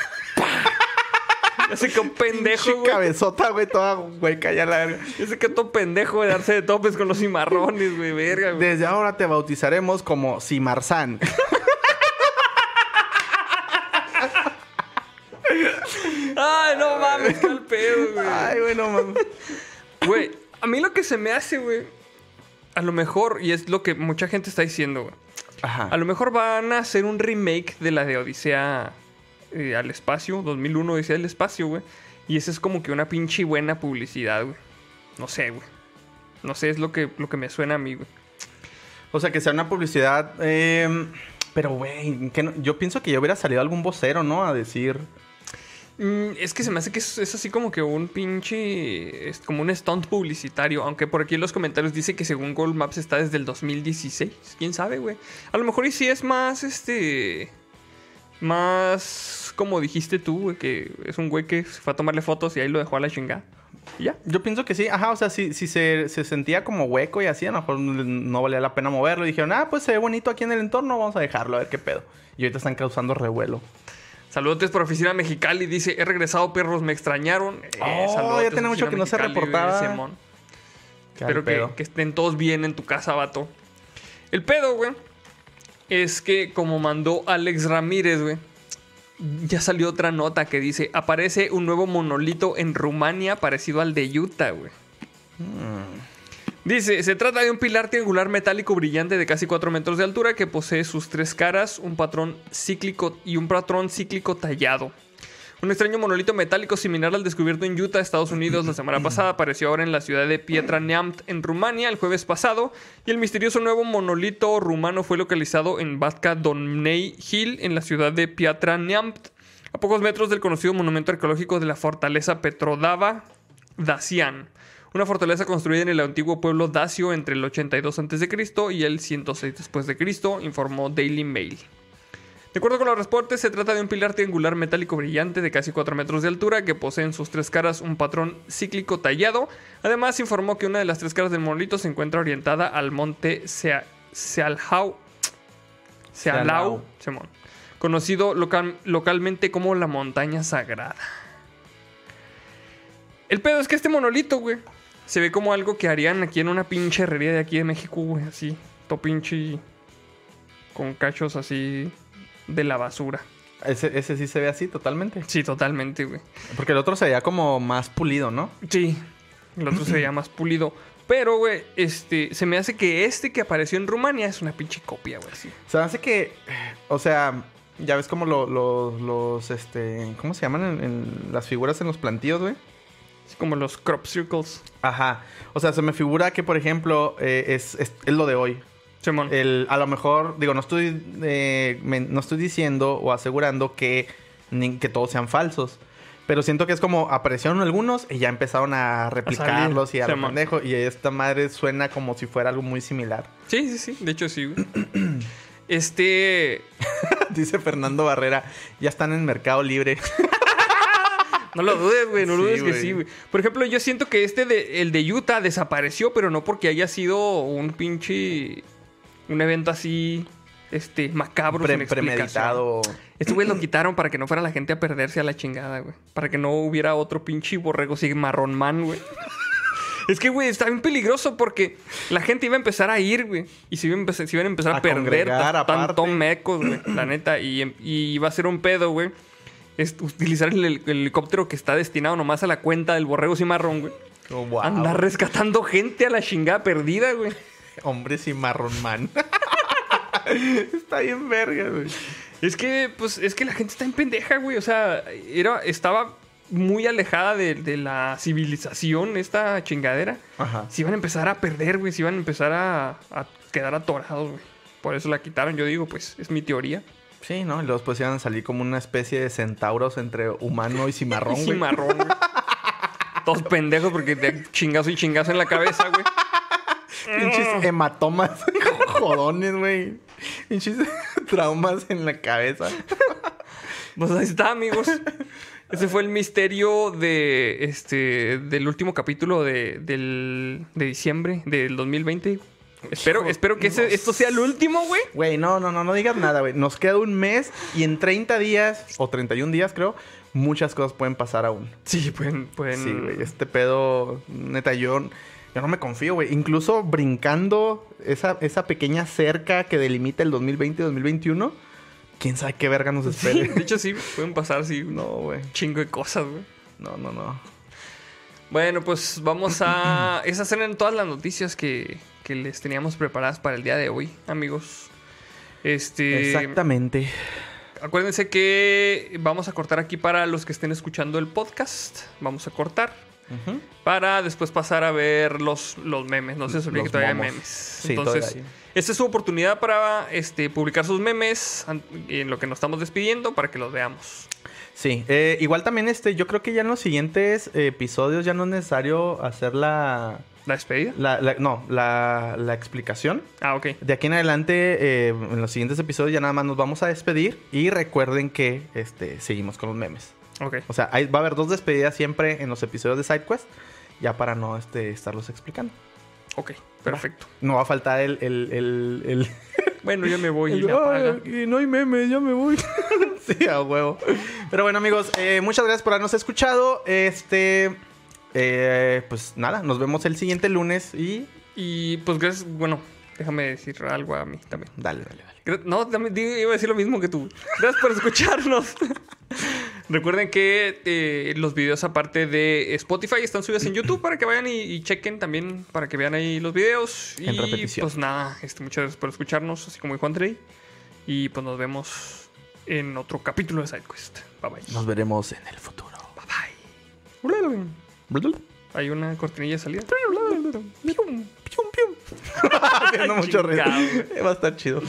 Ya se quedó pendejo, Pinche güey. cabezota, güey, toda hueca ya la verga. Ya se quedó pendejo de darse de topes con los cimarrones, güey. Verga, güey. Desde ahora te bautizaremos como Simarzán. Ay, no mames, qué al pedo, güey. Ay, güey, no mames. Güey, a mí lo que se me hace, güey, a lo mejor, y es lo que mucha gente está diciendo, güey. Ajá. A lo mejor van a hacer un remake de la de Odisea eh, al espacio, 2001 Odisea al espacio, güey. Y esa es como que una pinche buena publicidad, güey. No sé, güey. No sé, es lo que, lo que me suena a mí, güey. O sea, que sea una publicidad. eh, pero, güey, que no- yo pienso que ya hubiera salido algún vocero, ¿no? A decir. Mm, es que se me hace que es, es así como que un pinche. Es como un stunt publicitario. Aunque por aquí en los comentarios dice que según Google Maps está desde el 2016. ¿Quién sabe, güey? A lo mejor y sí es más este. Más. Como dijiste tú, güey, que es un güey que se fue a tomarle fotos y ahí lo dejó a la chingada. Y ya. Yo pienso que sí, ajá, o sea, si, si se, se sentía como hueco y así, a lo mejor no valía la pena moverlo. Y dijeron, ah, pues se ve bonito aquí en el entorno, vamos a dejarlo, a ver qué pedo. Y ahorita están causando revuelo. Saludos por Oficina Mexicali. Dice: He regresado, perros, me extrañaron. Eh, Oh, saludotes, ya tiene mucho que no se reportaba. Espero que, que estén todos bien en tu casa, vato. El pedo, güey, es que como mandó Alex Ramírez, güey, ya salió otra nota que dice, aparece un nuevo monolito en Rumania parecido al de Utah, güey. Dice, se trata de un pilar triangular metálico brillante de casi 4 metros de altura que posee sus tres caras, un patrón cíclico y un patrón cíclico tallado. Un extraño monolito metálico similar al descubierto en Utah, Estados Unidos, la semana pasada apareció ahora en la ciudad de Pietra Neamt, en Rumania, el jueves pasado, y el misterioso nuevo monolito rumano fue localizado en Batka Domnei Hill, en la ciudad de Pietra Neamt, a pocos metros del conocido monumento arqueológico de la fortaleza Petrodava Dacian. Una fortaleza construida en el antiguo pueblo dacio entre el 82 a.C. y el 106 después de Cristo, informó Daily Mail. De acuerdo con los reportes, se trata de un pilar triangular metálico brillante de casi 4 metros de altura que posee en sus tres caras un patrón cíclico tallado. Además, informó que una de las tres caras del monolito se encuentra orientada al monte Sea- Sealhau, Sealau, Simón, conocido local- localmente como la montaña sagrada. El pedo es que este monolito, güey, se ve como algo que harían aquí en una pinche herrería de aquí de México, güey, así, to pinche con cachos así de la basura. Ese, ese sí se ve así totalmente. Sí, totalmente, güey. Porque el otro se veía como más pulido, ¿no? Sí, el otro se veía más pulido. Pero, güey, este, se me hace que este que apareció en Rumania es una pinche copia, güey. Se me hace que, o sea, ya ves como lo- lo- los, este, ¿cómo se llaman en, en las figuras en los plantíos, güey? Así como los crop circles. Ajá. O sea, se me figura que, por ejemplo, eh, es, es, es lo de hoy. Simón. El, a lo mejor, digo, no estoy, eh, me- no estoy diciendo o asegurando que, ni- que todos sean falsos. Pero siento que es como aparecieron algunos y ya empezaron a replicarlos y a lo pendejo. Y esta madre suena como si fuera algo muy similar. Sí, sí, sí. De hecho, sí, güey. Este. Dice Fernando Barrera, ya están en Mercado Libre. No lo dudes, güey. No lo Sí, dudes que sí, güey. Por ejemplo, yo siento que este de, el de Utah desapareció, pero no porque haya sido un pinche. Un evento así. Este, macabro. Pre- premeditado. Este güey lo quitaron para que no fuera la gente a perderse a la chingada, güey. Para que no hubiera otro pinche borrego así marrón man, güey. Es que, güey, está bien peligroso porque la gente iba a empezar a ir, güey. Y se iban a empezar, se iban a, empezar a, A perder tanto mecos, güey. La neta. Y, em- y iba a ser un pedo, güey. Es utilizar el, el helicóptero que está destinado nomás a la cuenta del borrego cimarrón, güey. Oh, wow. Andar rescatando gente a la chingada perdida, güey. Hombres y marrón man. Está bien verga, güey. Es que, pues, es que la gente está en pendeja, güey. O sea, era, estaba muy alejada de, de la civilización, esta chingadera. Ajá. Se iban a empezar a perder, güey. Se iban a empezar a, a quedar atorados, güey. Por eso la quitaron, yo digo, pues, es mi teoría. Sí, ¿no? Y luego pues iban a salir como una especie de centauros entre humano y cimarrón, güey. Cimarrón, güey. Todos pendejos porque de chingazo y chingazo en la cabeza, güey. Pinches hematomas jodones, güey. Pinches traumas en la cabeza. Pues ahí está, amigos. Ese fue el misterio de este del último capítulo de, del, de diciembre del 2020. Espero, espero que ese- esto sea el último, güey. Güey, no, no, no, no digas nada, güey. Nos queda un mes y en 30 días, o 31 días creo, muchas cosas pueden pasar aún. Sí, pueden, pueden. Sí, güey. Este pedo, neta, yo, yo no me confío, güey. Incluso brincando esa, esa pequeña cerca que delimita el 2020-2021, quién sabe qué verga nos Sí, espere. de hecho sí, pueden pasar así No, güey. chingo de cosas, güey. No, no, no. Bueno, pues vamos a... Esas eran todas las noticias que, que les teníamos preparadas para el día de hoy, amigos. Este... Exactamente. Acuérdense que vamos a cortar aquí para los que estén escuchando el podcast. Vamos a cortar. Para después pasar a ver los, los memes. No se les olvide Los que todavía hay memes. Sí, Entonces, esta es su oportunidad para este, publicar sus memes en lo que nos estamos despidiendo para que los veamos. Sí, eh, igual también este, yo creo que ya en los siguientes episodios ya no es necesario hacer la, ¿La despedida? la, la- no, la, la explicación. Ah, ok. De aquí en adelante, eh, en los siguientes episodios ya nada más nos vamos a despedir y recuerden que este, seguimos con los memes. Ok. O sea, hay- va a haber dos despedidas siempre en los episodios de SideQuest, ya para no este, estarlos explicando. Ok. Perfecto. No va a faltar el... el, el, el- Bueno, yo me voy y me apaga. "Ay, no hay memes, ya me voy. sí, a huevo. Pero bueno, amigos, eh, muchas gracias por habernos escuchado. Este... eh, pues nada, nos vemos el siguiente lunes y... Y pues gracias. Bueno, déjame decir algo a mí también. Dale, dale, dale. No, también iba a decir lo mismo que tú. Gracias por escucharnos. Recuerden que eh, los videos aparte de Spotify están subidos en YouTube para que vayan y, y chequen también para que vean ahí los videos. En y repetición. pues nada, este, muchas gracias por escucharnos, así como dijo Andrei. Y pues nos vemos en otro capítulo de SideQuest. Bye bye. Nos veremos en el futuro. Bye bye. Hay una cortinilla de salida. Haciendo mucho. Va a estar chido.